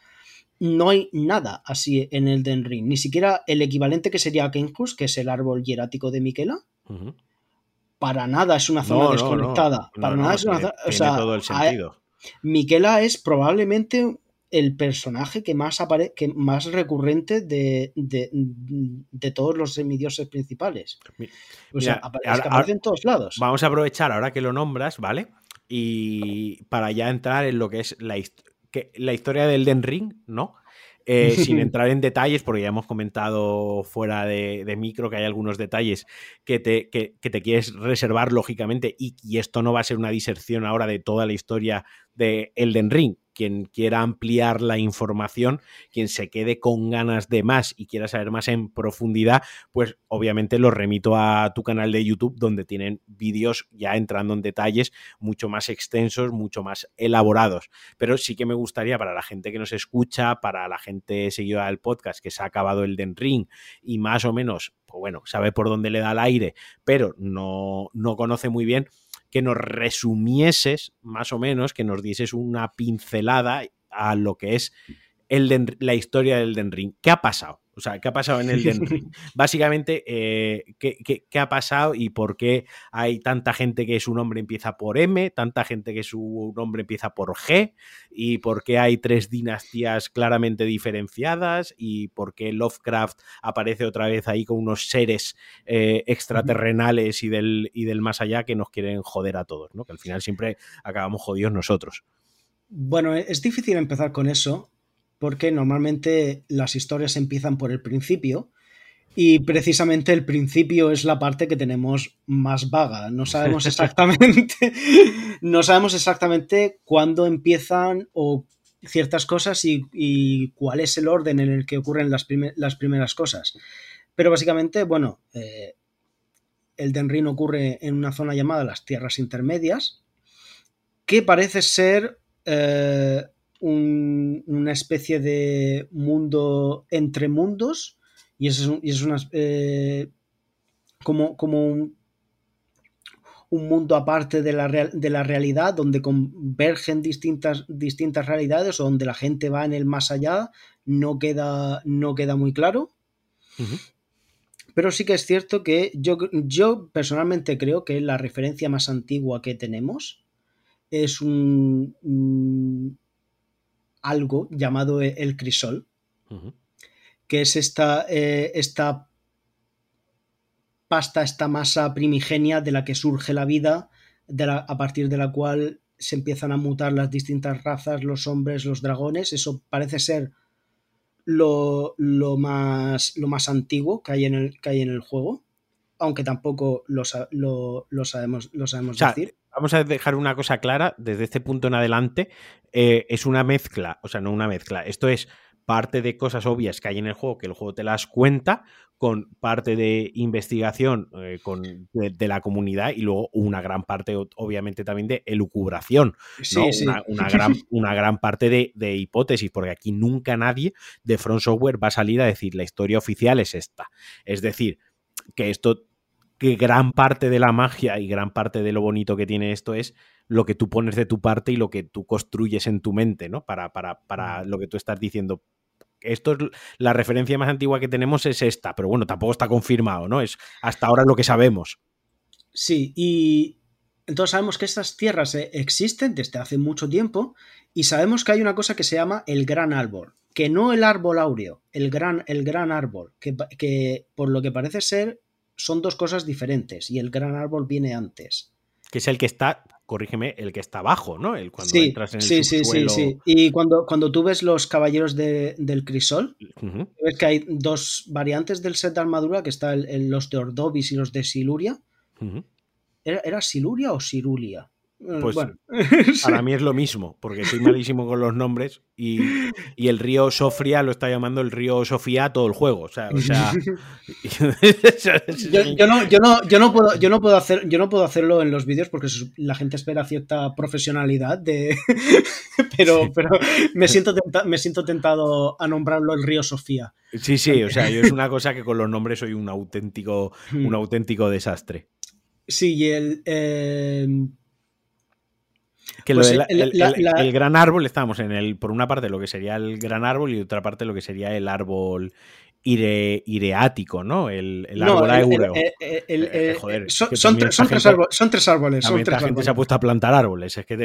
No hay nada así en el Den Ring, ni siquiera el equivalente que sería Kenhus, que es el árbol hierático de Miquela. Uh -huh. Para nada es una zona no, desconectada. No, Para nada es una zona. O sea, todo el sentido. Miquela es probablemente el personaje que más, apare que más recurrente de, de, de, todos los semidioses principales. O sea, ahora, aparece en todos lados. Vamos a aprovechar ahora que lo nombras, ¿vale? Y para ya entrar en lo que es la, que la historia del Den Ring, ¿no? Eh, sin entrar en detalles, porque ya hemos comentado fuera de, de micro que hay algunos detalles que te, que, que te quieres reservar lógicamente y, y, esto no va a ser una diserción ahora de toda la historia de Elden Ring. Quien quiera ampliar la información, quien se quede con ganas de más y quiera saber más en profundidad, pues obviamente los remito a tu canal de YouTube donde tienen vídeos ya entrando en detalles mucho más extensos, mucho más elaborados. Pero sí que me gustaría para la gente que nos escucha, para la gente seguidora del podcast que se ha acabado el Den Ring y más o menos, pues bueno, sabe por dónde le da el aire, pero no, no conoce muy bien que nos resumieses más o menos, que nos dieses una pincelada a lo que es la historia del Den Ring. ¿Qué ha pasado? O sea, ¿qué ha pasado en el Den Ring? Básicamente, eh, ¿qué, ha pasado y por qué hay tanta gente que su nombre empieza por M, tanta gente que su nombre empieza por G, y por qué hay tres dinastías claramente diferenciadas, y por qué Lovecraft aparece otra vez ahí con unos seres eh, extraterrenales y del, y del más allá que nos quieren joder a todos, ¿no? Que al final siempre acabamos jodidos nosotros. Bueno, es difícil empezar con eso, porque normalmente las historias empiezan por el principio y precisamente el principio es la parte que tenemos más vaga. No sabemos exactamente, no sabemos exactamente cuándo empiezan o ciertas cosas y, cuál es el orden en el que ocurren las, primeras cosas. Pero básicamente, bueno, eh, el Denrin ocurre en una zona llamada las Tierras Intermedias, que parece ser eh, una especie de mundo entre mundos y es, es una, eh, como, como un, un, mundo aparte de la, de la realidad donde convergen distintas, distintas realidades o donde la gente va en el más allá no queda, no queda muy claro. Pero sí que es cierto que yo, yo personalmente creo que la referencia más antigua que tenemos es un, algo llamado e-, el crisol, que es esta, eh, esta pasta, esta masa primigenia de la que surge la vida, de la, a partir de la cual se empiezan a mutar las distintas razas, los hombres, los dragones. Eso parece ser lo, más, lo más antiguo que hay, en el, que hay en el juego, aunque tampoco lo, sabemos, lo sabemos decir vamos a dejar una cosa clara, desde este punto en adelante, eh, es una mezcla, o sea, no una mezcla, esto es parte de cosas obvias que hay en el juego, que el juego te las cuenta, con parte de investigación eh, con, de, la comunidad y luego una gran parte, obviamente, también de elucubración, Una, gran, una, gran, parte de, de, hipótesis, porque aquí nunca nadie de Front Software va a salir a decir la historia oficial es esta. Es decir, que esto que gran parte de la magia y gran parte de lo bonito que tiene esto es lo que tú pones de tu parte y lo que tú construyes en tu mente, ¿no? Para, para, para lo que tú estás diciendo. Esto es la referencia más antigua que tenemos es esta, pero bueno, tampoco está confirmado, ¿no? Es hasta ahora lo que sabemos. Sí, y entonces sabemos que estas tierras eh, existen desde hace mucho tiempo y sabemos que hay una cosa que se llama el gran árbol, que no el árbol áureo, el gran, el gran árbol, que, que por lo que parece ser son dos cosas diferentes y el gran árbol viene antes. Que es el que está, corrígeme, el que está abajo, ¿no? El cuando entras en el sí, sí, sí, sí. Y cuando, cuando tú ves los caballeros del crisol, ves que hay dos variantes del set de armadura, que están los de Ordobis y los de Siluria. ¿Era, ¿Era, Siluria o Sirulia? Pues bueno. para mí es lo mismo, porque soy malísimo con los nombres y, el río Sofía lo está llamando el río Sofía todo el juego. O sea, yo, no, yo, no, yo, no puedo, yo, no puedo hacer, yo no puedo hacerlo en los vídeos porque la gente espera cierta profesionalidad de. pero, pero me siento, me siento tentado a nombrarlo el río Sofía. Sí, sí, o sea, yo es una cosa que con los nombres soy un auténtico, un hmm. auténtico desastre. Sí, y el. Eh, que pues el, gran árbol, estamos en el, por una parte lo que sería el gran árbol y otra parte lo que sería el árbol ireático, ¿no? El, árbol áureo. son, tres árboles. Son tres gente se ha puesto a plantar árboles, es que,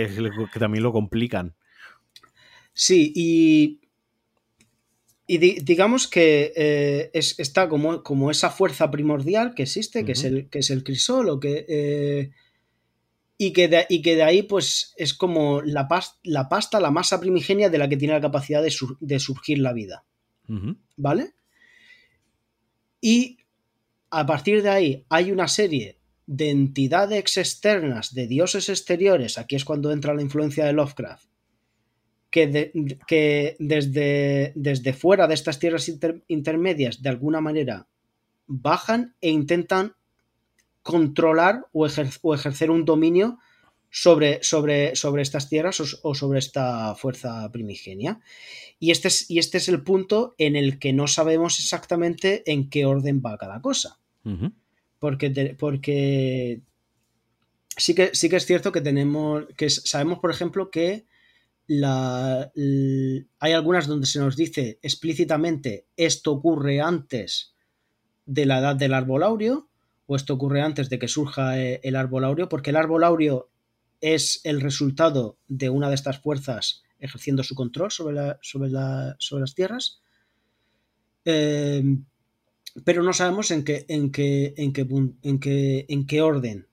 también lo complican. Sí, y, y digamos que eh, está como, como, esa fuerza primordial que existe, que, es el, que es el crisol, o que eh, y que, de, y que de ahí pues es como la, la, pasta, la masa primigenia de la que tiene la capacidad de, surgir la vida. ¿Vale? Y a partir de ahí hay una serie de entidades externas, de dioses exteriores, aquí es cuando entra la influencia de Lovecraft, que, que desde, desde, fuera de estas tierras intermedias de alguna manera bajan e intentan controlar o, ejercer un dominio sobre, sobre, sobre estas tierras o, sobre esta fuerza primigenia. Y este, es, y este es el punto en el que no sabemos exactamente en qué orden va cada cosa. Porque, porque sí, que, sí que es cierto que tenemos, que sabemos, por ejemplo, que la, hay algunas donde se nos dice explícitamente esto ocurre antes de la edad del árbol áureo o esto ocurre antes de que surja eh, el árbol áureo, porque el árbol áureo es el resultado de una de estas fuerzas ejerciendo su control sobre, la, sobre, sobre las tierras. Em, pero no sabemos en qué, en qué, en qué, en qué, en qué orden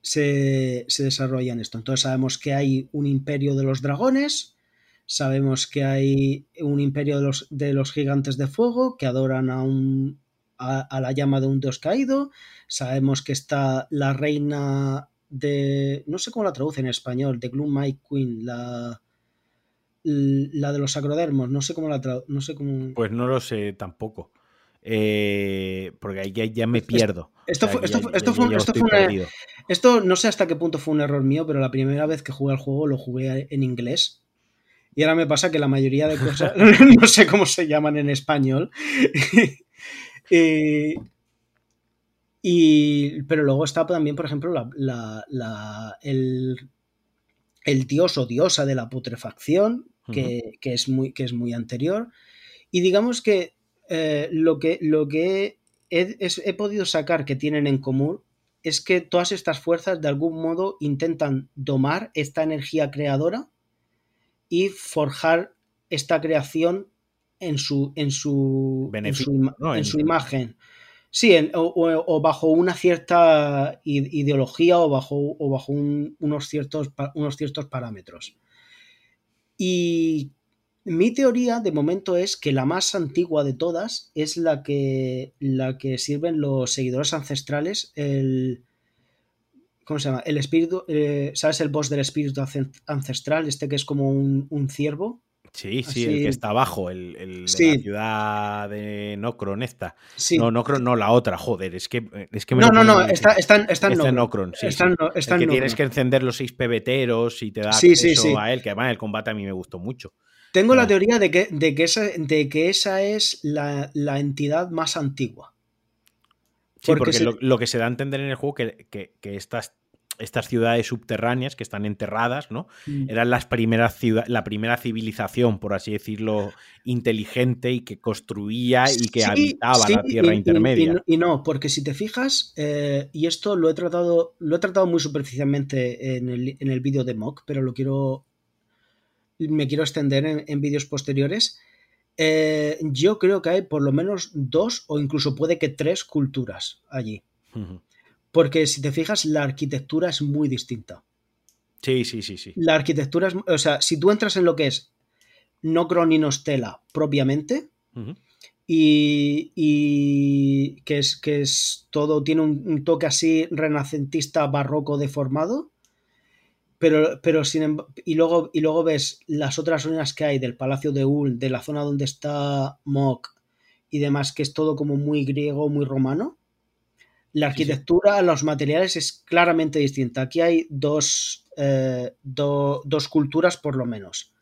se, se desarrollan esto. Entonces sabemos que hay un imperio de los dragones, sabemos que hay un imperio de los, de los gigantes de fuego que adoran a, un, a, la llama de un dios caído, sabemos que está la reina de, no sé cómo la traduce en español, de Gloom My Queen, la, la de los acrodermos, no sé cómo la traduce, no sé cómo... Pues no lo sé tampoco. Eh, porque ahí ya, me pierdo. Esto, fue, esto, esto, no sé hasta qué punto fue un error mío, pero la primera vez que jugué al juego lo jugué en inglés. Y ahora me pasa que la mayoría de cosas no sé cómo se llaman en español. Eh, y, pero luego está también, por ejemplo, la, el, el, dios o diosa de la putrefacción, que, es, muy, que es muy anterior. Y digamos que eh, lo que, lo que he, podido sacar que tienen en común es que todas estas fuerzas de algún modo intentan domar esta energía creadora y forjar esta creación en su, en su, en su, imagen. Sí, o, bajo una cierta ideología o bajo, o bajo unos, ciertos, unos ciertos parámetros. Y mi teoría de momento es que la más antigua de todas es la que, la que sirven los seguidores ancestrales, el... ¿Cómo se llama? El espíritu, eh, ¿sabes el boss del espíritu ancestral? Este que es como un, ciervo. Sí, sí, el que está abajo, el, el de la ciudad de Nocron esta. No, Nocron no, la otra, joder, es que, es que No, no, no, está, está, está en Nocron. sí, que tienes que encender los seis pebeteros y te da acceso a él, que además el combate a mí me gustó mucho. Tengo la teoría de que, de que, esa, de que esa es la, entidad más antigua. Sí, porque, lo, que se da a entender en el juego que, que, que estas, estas ciudades subterráneas que están enterradas, ¿no? Mm. Eran las primeras la primera civilización, por así decirlo, inteligente y que construía y que habitaba la Tierra Intermedia. Y, no, porque si te fijas, eh, y esto lo he tratado, lo he tratado muy superficialmente en el, en el vídeo de Mock, pero lo quiero me quiero extender en, vídeos posteriores, eh, yo creo que hay por lo menos dos o incluso puede que tres culturas allí. Porque si te fijas, la arquitectura es muy distinta. Sí, sí, sí, sí. La arquitectura es, o sea, si tú entras en lo que es no Nostela propiamente, y, y, que, es, que es todo, tiene un, toque así renacentista barroco deformado, pero, pero sin y luego, y luego ves las otras ruinas que hay del Palacio de Ul, de la zona donde está Mok y demás, que es todo como muy griego, muy romano. La arquitectura, los materiales es claramente distinta. Aquí hay dos, eh, dos culturas por lo menos.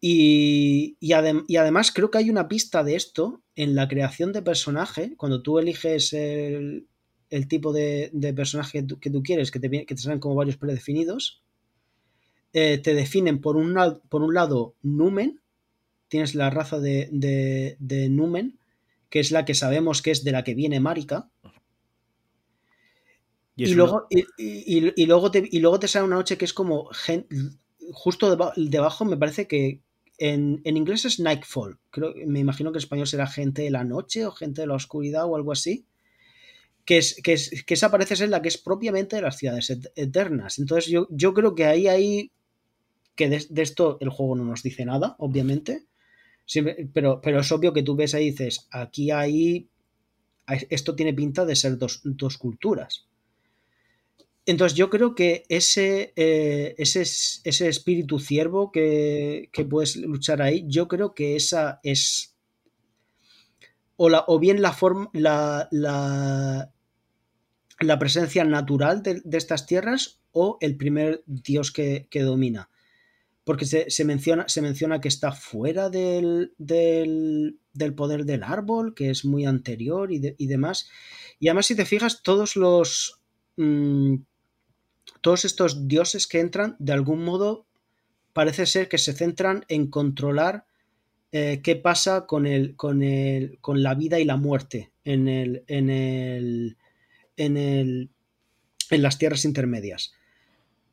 Y, y, además creo que hay una pista de esto en la creación de personaje. Cuando tú eliges el, el tipo de, personaje que tú, quieres, que te, que te salen como varios predefinidos. Eh, te definen por un, por un lado Numen, tienes la raza de, de, Numen, que es la que sabemos que es de la que viene Marika. Y, luego, y, luego te, y luego te sale una noche que es como justo debajo, me parece que en, en, inglés es Nightfall. Creo, me imagino que en español será gente de la noche o gente de la oscuridad o algo así que, es, que, es, que esa parece ser la que es propiamente de las ciudades eternas. Entonces yo, yo creo que ahí hay que de, esto el juego no nos dice nada, obviamente, pero, pero es obvio que tú ves ahí y dices, aquí hay, esto tiene pinta de ser dos, culturas. Entonces yo creo que ese, eh, ese, ese, espíritu ciervo que, que, puedes luchar ahí, yo creo que esa es o, bien la, forma, la, la, presencia natural de, estas tierras o el primer dios que, domina. Porque se, menciona, se, menciona, que está fuera del, del, poder del árbol, que es muy anterior y, demás. Y además, si te fijas, todos los. Mm, todos estos dioses que entran, de algún modo, parece ser que se centran en controlar eh, qué pasa con, el, con, el, con la vida y la muerte en, el, en, el, en, el, en las tierras intermedias.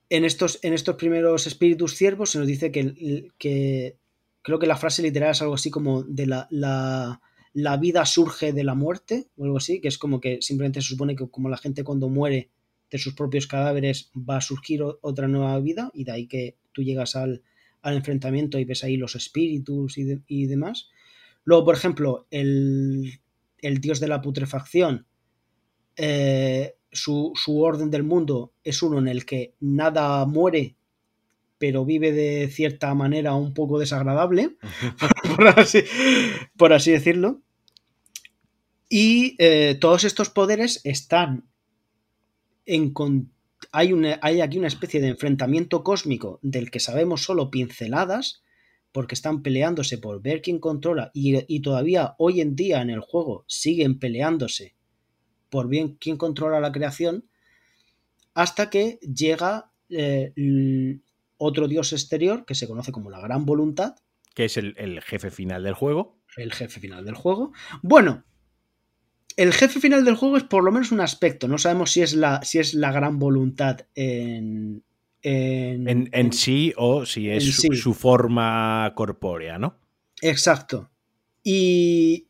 En estos, en estos primeros espíritus ciervos se nos dice que, que creo que la frase literal es algo así como de la, la, la, vida surge de la muerte o algo así, que es como que simplemente se supone que como la gente cuando muere de sus propios cadáveres va a surgir otra nueva vida y de ahí que tú llegas al, al enfrentamiento y ves ahí los espíritus y, y demás. Luego, por ejemplo, el, el dios de la putrefacción, eh, su, su, orden del mundo es uno en el que nada muere, pero vive de cierta manera un poco desagradable, por, así, por así, decirlo. Y eh, todos estos poderes están hay, hay aquí una especie de enfrentamiento cósmico del que sabemos solo pinceladas, porque están peleándose por ver quién controla y, todavía hoy en día en el juego siguen peleándose por bien quién controla la creación, hasta que llega eh, otro dios exterior que se conoce como la Gran Voluntad. Que es el, el jefe final del juego. El jefe final del juego. Bueno, el jefe final del juego es por lo menos un aspecto. No sabemos si es la, si es la gran voluntad en. En, sí o si es su, forma corpórea, ¿no? Exacto. Y.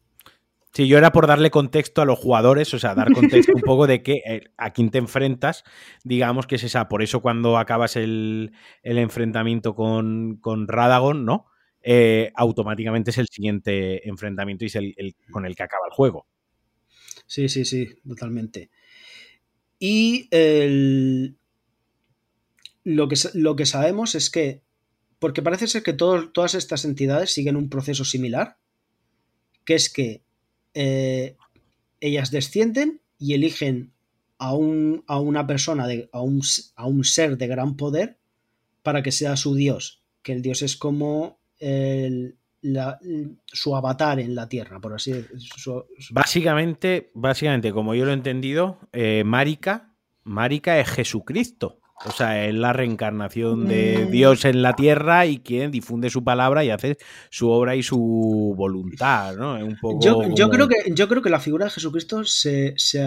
Sí, yo era por darle contexto a los jugadores, o sea, dar contexto un poco de que eh, a quién te enfrentas, digamos que es esa. Por eso cuando acabas el, enfrentamiento con, con Radagon, ¿no? Eh, automáticamente es el siguiente enfrentamiento y es el, con el que acaba el juego. Sí, sí, sí, totalmente. Y lo, que, lo que sabemos es que, porque parece ser que todas estas entidades siguen un proceso similar, que es que eh, ellas descienden y eligen a, un, a una persona, de, a, un, a un ser de gran poder para que sea su dios, que el dios es como el, su avatar en la Tierra, por así decirlo. Básicamente, básicamente, como yo lo he entendido, eh, Marika, Marika es Jesucristo. O sea, es la reencarnación de mm. Dios en la tierra y quien difunde su palabra y hace su obra y su voluntad, ¿no? un poco yo, creo que, yo creo que la figura de Jesucristo se, se,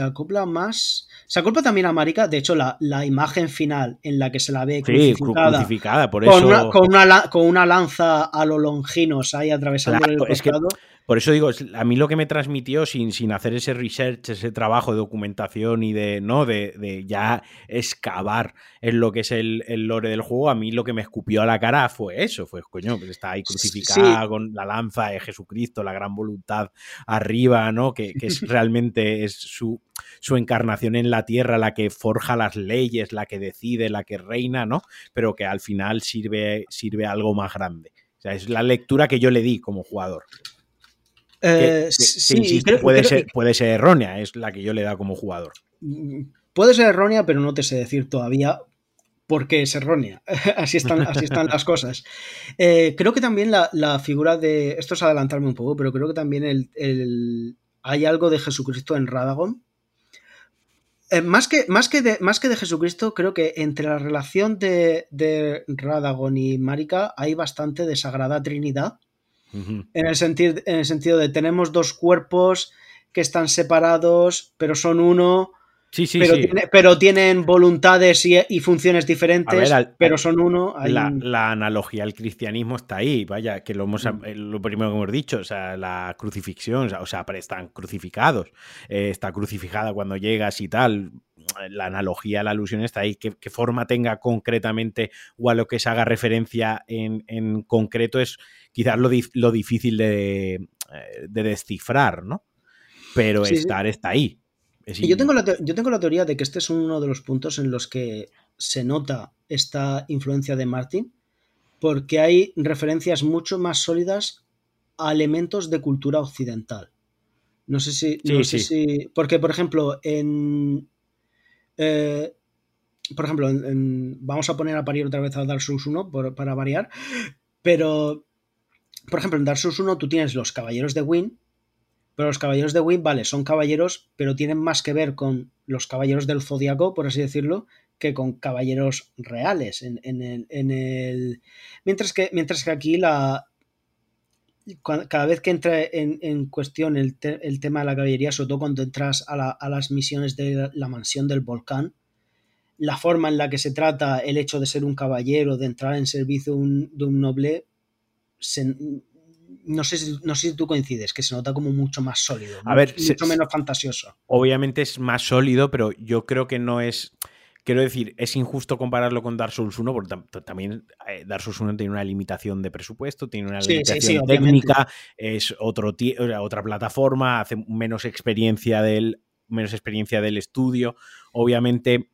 acopla, más. Se acopla también a Marica. De hecho, la, imagen final en la que se la ve crucificada, por con, Una, con, una, lanza a los longinos ahí atravesando el costado. Por eso digo, a mí lo que me transmitió sin, sin hacer ese research, ese trabajo de documentación y de, ¿no? De, ya excavar en lo que es el, lore del juego, a mí lo que me escupió a la cara fue eso, fue, coño, pues está ahí crucificada con la lanza de Jesucristo, la gran voluntad arriba, ¿no? Que, es realmente es su, su encarnación en la tierra, la que forja las leyes, la que decide, la que reina, ¿no? Pero que al final sirve, sirve algo más grande. O sea, es la lectura que yo le di como jugador. Eh, sí, puede, ser, puede ser errónea, es la que yo le da como jugador. Puede ser errónea, pero no te sé decir todavía por qué es errónea. así, están, así están las cosas. Eh, creo que también la, figura de. Esto es adelantarme un poco, pero creo que también el, hay algo de Jesucristo en Radagon. Eh, más, que, más, que de, más que de Jesucristo, creo que entre la relación de, de Radagon y Marika hay bastante de Sagrada Trinidad en, el sentido, en el sentido de tenemos dos cuerpos que están separados, pero son uno. Sí, sí, pero, pero, tienen voluntades y, funciones diferentes, pero son uno. La, analogía al cristianismo está ahí, vaya, que lo, hemos, mm. eh, lo primero que hemos dicho, o sea, la crucifixión, o sea, están crucificados, eh, está crucificada cuando llegas y tal, la analogía, la alusión está ahí. ¿Qué, forma tenga concretamente o a lo que se haga referencia en, concreto es quizás lo, difícil de, eh, de, descifrar, ¿no? Pero estar está ahí. Yo, tengo la yo tengo la teoría de que este es uno de los puntos en los que se nota esta influencia de Martin, porque hay referencias mucho más sólidas a elementos de cultura occidental. No sé si. No sé si. Porque, por ejemplo, en, eh, por ejemplo, vamos a poner a parir otra vez a Dark Souls 1 para variar, pero, por ejemplo, en Dark Souls 1 tú tienes los caballeros de Win, pero los caballeros de Win, vale, son caballeros, pero tienen más que ver con los caballeros del zodiaco, por así decirlo, que con caballeros reales. En, el, en el... Mientras, que, mientras que aquí la, cada vez que entra en, cuestión el, tema de la caballería, sobre todo cuando entras a, las misiones de la, mansión del volcán, la forma en la que se trata el hecho de ser un caballero, de entrar en servicio de un noble, no, sé si, no sé si tú coincides, que se nota como mucho más sólido, a ver, mucho menos fantasioso. Obviamente es más sólido, pero yo creo que no es Quiero decir, es injusto compararlo con Dark Souls 1 porque también eh, Dark Souls 1 tiene una limitación de presupuesto, tiene una limitación técnica, es otro otra plataforma, hace menos experiencia del menos experiencia del estudio. Obviamente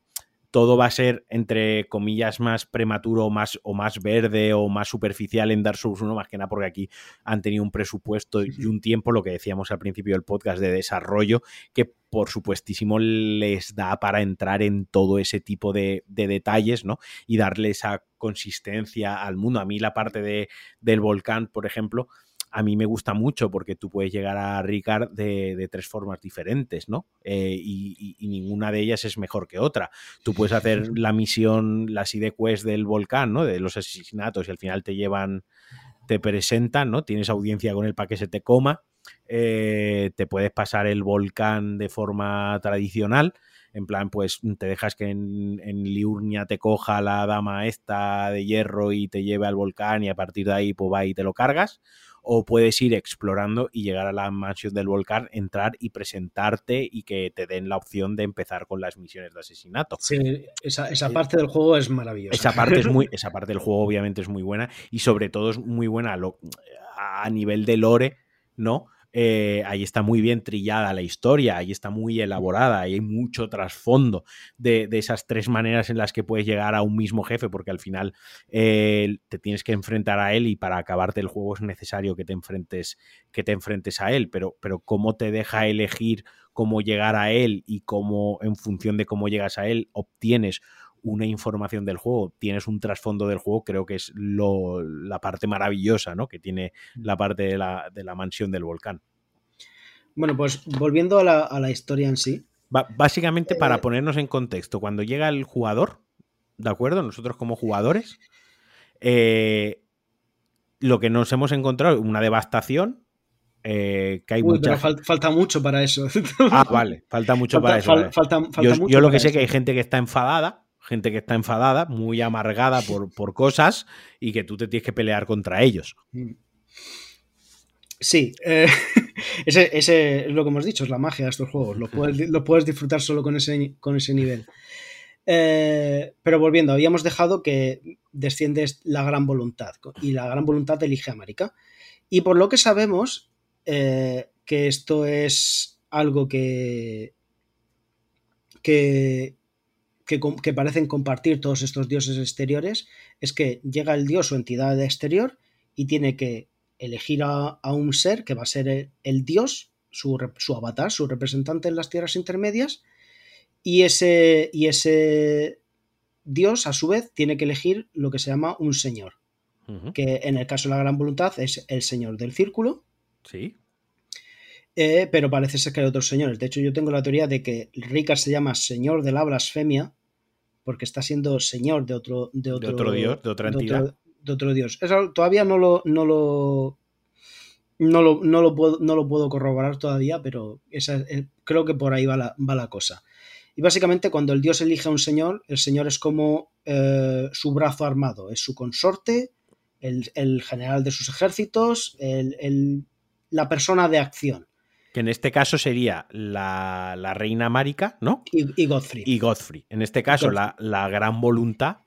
todo va a ser, entre comillas, más prematuro o más, o más verde o más superficial en Dark Souls 1, más que nada porque aquí han tenido un presupuesto y un tiempo, lo que decíamos al principio del podcast, de desarrollo, que por supuestísimo les da para entrar en todo ese tipo de, detalles, ¿no? Y darle esa consistencia al mundo. A mí la parte de, del volcán, por ejemplo, a mí me gusta mucho porque tú puedes llegar a Ricard de, tres formas diferentes, ¿no? Eh, y, ninguna de ellas es mejor que otra. Tú puedes hacer la misión, la side quest del volcán, ¿no? De los asesinatos y al final te llevan, te presentan, ¿no? Tienes audiencia con él para que se te coma. Eh, te puedes pasar el volcán de forma tradicional en plan, pues te dejas que en, Liurnia te coja la dama esta de hierro y te lleve al volcán y a partir de ahí pues va y te lo cargas, o puedes ir explorando y llegar a la mansión del volcán, entrar y presentarte y que te den la opción de empezar con las misiones de asesinato. Sí, esa, esa eh, parte del juego es maravillosa. Esa parte, es muy, esa parte del juego obviamente es muy buena y sobre todo es muy buena a nivel de lore, ¿no? Eh, ahí está muy bien trillada la historia, ahí está muy elaborada, ahí hay mucho trasfondo de, esas tres maneras en las que puedes llegar a un mismo jefe, porque al final eh, te tienes que enfrentar a él y para acabarte el juego es necesario que te enfrentes, que te enfrentes a él, pero, pero cómo te deja elegir cómo llegar a él y cómo en función de cómo llegas a él obtienes una información del juego, tienes un trasfondo del juego, creo que es lo, la parte maravillosa ¿no? que tiene mm. la parte de la, de la mansión del volcán. Bueno, pues volviendo a la, historia en sí. básicamente, para eh, ponernos en contexto, cuando llega el jugador, ¿de acuerdo? Nosotros como jugadores, eh, lo que nos hemos encontrado es una devastación. Eh, que hay falta mucho para eso. ah, vale, falta mucho para eso. yo, lo que sé es que hay gente que está enfadada gente que está enfadada, muy amargada por, por cosas y que tú te tienes que pelear contra ellos. Mm. Sí, eh, ese, es lo que hemos dicho, es la magia de estos juegos. Lo puedes, lo puedes disfrutar solo con ese, con ese nivel. Eh, pero volviendo, habíamos dejado que desciende la gran voluntad y la gran voluntad elige a Marika. Y por lo que sabemos eh, que esto es algo que, que, que, parecen compartir todos estos dioses exteriores, es que llega el dios o entidad exterior y tiene que elegir a, un ser que va a ser el, dios, su, avatar, su representante en las tierras intermedias, y ese, y ese dios, a su vez, tiene que elegir lo que se llama un señor, que en el caso de la gran voluntad es el señor del círculo. Sí. Eh, pero parece ser que hay otros señores. De hecho, yo tengo la teoría de que Ricard se llama señor de la blasfemia porque está siendo señor de otro, de otro, dios, de otra entidad. De otro, dios. Eso todavía no lo, no lo, no lo, no lo, puedo, no lo puedo corroborar todavía, pero esa, creo que por ahí va la, va la, cosa. Y básicamente cuando el dios elige a un señor, el señor es como eh, su brazo armado, es su consorte, el, general de sus ejércitos, el, la persona de acción que en este caso sería la, reina Marika, ¿no? Y, Godfrey. Y Godfrey. En este caso, la, gran voluntad,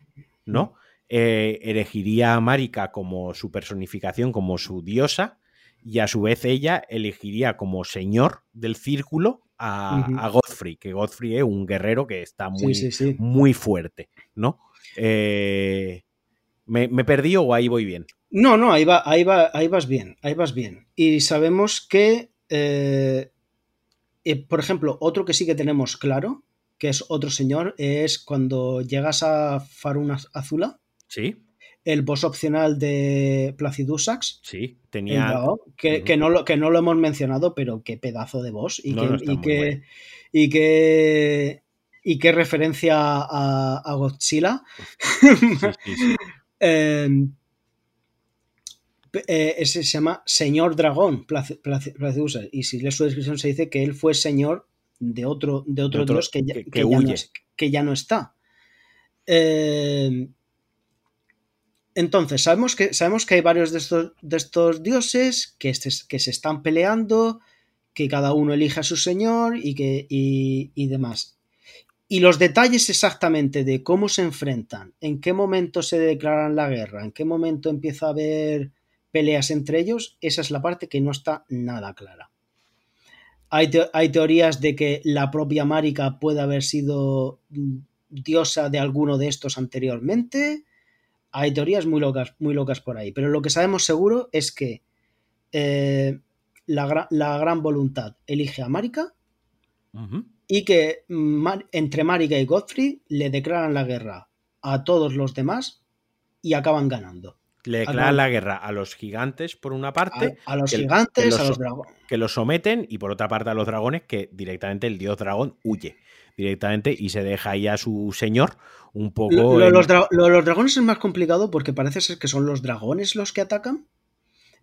¿no? Eh, elegiría a Marika como su personificación, como su diosa, y a su vez ella elegiría como señor del círculo a, Godfrey, que Godfrey es un guerrero que está muy, muy fuerte, ¿no? Eh, ¿me, ¿me, perdí o ahí voy bien? No, no, ahí, va, ahí, va, ahí vas bien, ahí vas bien. Y sabemos que eh, eh, por ejemplo, otro que sí que tenemos claro, que es otro señor, es cuando llegas a Faruna Azula. Sí. El boss opcional de Placidusax. Sí, tenía. que, que, no lo, que no lo hemos mencionado, pero qué pedazo de boss. Y que. Y que, y que y qué referencia a, Godzilla. Em, eh, ese se llama Señor Dragón, y si lees su descripción se dice que él fue señor de otro, de otro, dios que ya, no, que ya, no, está. Em, entonces, sabemos que, sabemos que hay varios de estos, de estos dioses que, que se están peleando, que cada uno elige a su señor y, que, y, demás. Y los detalles exactamente de cómo se enfrentan, en qué momento se declaran la guerra, en qué momento empieza a haber peleas entre ellos, esa es la parte que no está nada clara. Hay, hay teorías de que la propia Marika puede haber sido diosa de alguno de estos anteriormente. Hay teorías muy locas, muy locas por ahí. Pero lo que sabemos seguro es que eh, la, gran voluntad elige a Marika y que entre Marika y Godfrey le declaran la guerra a todos los demás y acaban ganando. Le declaran la guerra a los gigantes por una parte. A, los gigantes, a los dragones. Que los someten y por otra parte a los dragones que directamente el dios dragón huye directamente y se deja ahí a su señor un poco. Lo, los, los, dragones es más complicado porque parece ser que son los dragones los que atacan.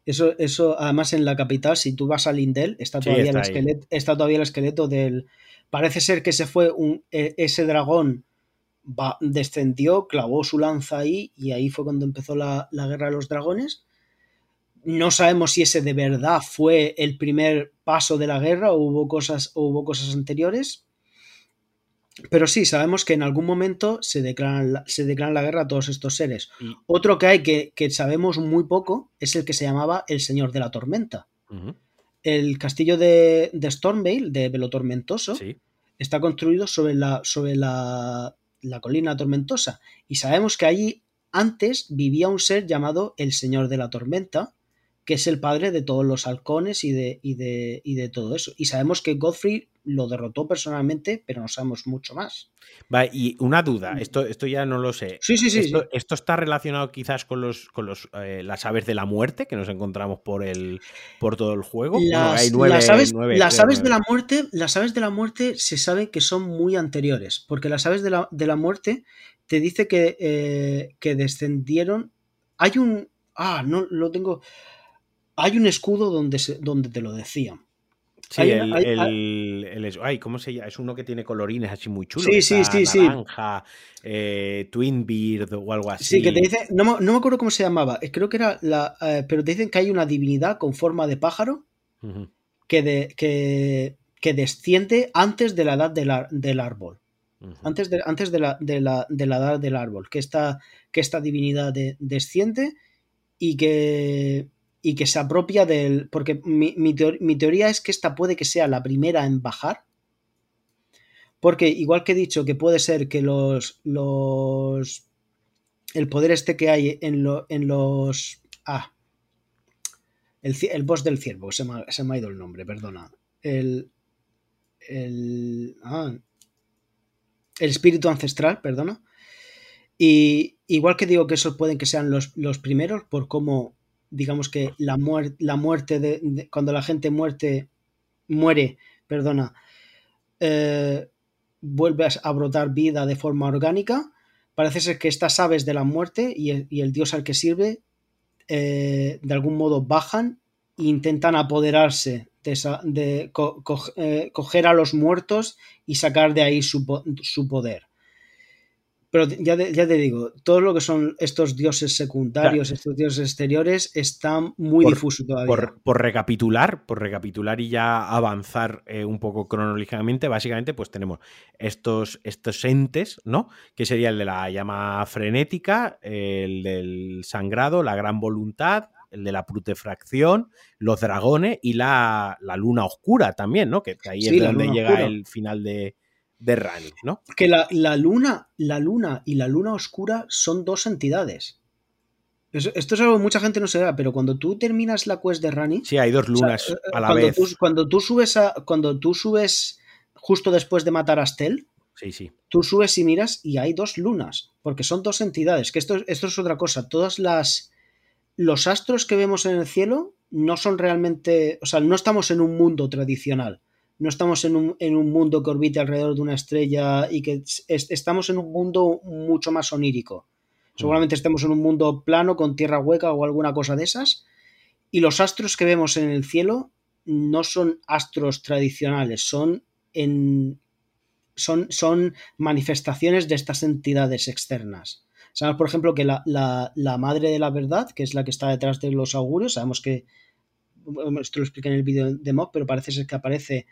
Eso, eso, además en la capital, si tú vas a Lindel, está todavía, el, esqueleto, está todavía el esqueleto del. Parece ser que se fue un, e, ese dragón va, descendió, clavó su lanza ahí y ahí fue cuando empezó la, guerra de los dragones. No sabemos si ese de verdad fue el primer paso de la guerra o hubo cosas, o hubo cosas anteriores. Pero sí, sabemos que en algún momento se declaran la, se declaran la guerra a todos estos seres. Otro que hay que, sabemos muy poco es el que se llamaba el Señor de la Tormenta. El castillo de, de Stormvale, de Velo Tormentoso, está construido sobre, la, sobre la, la, colina tormentosa. Y sabemos que allí antes vivía un ser llamado el Señor de la Tormenta, que es el padre de todos los halcones y de, y de, y de todo eso. Y sabemos que Godfrey lo derrotó personalmente, pero no sabemos mucho más. Y una duda, mm. esto, esto ya no lo sé. Sí, sí, sí. Esto, está relacionado quizás con los, con los eh, las aves de la muerte que nos encontramos por el por todo el juego. Las, las aves, las aves de la muerte, las aves de la muerte se sabe que son muy anteriores, porque las aves de la, de la muerte te dice que, eh, que descendieron. Hay un. Ah, no lo tengo. Hay un escudo donde, se, donde te lo decían Sí, el, el, ay, ¿cómo se llama? Es uno que tiene colorines así muy chulos. Sí, sí, sí, naranja, eh, Twin Beard o algo así. Sí, que te dice, no, me acuerdo cómo se llamaba, eh, creo que era la, eh, pero te dicen que hay una divinidad con forma de pájaro que, de, que, que, desciende antes de la edad del, del árbol. Antes, de, antes de, la, de, la, de la edad del árbol, que esta, que esta divinidad desciende y que y que se apropia del... Porque mi, teoría es que esta puede que sea la primera en bajar. Porque igual que he dicho que puede ser que los... los el poder este que hay en, en los... Ah. El, el boss del ciervo, se me, se me, ha ido el nombre, perdona. El... El... Ah, el espíritu ancestral, perdona. Y igual que digo que esos pueden que sean los, los primeros por cómo digamos que la, la muerte de, cuando la gente muerte, muere, perdona, eh, vuelve a brotar vida de forma orgánica, parece ser que estas aves de la muerte y el, dios al que sirve eh, de algún modo bajan e intentan apoderarse de, de eh, coger a los muertos y sacar de ahí su, su poder. Pero ya, ya, te digo, todo lo que son estos dioses secundarios, estos dioses exteriores, están muy difusos todavía. Por, recapitular, por recapitular y ya avanzar eh, un poco cronológicamente, básicamente, pues tenemos estos, estos entes, ¿no? Que sería el de la llama frenética, el del sangrado, la gran voluntad, el de la prutefracción, los dragones y la, luna oscura también, ¿no? Que, ahí es donde llega el final de, de Rani, ¿no? Que la, luna, la luna y la luna oscura son dos entidades. esto es algo que mucha gente no se da, pero cuando tú terminas la quest de Rani. Sí, hay dos lunas a la cuando vez. Tú, cuando tú subes a. Cuando tú subes justo después de matar a Stel. Sí, sí. Tú subes y miras y hay dos lunas. Porque son dos entidades. Que esto, esto es otra cosa. Todas las. Los astros que vemos en el cielo no son realmente. O sea, no estamos en un mundo tradicional no estamos en un, mundo que orbite alrededor de una estrella y que estamos en un mundo mucho más onírico. Mm. Seguramente estemos en un mundo plano con tierra hueca o alguna cosa de esas. Y los astros que vemos en el cielo no son astros tradicionales, son, en, son, son manifestaciones de estas entidades externas. Sabemos, por ejemplo, que la, la, madre de la verdad, que es la que está detrás de los augurios, sabemos que, esto lo expliqué en el vídeo de Mob, pero parece ser que aparece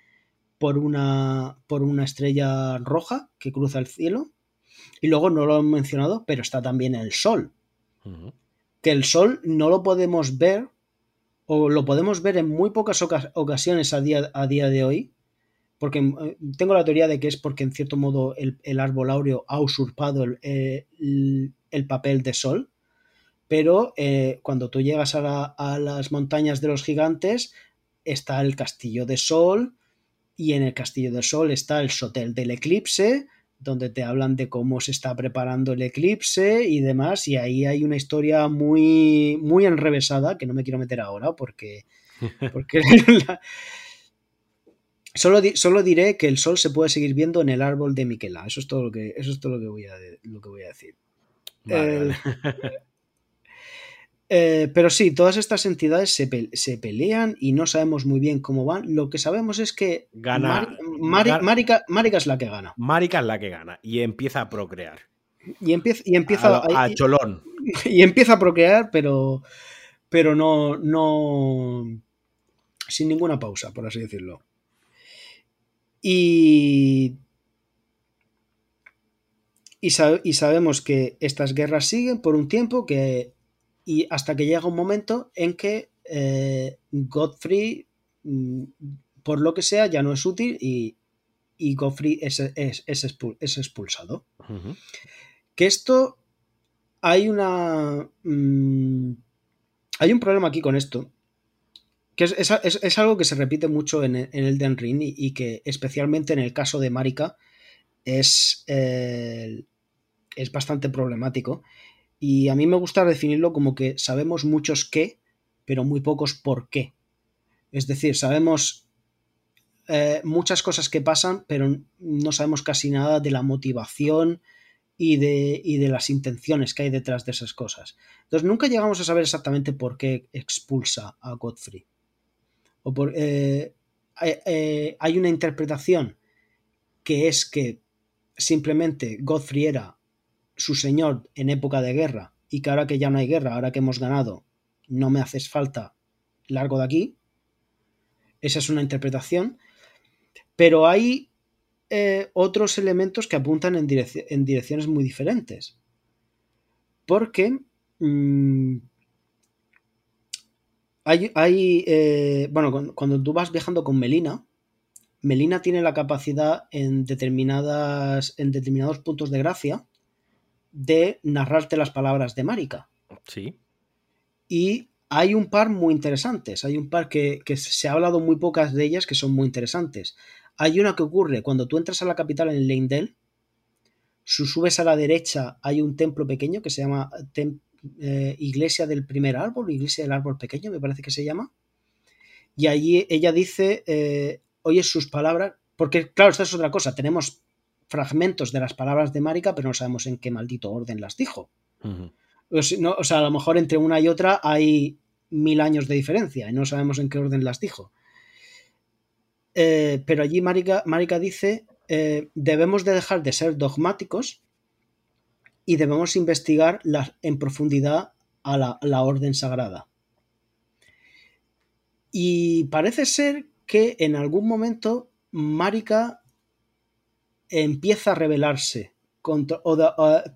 por una, por una estrella roja que cruza el cielo. Y luego no lo han mencionado, pero está también el sol. Que el sol no lo podemos ver, o lo podemos ver en muy pocas ocasiones a día, a día de hoy, porque eh, tengo la teoría de que es porque en cierto modo el, árbol áureo ha usurpado el, papel de sol, pero eh, cuando tú llegas a, a, las montañas de los gigantes está el castillo de sol y en el castillo de sol está el sotel del eclipse, donde te hablan de cómo se está preparando el eclipse y demás, y ahí hay una historia muy, muy enrevesada que no me quiero meter ahora porque... porque Solo, solo, diré que el sol se puede seguir viendo en el árbol de Miquela. Eso es todo lo que, eso es todo lo que, voy, a, lo que voy a decir. Eh, eh, pero sí, todas estas entidades se, pelean y no sabemos muy bien cómo van. Lo que sabemos es que gana, Marica, es la que gana. Marica es la que gana y empieza a procrear. Y empieza, y empieza a, cholón. Y empieza a procrear, pero, pero no, no. Sin ninguna pausa, por así decirlo. Y, y, sabemos que estas guerras siguen por un tiempo que, y hasta que llega un momento en que eh, Godfrey, mm, por lo que sea, ya no es útil y, Godfrey es, expulsado. Que esto hay una... Mm, hay un problema aquí con esto que es, algo que se repite mucho en, en Elden Ring y, que especialmente en el caso de Marika es, eh, es bastante problemático. Y a mí me gusta definirlo como que sabemos muchos qué, pero muy pocos por qué. Es decir, sabemos eh, muchas cosas que pasan, pero no sabemos casi nada de la motivación y de, y de, las intenciones que hay detrás de esas cosas. Entonces nunca llegamos a saber exactamente por qué expulsa a Godfrey. Eh, eh, hay una interpretación que es que simplemente Godfrey era su señor en época de guerra y que ahora que ya no hay guerra, ahora que hemos ganado, no me haces falta, largo de aquí. Esa es una interpretación. Pero hay eh, otros elementos que apuntan en, direcciones muy diferentes. Porque mm, hay, eh, bueno, cuando, tú vas viajando con Melina, Melina tiene la capacidad en, determinadas, en determinados puntos de gracia de narrarte las palabras de Marika. Sí. Y hay un par muy interesantes. Hay un par que, se ha hablado muy pocas de ellas que son muy interesantes. Hay una que ocurre cuando tú entras a la capital en Leindel. Si subes a la derecha hay un templo pequeño que se llama eh, iglesia del primer árbol, Iglesia del árbol pequeño, me parece que se llama. Y allí ella dice, eh, oye sus palabras, porque claro, esta es otra cosa, tenemos fragmentos de las palabras de Marika, pero no sabemos en qué maldito orden las dijo. o, sea, a lo mejor entre una y otra hay mil años de diferencia y no sabemos en qué orden las dijo. Eh, pero allí Marika, dice, debemos de dejar de ser dogmáticos y debemos investigar en profundidad a la, orden sagrada. Y parece ser que en algún momento Marika empieza a rebelarse. Contra, o,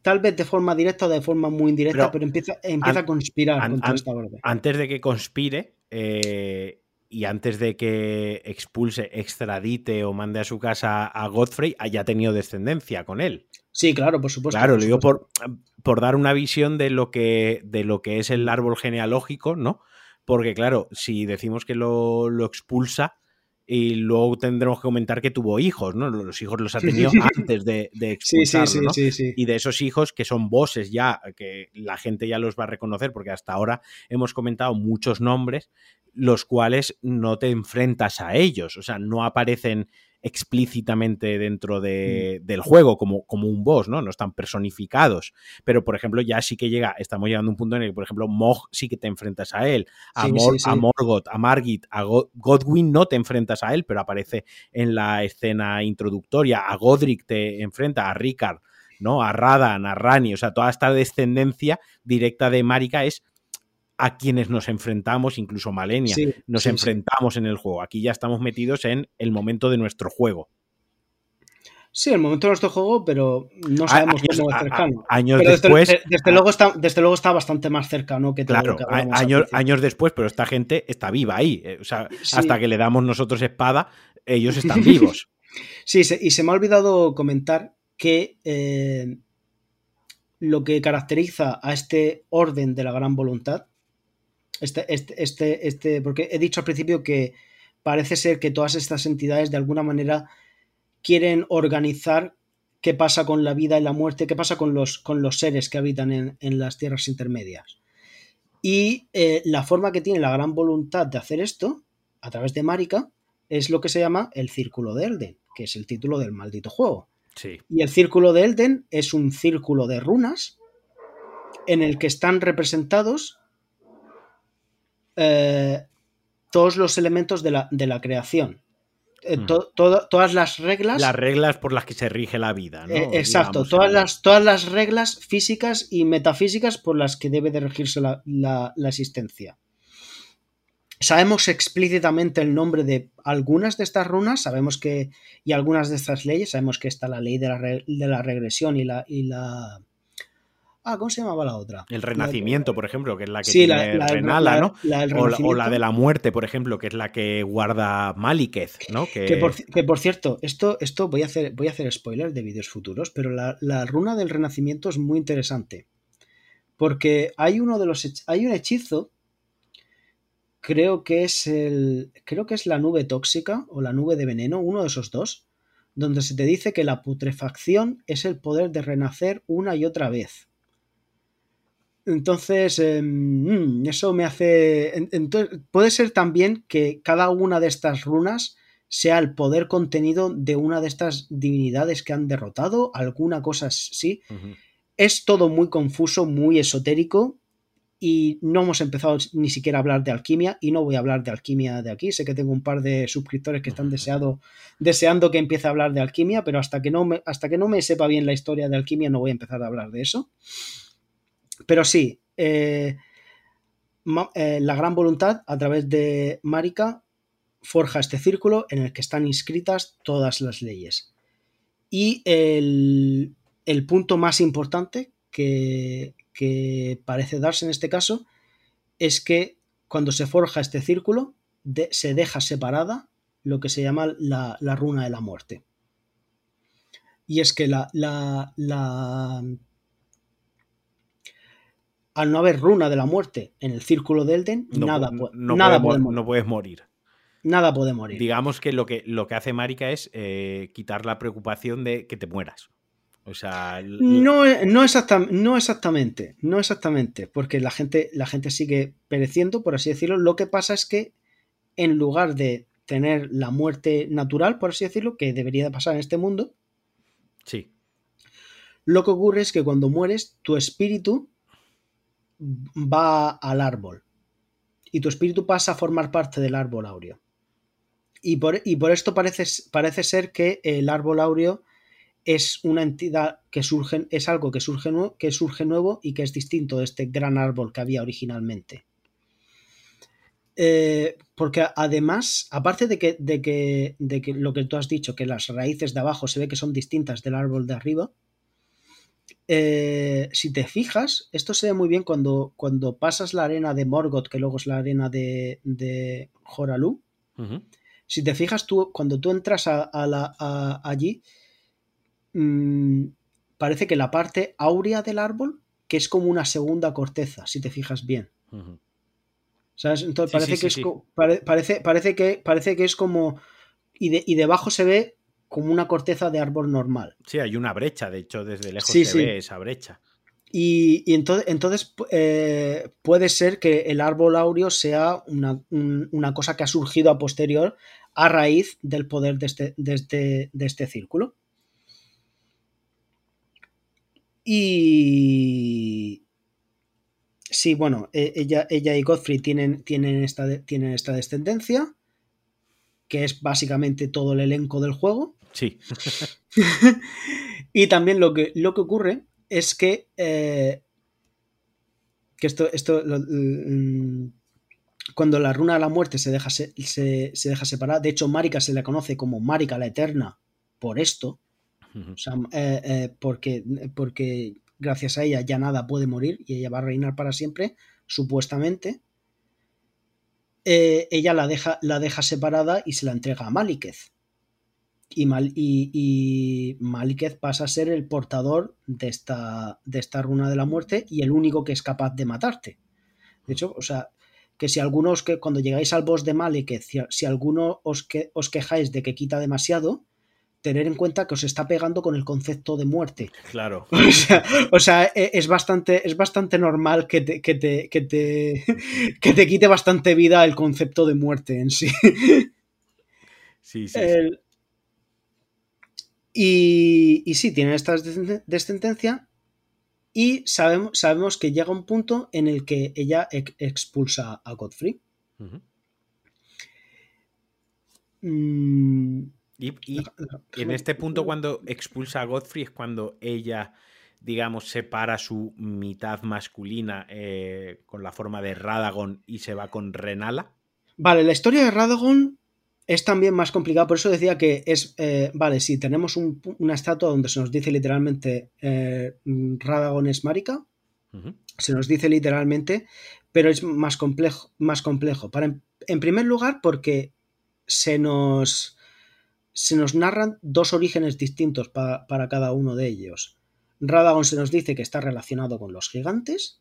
tal vez de forma directa o de forma muy indirecta, pero, empieza, empieza a conspirar contra esta orden. Antes de que conspire, eh, y antes de que expulse, extradite o mande a su casa a Godfrey, haya tenido descendencia con él. Sí, claro, por supuesto. Claro, lo digo por, por, dar una visión de lo, que, de lo que es el árbol genealógico, ¿no? Porque, claro, si decimos que lo, lo expulsa, y luego tendremos que comentar que tuvo hijos, ¿no? Los hijos los ha tenido antes de, de expulsarlo, sí, sí, Y de esos hijos que son bosses ya, que la gente ya los va a reconocer, porque hasta ahora hemos comentado muchos nombres, los cuales no te enfrentas a ellos, o sea, no aparecen explícitamente dentro de, del juego como, como un boss, ¿no? No están personificados. Pero, por ejemplo, ya sí que llega, estamos llegando a un punto en el que, por ejemplo, Mog sí que te enfrentas a él, a, a Morgoth, a Margit, a Godwin no te enfrentas a él, pero aparece en la escena introductoria, a Godric te enfrenta, a Ricard, ¿no? A Radan, a Rani, o sea, toda esta descendencia directa de Marika es a quienes nos enfrentamos, incluso Malenia, nos enfrentamos en el juego. Aquí ya estamos metidos en el momento de nuestro juego. Sí, el momento de nuestro juego, pero no sabemos cómo es cercano. años después. Desde, luego está, desde luego está bastante más cercano que todo Claro, años, años después, pero esta gente está viva ahí. Eh, o sea, hasta que le damos nosotros espada, ellos están vivos. sí, y se me ha olvidado comentar que eh, lo que caracteriza a este orden de la gran voluntad este, este, este, este, porque he dicho al principio que parece ser que todas estas entidades de alguna manera quieren organizar qué pasa con la vida y la muerte, qué pasa con los, con los seres que habitan en, las tierras intermedias. Y eh, la forma que tiene la gran voluntad de hacer esto, a través de Marika, es lo que se llama el Círculo de Elden, que es el título del maldito juego. Y el Círculo de Elden es un círculo de runas en el que están representados eh, todos los elementos de la, de la creación. Eh, hmm. todas las reglas. Las reglas por las que se rige la vida, eh, exacto, todas, las, todas las reglas físicas y metafísicas por las que debe de regirse la, la, existencia. Sabemos explícitamente el nombre de algunas de estas runas, sabemos que. y algunas de estas leyes, sabemos que está la ley de la, de la regresión y la, y la Ah, ¿cómo se llamaba la otra? El Renacimiento, por ejemplo, que es la que tiene Renala, ¿no? o, la de la muerte, por ejemplo, que es la que guarda Maliketh, ¿no? Que... por, cierto, esto, esto voy, a hacer, voy a hacer spoilers de vídeos futuros, pero la, runa del Renacimiento es muy interesante. Porque hay uno de los. Hay un hechizo. Creo que es el. Creo que es la nube tóxica o la nube de veneno, uno de esos dos. Donde se te dice que la putrefacción es el poder de renacer una y otra vez. Entonces, em, mm, eso me hace... puede ser también que cada una de estas runas sea el poder contenido de una de estas divinidades que han derrotado, alguna cosa así. Es todo muy confuso, muy esotérico y no hemos empezado ni siquiera a hablar de alquimia y no voy a hablar de alquimia de aquí. Sé que tengo un par de suscriptores que están deseado, deseando que empiece a hablar de alquimia, pero hasta que, no me, hasta que no me sepa bien la historia de alquimia no voy a empezar a hablar de eso. Pero sí, eh, eh, la gran voluntad a través de Marika forja este círculo en el que están inscritas todas las leyes. Y el, punto más importante que, parece darse en este caso es que cuando se forja este círculo se deja separada lo que se llama la, runa de la muerte. Y es que la, la, al no haber runa de la muerte en el círculo de Elden, nada, nada puede, morir. No puedes morir. Nada puede morir. Digamos que lo que, lo que hace Marika es eh, quitar la preocupación de que te mueras. O sea. No, no, no exactamente. No exactamente. Porque la gente, la gente sigue pereciendo, por así decirlo. Lo que pasa es que en lugar de tener la muerte natural, por así decirlo, que debería de pasar en este mundo. Sí. Lo que ocurre es que cuando mueres, tu espíritu va al árbol y tu espíritu pasa a formar parte del árbol áureo. Y por, esto parece, parece, ser que el árbol áureo es una entidad que surge, es algo que surge, que surge nuevo y que es distinto de este gran árbol que había originalmente. Eh, porque además, aparte de que, de, que, de que lo que tú has dicho, que las raíces de abajo se ve que son distintas del árbol de arriba, eh, si te fijas, esto se ve muy bien cuando, cuando pasas la arena de Morgoth, que luego es la arena de, de Horalu. Si te fijas, tú, cuando tú entras a, la, allí, mm, parece que la parte áurea del árbol, que es como una segunda corteza, si te fijas bien. ¿Sabes? Entonces parece, que es, parece, parece, que, parece que es como... Y, de, y debajo se ve como una corteza de árbol normal. Sí, hay una brecha, de hecho, desde lejos se ve esa brecha. Y, entonces, entonces eh, puede ser que el árbol áureo sea una, cosa que ha surgido a posterior a raíz del poder de este, de este, de este círculo. Y, Sí, bueno, e, ella, ella y Godfrey tienen, tienen, esta, tienen esta descendencia, que es básicamente todo el elenco del juego. Sí. y también lo que, lo que ocurre es que. Eh, que esto. esto mm, cuando la runa de la muerte se deja, se, deja separar. De hecho, Marika se le conoce como Marika la Eterna por esto. O sea, eh, eh, porque, porque gracias a ella ya nada puede morir y ella va a reinar para siempre, supuestamente. Eh, ella la deja, la deja separada y se la entrega a Maliketh. Y, Mal, y, pasa a ser el portador de esta, de esta runa de la muerte y el único que es capaz de matarte. De hecho, o sea, que si algunos que cuando llegáis al boss de Maliketh, si, si alguno os, que, os quejáis de que quita demasiado, tener en cuenta que os está pegando con el concepto de muerte. Claro. O sea, e, es, bastante, es bastante normal que te, que, te, que, te, que te quite bastante vida el concepto de muerte en sí. Sí, sí. Y, y, sí, tienen esta descendencia y sabemos, sabemos que llega un punto en el que ella expulsa a Godfrey. Y, en este punto, cuando expulsa a Godfrey, es cuando ella, digamos, separa su mitad masculina eh, con la forma de Radagon y se va con Renala. Vale, la historia de Radagon es también más complicada, por eso decía que es, eh, vale, si tenemos una estatua donde se nos dice literalmente eh, Radagon es marica, se nos dice literalmente, pero es más complejo. Más complejo. Para, en primer lugar, porque se nos se nos narran dos orígenes distintos para cada uno de ellos. Radagon se nos dice que está relacionado con los gigantes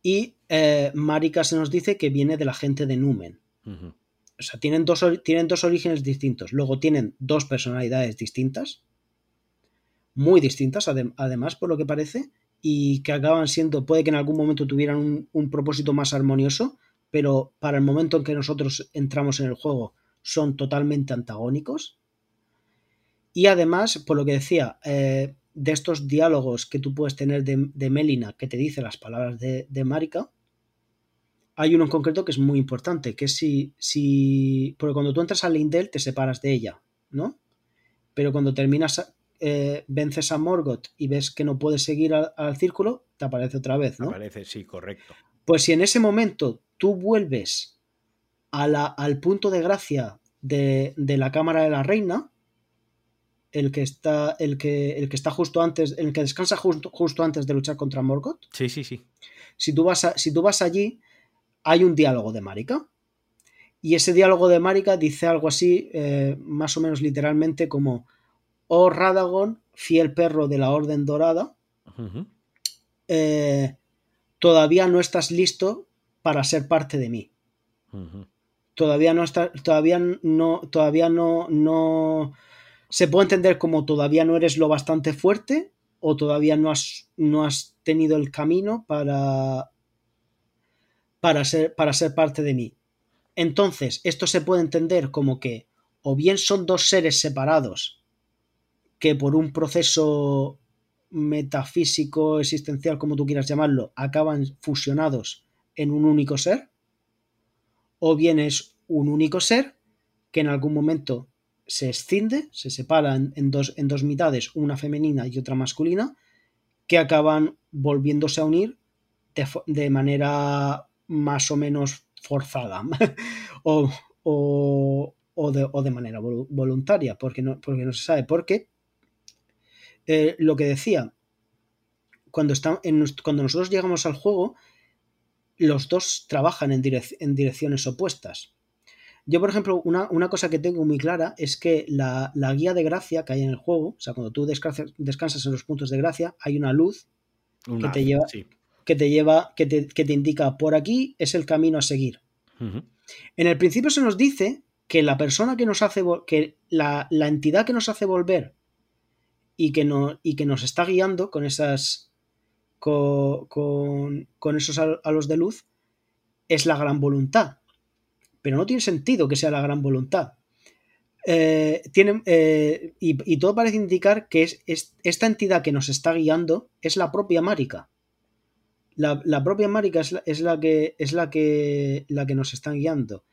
y eh, Marika se nos dice que viene de la gente de Numen. O sea, tienen dos, tienen dos orígenes distintos. Luego tienen dos personalidades distintas, muy distintas además por lo que parece, y que acaban siendo, puede que en algún momento tuvieran un propósito más armonioso, pero para el momento en que nosotros entramos en el juego son totalmente antagónicos. Y además, por lo que decía, eh, de estos diálogos que tú puedes tener de, Melina que te dice las palabras de, de Marika, hay uno en concreto que es muy importante, que es si, si... Porque cuando tú entras a Lindel te separas de ella, ¿no? Pero cuando terminas, eh, vences a Morgoth y ves que no puedes seguir al, círculo, te aparece otra vez, ¿no? Aparece, sí, correcto. Pues si en ese momento tú vuelves al punto de gracia de, la Cámara de la Reina, el que está, el que, el que está justo antes, el que descansa justo, justo antes de luchar contra Morgoth. Sí, sí, sí. Si tú, vas si tú vas allí, hay un diálogo de Marika. Y ese diálogo de Marika dice algo así, eh, más o menos literalmente como, oh Radagon, fiel perro de la Orden Dorada, eh, todavía no estás listo para ser parte de mí todavía no está, todavía no, todavía no, no, se puede entender como todavía no eres lo bastante fuerte o todavía no has, no has tenido el camino para, para, ser, para ser parte de mí. Entonces, esto se puede entender como que o bien son dos seres separados que por un proceso metafísico, existencial, como tú quieras llamarlo, acaban fusionados en un único ser, o bien es un único ser que en algún momento se escinde, se separa en, dos, en dos mitades, una femenina y otra masculina, que acaban volviéndose a unir de, manera más o menos forzada o, de, manera voluntaria, porque no, porque no se sabe. Porque eh, lo que decía, cuando, está, cuando nosotros llegamos al juego, los dos trabajan en, direcciones opuestas. Yo, por ejemplo, una, cosa que tengo muy clara es que la, guía de gracia que hay en el juego, o sea, cuando tú descansas, en los puntos de gracia, hay una luz que, te lleva, que te lleva, que te, indica por aquí es el camino a seguir. En el principio se nos dice que la persona que nos hace, que la, entidad que nos hace volver y que, no, y que nos está guiando con esas, con, esos halos de luz es la gran voluntad. Pero no tiene sentido que sea la gran voluntad. Eh, eh, y, todo parece indicar que es, esta entidad que nos está guiando es la propia Marika. La, propia Marika es, la, que, es la, que, la que nos está guiando.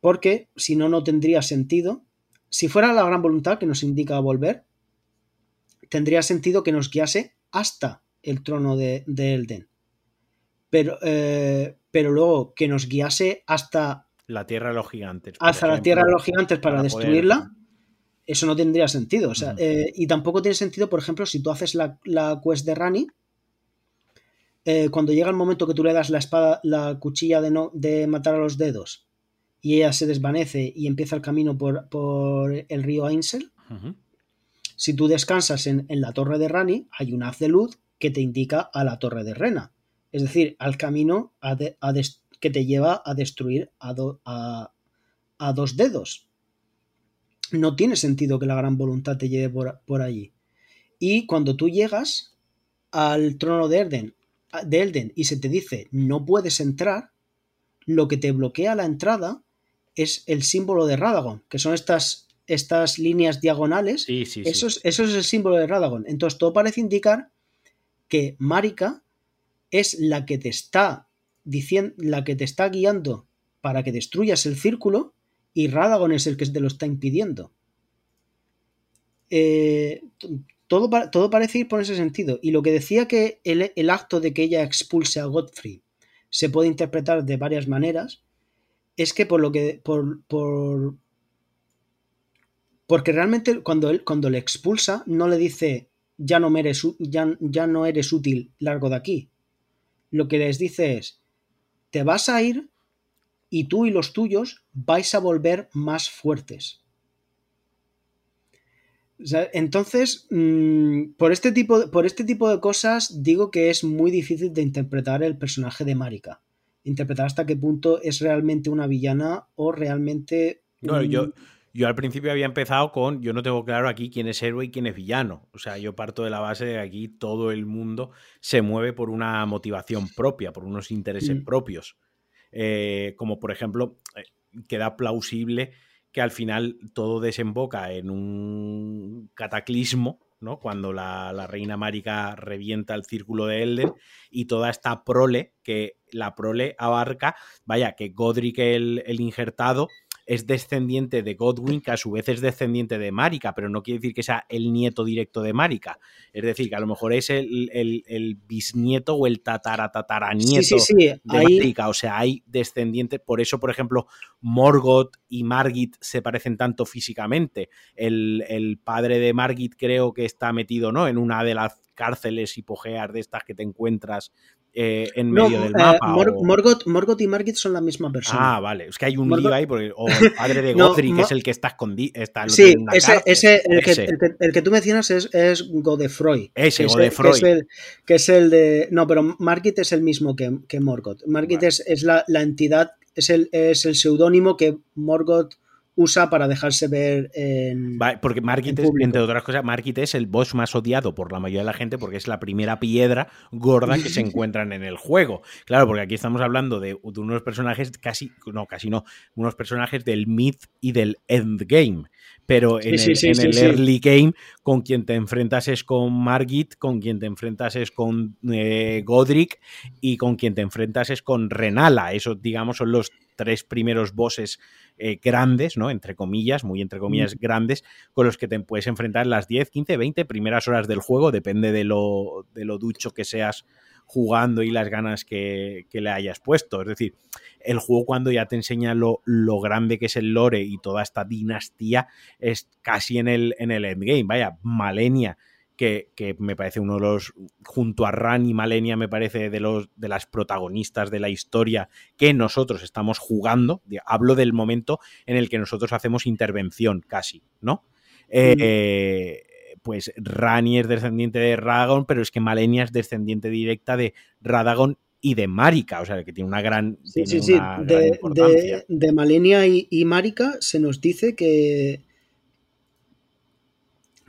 Porque si no, no tendría sentido. Si fuera la gran voluntad que nos indica volver, tendría sentido que nos guiase hasta el trono de, Elden. Pero, eh, pero luego que nos guiase hasta... La tierra de los gigantes. Hasta la tierra de los gigantes para, destruirla. Eso no tendría sentido. Eh, y tampoco tiene sentido, por ejemplo, si tú haces la, quest de Rani, eh, cuando llega el momento que tú le das la espada, la cuchilla de, no, de matar a los dedos, y ella se desvanece y empieza el camino por, el río Ainsel, si tú descansas en, la torre de Rani, hay un haz de luz que te indica a la torre de Rena. Es decir, al camino que te lleva a destruir a, dos dedos. No tiene sentido que la gran voluntad te lleve por, allí. Y cuando tú llegas al trono de Elden, de Elden y se te dice no puedes entrar, lo que te bloquea la entrada es el símbolo de Radagon, que son estas, estas líneas diagonales. Sí, sí, eso, Es, eso es el símbolo de Radagon. Entonces todo parece indicar que Marika es la que te está diciendo, la que te está guiando para que destruyas el círculo y Radagon es el que te lo está impidiendo. Eh, todo, todo, parece ir por ese sentido. Y lo que decía que el, acto de que ella expulse a Godfrey se puede interpretar de varias maneras, es que por lo que. por. por porque realmente cuando él cuando le expulsa, no le dice ya no, eres, ya, ya no eres útil, largo de aquí. Lo que les dice es, te vas a ir y tú y los tuyos vais a volver más fuertes. Entonces, mm, por, este tipo, por este tipo de cosas digo que es muy difícil de interpretar el personaje de Marika. Interpretar hasta qué punto es realmente una villana o realmente... No, yo, yo al principio había empezado con, yo no tengo claro aquí quién es héroe y quién es villano. O sea, yo parto de la base de que aquí todo el mundo se mueve por una motivación propia, por unos intereses mm. propios. Eh, como por ejemplo, eh, queda plausible que al final todo desemboca en un cataclismo, ¿no? Cuando la, reina Márica revienta el círculo de Elden y toda esta prole, que la prole abarca, vaya, que Godric el, el injertado es descendiente de Godwin, que a su vez es descendiente de Marika, pero no quiere decir que sea el nieto directo de Marika. Es decir, que a lo mejor es el, bisnieto o el tataratataranieto de Marika. O sea, hay descendientes. Por eso, por ejemplo, Morgoth y Margit se parecen tanto físicamente. El, el padre de Margit creo que está metido ¿no? en una de las cárceles hipogeas de estas que te encuentras eh, en medio del eh, mapa. Morgoth, y Margit son la misma persona. Ah, vale. Es que hay un lío ahí, porque, o el padre de Godfrey, que es el que está escondido. sí, ese, ese, el, que, el, que, tú mencionas es, es Godefroy. Ese, Godefroy. Que es, el, que es el de. No, pero Margit es el mismo que, que Morgoth. Margit es, es la, la, entidad, es el, es el seudónimo que Morgoth usa para dejarse ver en. porque Margit, es, entre otras cosas, Margit es el boss más odiado por la mayoría de la gente porque es la primera piedra gorda que se encuentran en el juego. Claro, porque aquí estamos hablando de, unos personajes casi, no, casi no, unos personajes del mid y del endgame. Pero en, el, early game, con quien te enfrentas es con Margit, con quien te enfrentas es con eh, Godric y con quien te enfrentas es con Renala. Esos, digamos, son los tres primeros bosses eh, grandes, ¿no? Entre comillas, muy entre comillas grandes, con los que te puedes enfrentar las 10, 15, 20 primeras horas del juego, depende de lo, de lo ducho que seas jugando y las ganas que, le hayas puesto. Es decir, el juego cuando ya te enseña lo, lo, grande que es el lore y toda esta dinastía es casi en el, en el endgame. Vaya, Malenia que, me parece uno de los, junto a Ran y Malenia, me parece de, los, de las protagonistas de la historia que nosotros estamos jugando. Hablo del momento en el que nosotros hacemos intervención casi, ¿no? Eh, pues Rani es descendiente de Radagon, pero es que Malenia es descendiente directa de Radagon y de Marika, o sea, que tiene una gran. Sí, sí, sí. De, Malenia y, y Marika se nos dice que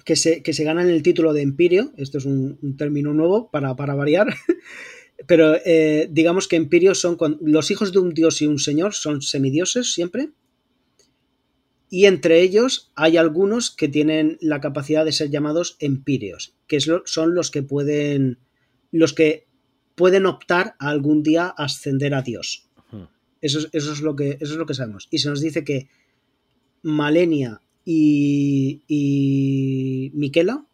que se, que se ganan el título de Empirio. Esto es un, término nuevo para, para variar. Pero eh, digamos que Empirio son los hijos de un dios y un señor, son semidioses siempre. Y entre ellos hay algunos que tienen la capacidad de ser llamados empíreos, que son los que pueden. los que pueden optar a algún día ascender a Dios. Eso, eso, es lo que, eso es lo que sabemos. Y se nos dice que Malenia y, Miquela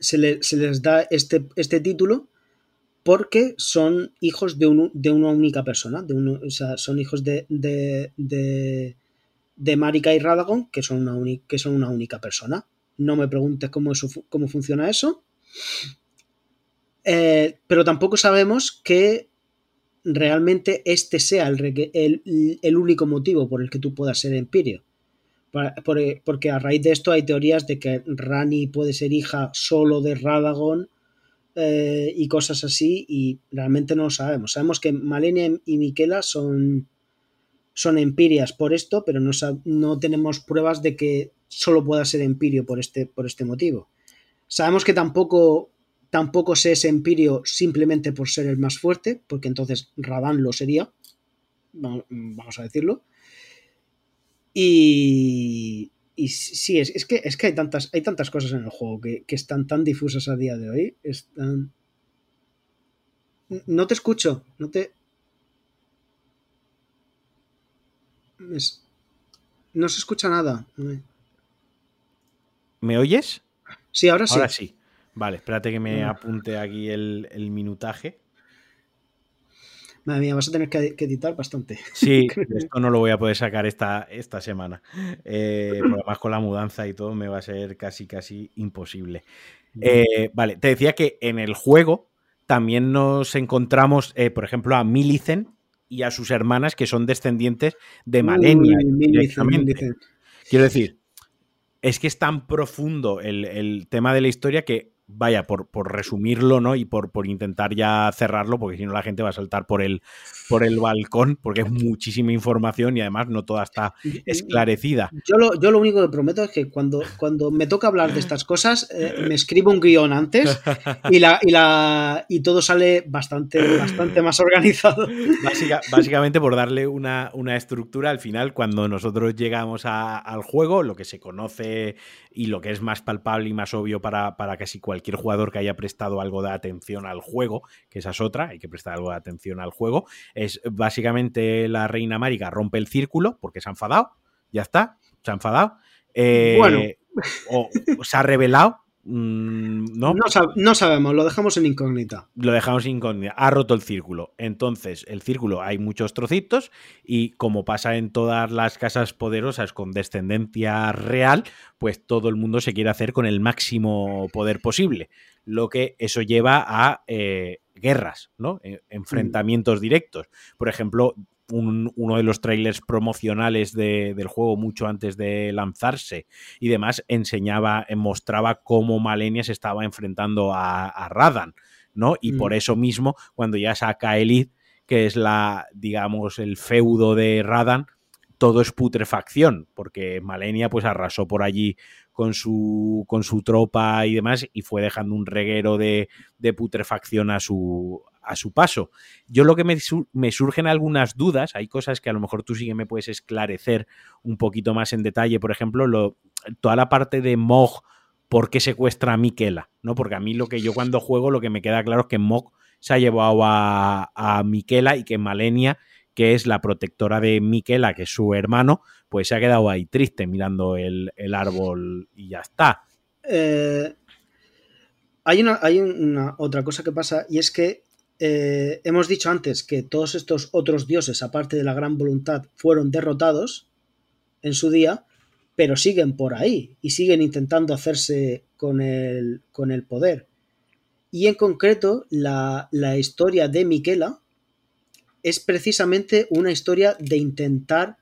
se, les da este, este título porque son hijos de, una única persona, son hijos de, de, de, Marika y Radagon, que son, una que son una única persona. No me preguntes cómo, cómo funciona eso. Eh, pero tampoco sabemos que realmente este sea el, el, el, único motivo por el que tú puedas ser Empirio. Porque a raíz de esto hay teorías de que Rani puede ser hija solo de Radagon eh, y cosas así, y realmente no lo sabemos. Sabemos que Malenia y Miquela son, son empirias por esto, pero no, no tenemos pruebas de que solo pueda ser empirio por este, por este motivo. Sabemos que tampoco, tampoco se es empirio simplemente por ser el más fuerte, porque entonces Radan lo sería, vamos a decirlo. Y, y sí, es, es, que, es que hay tantas, hay tantas cosas en el juego que, están tan difusas a día de hoy. Están... No te escucho, no te... No se escucha nada. ¿Me oyes? Sí, ahora sí. Ahora sí. Vale, espérate que me apunte aquí el, el minutaje. Madre mía, vas a tener que, editar bastante. Sí, esto no lo voy a poder sacar esta, esta semana. Eh, además con la mudanza y todo me va a ser casi, casi imposible. Eh, vale, te decía que en el juego también nos encontramos, eh, por ejemplo, a Millicent y a sus hermanas que son descendientes de Malenia. Quiero decir, es que es tan profundo el, el tema de la historia que vaya, por, por, resumirlo, ¿no? Y por, por, intentar ya cerrarlo, porque si no la gente va a saltar por el, por el balcón, porque es muchísima información y además no toda está esclarecida. Yo lo, yo lo único que prometo es que cuando, cuando me toca hablar de estas cosas, eh, me escribo un guion antes y, la, y, la, y todo sale bastante, bastante más organizado. básicamente por darle una, una, estructura, al final, cuando nosotros llegamos al juego, lo que se conoce y lo que es más palpable y más obvio para, para casi cualquier cualquier jugador que haya prestado algo de atención al juego, que esa es otra, hay que prestar algo de atención al juego, es básicamente la reina Márica rompe el círculo porque se ha enfadado, ya está, se ha enfadado. Eh, bueno. O, se ha revelado, Mm, ¿no? No, sabemos, lo dejamos en incógnita. Lo dejamos en incógnita. Ha roto el círculo. Entonces, el círculo hay muchos trocitos y como pasa en todas las casas poderosas con descendencia real, pues todo el mundo se quiere hacer con el máximo poder posible. Lo que eso lleva a eh, guerras, ¿no? E, enfrentamientos directos. Por ejemplo, uno de los trailers promocionales del juego mucho antes de lanzarse y demás enseñaba, mostraba cómo Malenia se estaba enfrentando a, Radan, ¿no? Y por mm. eso mismo, cuando ya saca Elite, que es la, digamos, el feudo de Radan, todo es putrefacción, porque Malenia pues arrasó por allí con su, con su tropa y demás y fue dejando un reguero de, de putrefacción a su, a su paso. Yo lo que me, me, surgen algunas dudas, hay cosas que a lo mejor tú sí que me puedes esclarecer un poquito más en detalle, por ejemplo, lo, toda la parte de Mog, ¿por qué secuestra a Miquela? ¿No? Porque a mí lo que yo cuando juego lo que me queda claro es que Mog se ha llevado a, a Miquela y que Malenia, que es la protectora de Miquela, que es su hermano, pues se ha quedado ahí triste mirando el, árbol y ya está. Eh, hay una, hay una otra cosa que pasa y es que eh, hemos dicho antes que todos estos otros dioses, aparte de la gran voluntad, fueron derrotados en su día, pero siguen por ahí y siguen intentando hacerse con el, con el poder. Y en concreto, la, historia de Miquela es precisamente una historia de intentar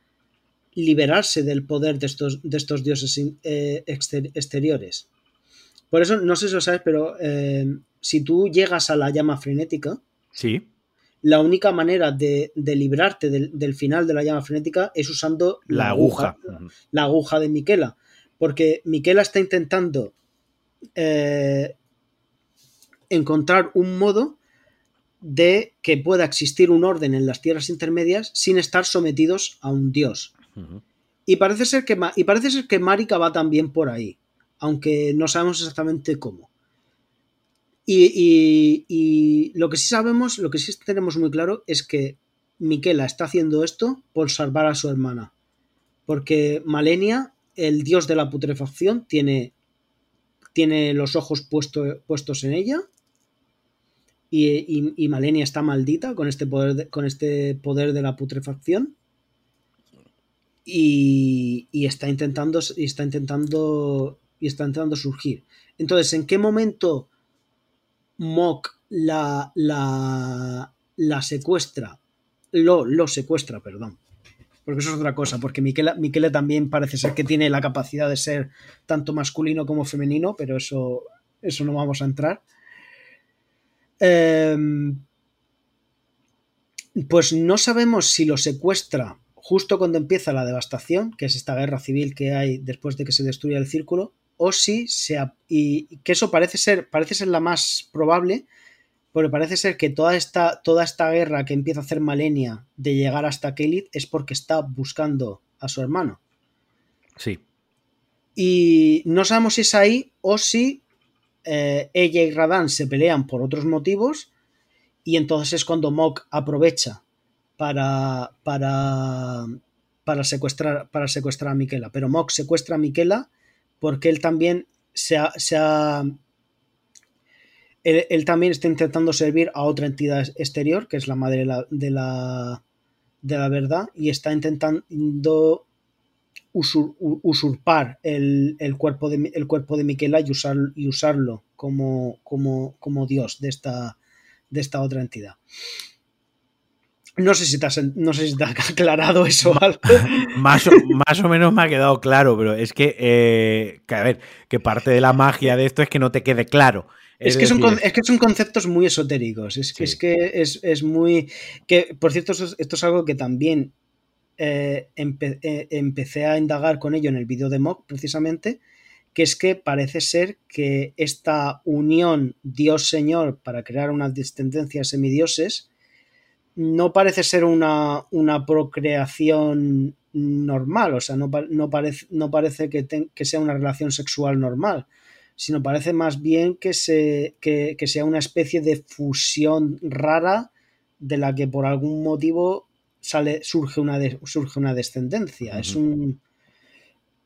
liberarse del poder de estos, de estos dioses eh, exteriores. Por eso, no sé si lo sabes, pero eh, si tú llegas a la llama frenética, Sí. La única manera de, librarte del, final de la llama frenética es usando la, aguja, la aguja de Miquela. Porque Miquela está intentando eh, encontrar un modo de que pueda existir un orden en las tierras intermedias sin estar sometidos a un dios. Y, parece ser que, y parece ser que Marika va también por ahí, aunque no sabemos exactamente cómo. Y, lo que sí sabemos, lo que sí tenemos muy claro es que Miquela está haciendo esto por salvar a su hermana. Porque Malenia, el dios de la putrefacción, tiene, tiene los ojos puestos en ella. Y, Malenia está maldita con este poder de, con este poder de la putrefacción. Y, está intentando. Y está intentando. Está intentando surgir. Entonces, ¿en qué momento Mock la, la, la secuestra, lo, lo secuestra, perdón. Porque eso es otra cosa, porque Miquele, también parece ser que tiene la capacidad de ser tanto masculino como femenino, pero eso, eso no vamos a entrar. Em, pues no sabemos si lo secuestra justo cuando empieza la devastación, que es esta guerra civil que hay después de que se destruya el círculo, o si se y que eso parece ser parece ser la más probable porque parece ser que toda esta toda esta guerra que empieza a hacer Malenia de llegar hasta Kelit es porque está buscando a su hermano. Sí. Y no sabemos si es ahí o si eh, ella y Radan se pelean por otros motivos y entonces es cuando Mok aprovecha para para para secuestrar para secuestrar a Miquela pero Mok secuestra a Miquela porque él también se ha, él, también está intentando servir a otra entidad exterior, que es la madre de la, de la, verdad, y está intentando usurpar el, cuerpo de, el cuerpo de Miquela y, usar, y usarlo como, como, como Dios de esta, de esta otra entidad. No sé si te, no sé si te ha aclarado eso algo. más, o, más o menos me ha quedado claro, pero es eh, que, a ver, que parte de la magia de esto es que no te quede claro. Es, que, son, es que son conceptos muy esotéricos. Es, es que es, muy. que Por cierto, esto es algo que también eh, eh, empecé a indagar con ello en el vídeo de Mock, precisamente. Que es que parece ser que esta unión Dios-Señor para crear unas descendencias semidioses no parece ser una, procreación normal, o sea, no, parece, no parece que, que, sea una relación sexual normal, sino parece más bien que, se, que, sea una especie de fusión rara de la que por algún motivo sale, surge, una surge una descendencia. Es un.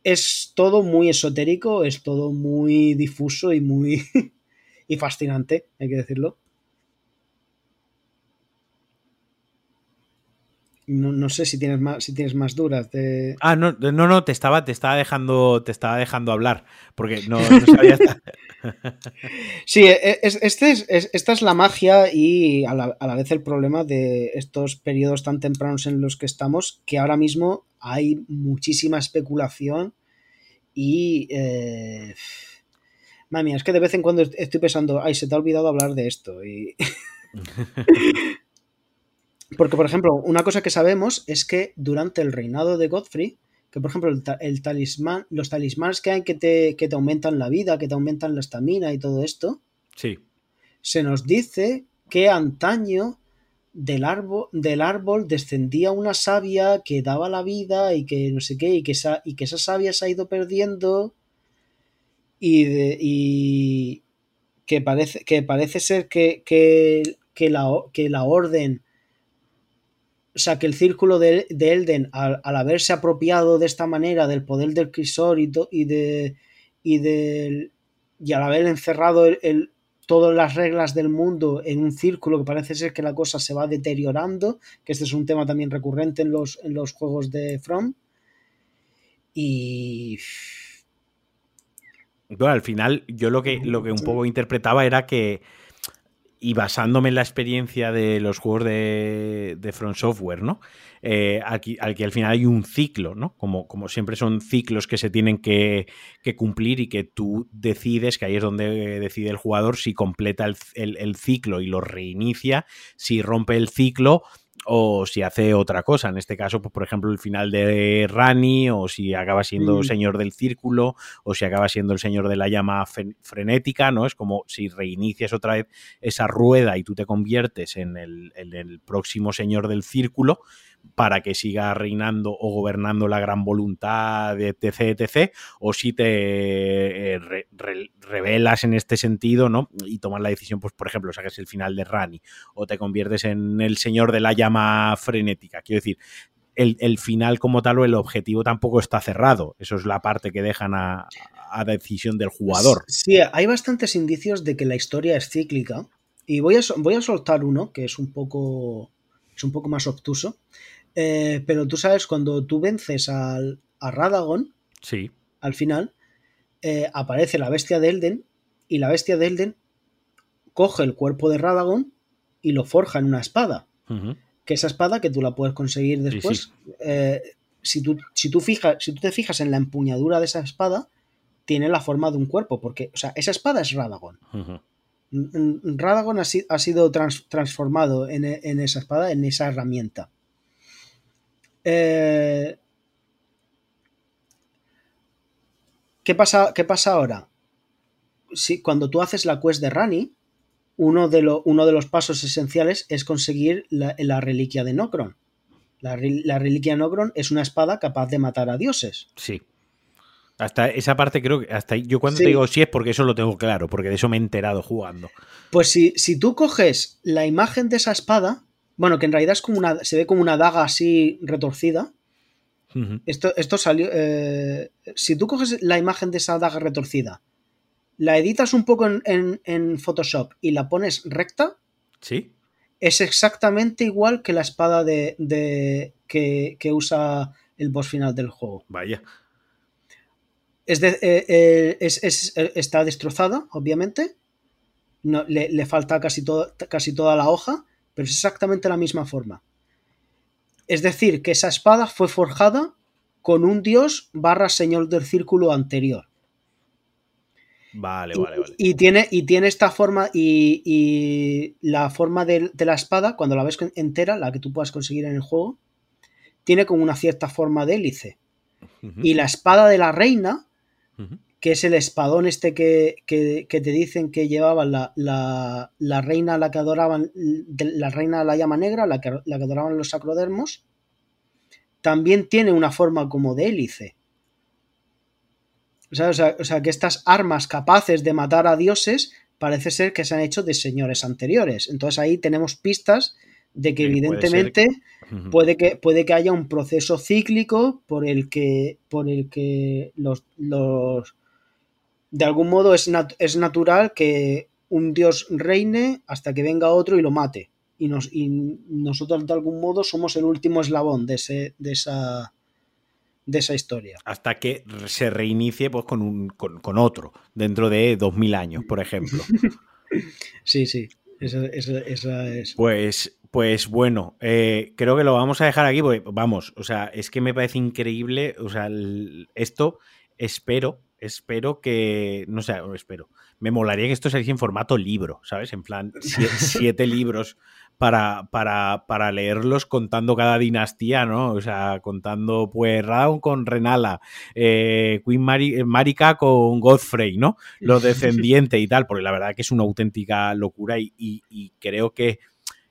Es todo muy esotérico, es todo muy difuso y muy. y fascinante, hay que decirlo. No, sé si tienes más, si tienes más dudas de. Ah, no, no, no, te estaba, te estaba dejando, te estaba dejando hablar. Porque no, sabía. sí, e, e, este es, esta es la magia y a la, vez el problema de estos periodos tan tempranos en los que estamos, que ahora mismo hay muchísima especulación y. Eh... Mami, es que de vez en cuando estoy pensando, ay, se te ha olvidado hablar de esto. Y. Porque, por ejemplo, una cosa que sabemos es que durante el reinado de Godfrey, que por ejemplo el, talismán, los talismanes que hay que te, que te aumentan la vida, que te aumentan la estamina y todo esto, sí. se nos dice que antaño del árbol, del árbol descendía una savia que daba la vida y que no sé qué, y que esa, y que esa savia se ha ido perdiendo y, y que, parece, que parece ser que, que, que, la, que la orden o sea, que el círculo de, Elden, al, haberse apropiado de esta manera del poder del Crisor y, y, de, y, y al haber encerrado el, todas las reglas del mundo en un círculo que parece ser que la cosa se va deteriorando, que este es un tema también recurrente en los, en los juegos de From. Y... Bueno, al final yo lo que, lo que un poco interpretaba era que y basándome en la experiencia de los juegos de, de Front Software, ¿no? Eh, al, que, al, final hay un ciclo, ¿no? Como, como siempre son ciclos que se tienen que, cumplir y que tú decides, que ahí es donde decide el jugador si completa el, ciclo y lo reinicia, si rompe el ciclo o si hace otra cosa. En este caso, pues, por ejemplo, el final de Rani, o si acaba siendo Mm. señor del círculo, o si acaba siendo el señor de la llama frenética, ¿no? Es como si reinicias otra vez esa rueda y tú te conviertes en el, en el próximo señor del círculo para que siga reinando o gobernando la gran voluntad, etc., etc., o si te eh, re- re- revelas en este sentido, ¿no? Y tomas la decisión, pues, por ejemplo, saques el final de Rani, o te conviertes en el señor de la llama frenética. Quiero decir, el, final como tal o el objetivo tampoco está cerrado. Eso es la parte que dejan a, a decisión del jugador. Sí, hay bastantes indicios de que la historia es cíclica. Y voy a, voy a soltar uno que es un poco, es un poco más obtuso. Eh, pero tú sabes, cuando tú vences al, a Radagon, Sí. al final, eh, aparece la bestia de Elden y la bestia de Elden coge el cuerpo de Radagon y lo forja en una espada. Que esa espada que tú la puedes conseguir después, eh, si, tú, si, tú fijas, si tú te fijas en la empuñadura de esa espada, tiene la forma de un cuerpo, porque, o sea, esa espada es Radagon. Radagon ha, si- ha sido trans- transformado en, esa espada, en esa herramienta. Eh, ¿qué, pasa, ¿Qué pasa ahora? Si, cuando tú haces la quest de Rani, uno de, los pasos esenciales es conseguir la, reliquia de Nokron. La, la reliquia de Nokron es una espada capaz de matar a dioses. Sí. Hasta esa parte creo que hasta ahí. Yo cuando Sí. te digo sí es porque eso lo tengo claro, porque de eso me he enterado jugando. Pues si, si tú coges la imagen de esa espada, bueno, que en realidad es como una, se ve como una daga así retorcida. Esto, esto salió. eh, si tú coges la imagen de esa daga retorcida, la editas un poco en, en- en Photoshop y la pones recta, Sí. es exactamente igual que la espada de, de- que, que usa el boss final del juego. Vaya. Es de- eh, eh, es- es- eh, está destrozada, obviamente. No, le, le falta casi, todo, casi toda la hoja, pero es exactamente la misma forma. Es decir, que esa espada fue forjada con un dios barra señor del círculo anterior. Vale, vale, vale. Y, tiene, y tiene esta forma y, y la forma de, de la espada, cuando la ves entera, la que tú puedas conseguir en el juego, tiene como una cierta forma de hélice. Y la espada de la reina, Que es el espadón este que, que- te dicen que llevaba la, la- la reina la que adoraban, la reina de la llama negra, la que, la que adoraban los sacrodermos, también tiene una forma como de hélice. O sea- o sea, que estas armas capaces de matar a dioses parece ser que se han hecho de señores anteriores. Entonces ahí tenemos pistas de que Sí, puede ser evidentemente puede que, puede que haya un proceso cíclico por el que, por el que los, los- de algún modo es, nat- es natural que un dios reine hasta que venga otro y lo mate. Y, nos, y nosotros de algún modo somos el último eslabón de, ese, de, esa, de esa historia. Hasta que se reinicie pues, con, un, con, con otro, dentro de 2000 años, por ejemplo. Sí, sí. Esa, esa- esa es. Pues, pues bueno, eh, creo que lo vamos a dejar aquí, porque vamos, o sea, es que me parece increíble, o sea, el- esto espero, espero que, no sé, espero, me molaría que esto saliese en formato libro, ¿sabes? En plan, sie- siete libros para, para, para leerlos contando cada dinastía, ¿no? O sea, contando pues Raun con Renala, eh, Queen Mari- eh, Marika con Godfrey, ¿no? Los descendientes y tal, porque la verdad que es una auténtica locura y, y- y creo que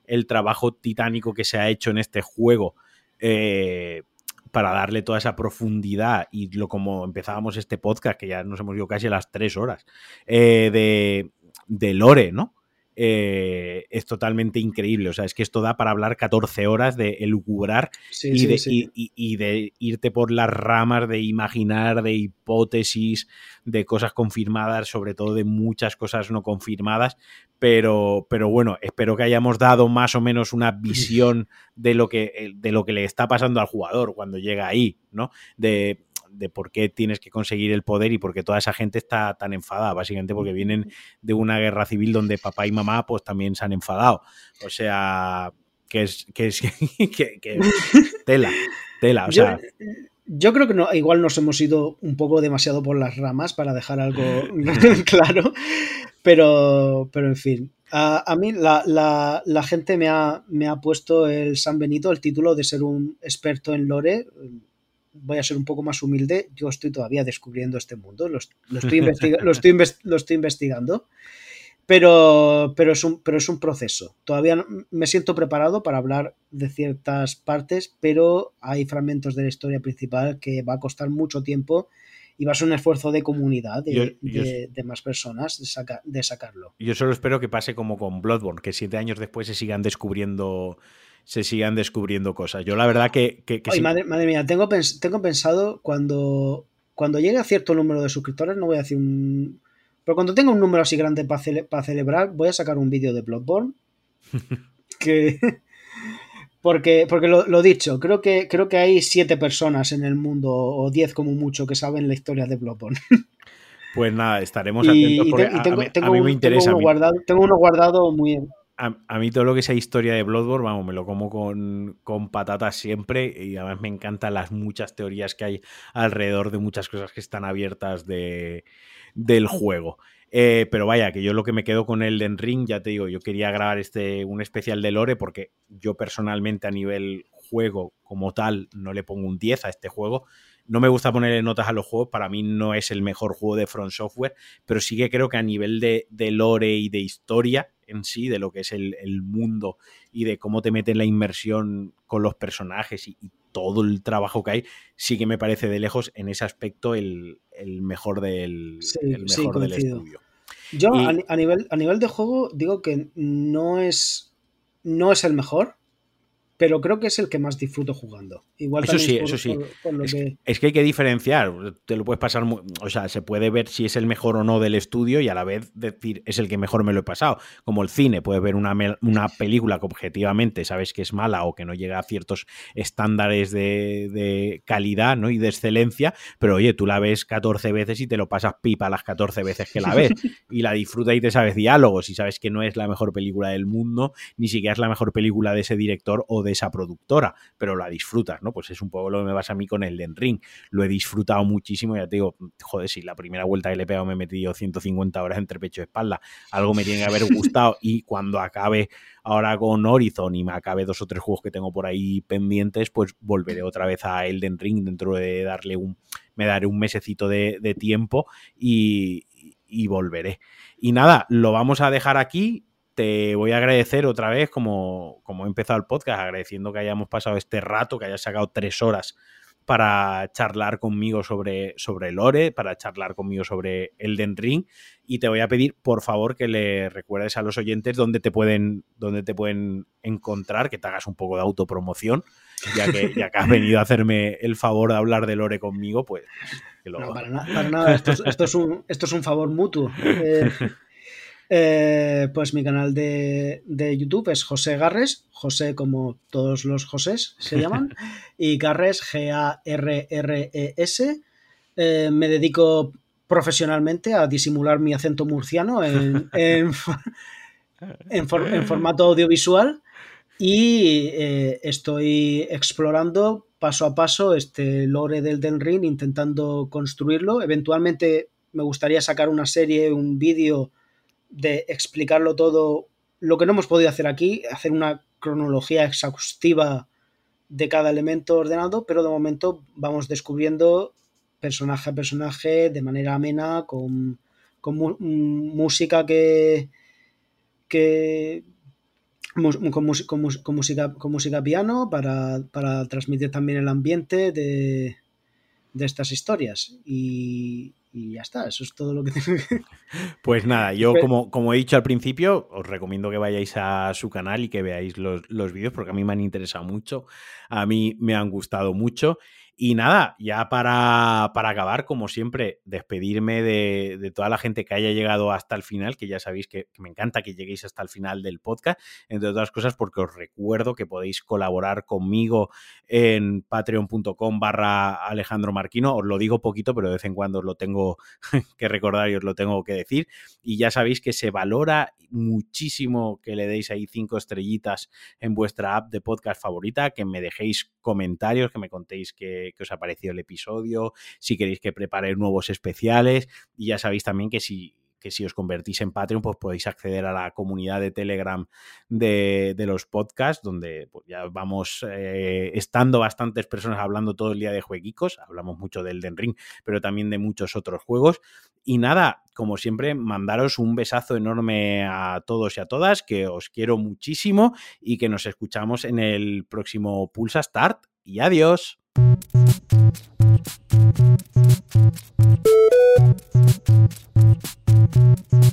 el trabajo titánico que se ha hecho en este juego eh, para darle toda esa profundidad y lo como empezábamos este podcast, que ya nos hemos ido casi a las tres horas, eh, de, de Lore, ¿no? Eh, es totalmente increíble. O sea, es que esto da para hablar 14 horas de elucubrar Sí, y, sí, de, sí. y- y- y de irte por las ramas, de imaginar, de hipótesis, de cosas confirmadas, sobre todo de muchas cosas no confirmadas. Pero, pero bueno, espero que hayamos dado más o menos una visión de lo que, de lo que le está pasando al jugador cuando llega ahí, ¿no? De, de por qué tienes que conseguir el poder y por qué toda esa gente está tan enfadada, básicamente porque vienen de una guerra civil donde papá y mamá pues también se han enfadado. O sea, que es que es que, que- tela, tela, o Yo- sea, yo creo que no, igual nos hemos ido un poco demasiado por las ramas para dejar algo claro, pero, pero en fin. A, mí la, la, gente me ha, me ha puesto el San Benito, el título de ser un experto en lore. Voy a ser un poco más humilde. Yo estoy todavía descubriendo este mundo, lo, estoy, lo, estoy, lo estoy investigando pero, pero, es un, pero es un proceso. Todavía me siento preparado para hablar de ciertas partes, pero hay fragmentos de la historia principal que va a costar mucho tiempo y va a ser un esfuerzo de comunidad, de, de, más personas, de, de, sacarlo. Yo solo espero que pase como con Bloodborne, que siete años después se sigan descubriendo se sigan descubriendo cosas. Yo la verdad que... que, madre, mía, tengo, tengo pensado cuando, cuando llegue a cierto número de suscriptores, no voy a decir un, pero cuando tenga un número así grande para, celebrar, voy a sacar un vídeo de Bloodborne. que. Porque, porque lo, dicho, creo que, creo que hay siete personas en el mundo, o diez como mucho, que saben la historia de Bloodborne. Pues nada, estaremos atentos. Porque tengo, a, mí, me interesa. Tengo uno, guardado, tengo uno guardado muy. A, mí todo lo que sea historia de Bloodborne, vamos, me lo como con, con, patatas siempre y además me encantan las muchas teorías que hay alrededor de muchas cosas que están abiertas de, del juego. Eh, pero vaya, que yo lo que me quedo con Elden Ring, ya te digo, yo quería grabar este, un especial de Lore porque yo personalmente a nivel juego como tal no le pongo un 10 a este juego. No me gusta ponerle notas a los juegos, para mí no es el mejor juego de Front Software, pero sí que creo que a nivel de, lore y de historia en sí, de lo que es el, mundo y de cómo te mete la inmersión con los personajes y, todo el trabajo que hay, sí que me parece de lejos en ese aspecto el, mejor del, mejor del estudio. Yo a, nivel, a nivel de juego digo que no es, no es el mejor, pero creo que es el que más disfruto jugando. Igual eso sí, eso sí. es, que... hay que diferenciar. Te lo puedes pasar, o sea, se puede ver si es el mejor o no del estudio y a la vez decir es el que mejor me lo he pasado. Como el cine, puedes ver una, una película que objetivamente sabes que es mala o que no llega a ciertos estándares de, calidad ¿no? y de excelencia, pero oye, tú la ves 14 veces y te lo pasas pipa las 14 veces que la ves y la disfrutas y te sabes diálogos y sabes que no es la mejor película del mundo, ni siquiera es la mejor película de ese director o de esa productora, pero la disfrutas, ¿no? Pues es un poco lo que me pasa a mí con el Den Ring. Lo he disfrutado muchísimo, ya te digo, joder, si la primera vuelta que le he pegado me he metido 150 horas entre pecho y espalda, algo me tiene que haber gustado y cuando acabe ahora con Horizon y me acabe dos o tres juegos que tengo por ahí pendientes, pues volveré otra vez a Elden Ring dentro de darle un, me daré un mesecito de, tiempo y volveré. Y nada, lo vamos a dejar aquí te voy a agradecer otra vez, como, como he empezado el podcast, agradeciendo que hayamos pasado este rato, que hayas sacado tres horas para charlar conmigo sobre, sobre Lore, para charlar conmigo sobre Elden Ring. Y te voy a pedir, por favor, que le recuerdes a los oyentes dónde te pueden, dónde te pueden encontrar, que te hagas un poco de autopromoción, ya que, ya que has venido a hacerme el favor de hablar de Lore conmigo, pues. no, para, nada, esto, es un, esto es un favor mutuo. Eh, eh, pues mi canal de, YouTube es José Garres, José como todos los Josés se llaman, y Garres, G-A-R-R-E-S. Eh, me dedico profesionalmente a disimular mi acento murciano en, en, formato audiovisual y eh, estoy explorando paso a paso este lore del Den Ring, intentando construirlo. Eventualmente me gustaría sacar una serie, un vídeo de explicarlo todo, lo que no hemos podido hacer aquí, hacer una cronología exhaustiva de cada elemento ordenado, pero de momento vamos descubriendo personaje a personaje de manera amena, con, con música que, que con, con, música, con música piano para, para transmitir también el ambiente de, de estas historias. Y, y ya está, eso es todo lo que tengo que... Pues nada, yo como, como he dicho al principio, os recomiendo que vayáis a su canal y que veáis los, los vídeos porque a mí me han interesado mucho, a mí me han gustado mucho y nada, ya para, acabar, como siempre, despedirme de, toda la gente que haya llegado hasta el final, que ya sabéis que, me encanta que lleguéis hasta el final del podcast, entre otras cosas porque os recuerdo que podéis colaborar conmigo en patreon.com barra Alejandro Marquino, os lo digo poquito, pero de vez en cuando os lo tengo que recordar y os lo tengo que decir, y ya sabéis que se valora muchísimo que le deis ahí cinco estrellitas en vuestra app de podcast favorita, que me dejéis comentarios, que me contéis que qué os ha parecido el episodio, si queréis que prepare nuevos especiales. Y ya sabéis también que si que si os convertís en Patreon, pues podéis acceder a la comunidad de Telegram de, los podcasts, donde pues, ya vamos eh, estando bastantes personas hablando todo el día de jueguicos. Hablamos mucho del Den Ring, pero también de muchos otros juegos. Y nada, como siempre, mandaros un besazo enorme a todos y a todas, que os quiero muchísimo y que nos escuchamos en el próximo Pulsa Start. Y adiós. Thank you.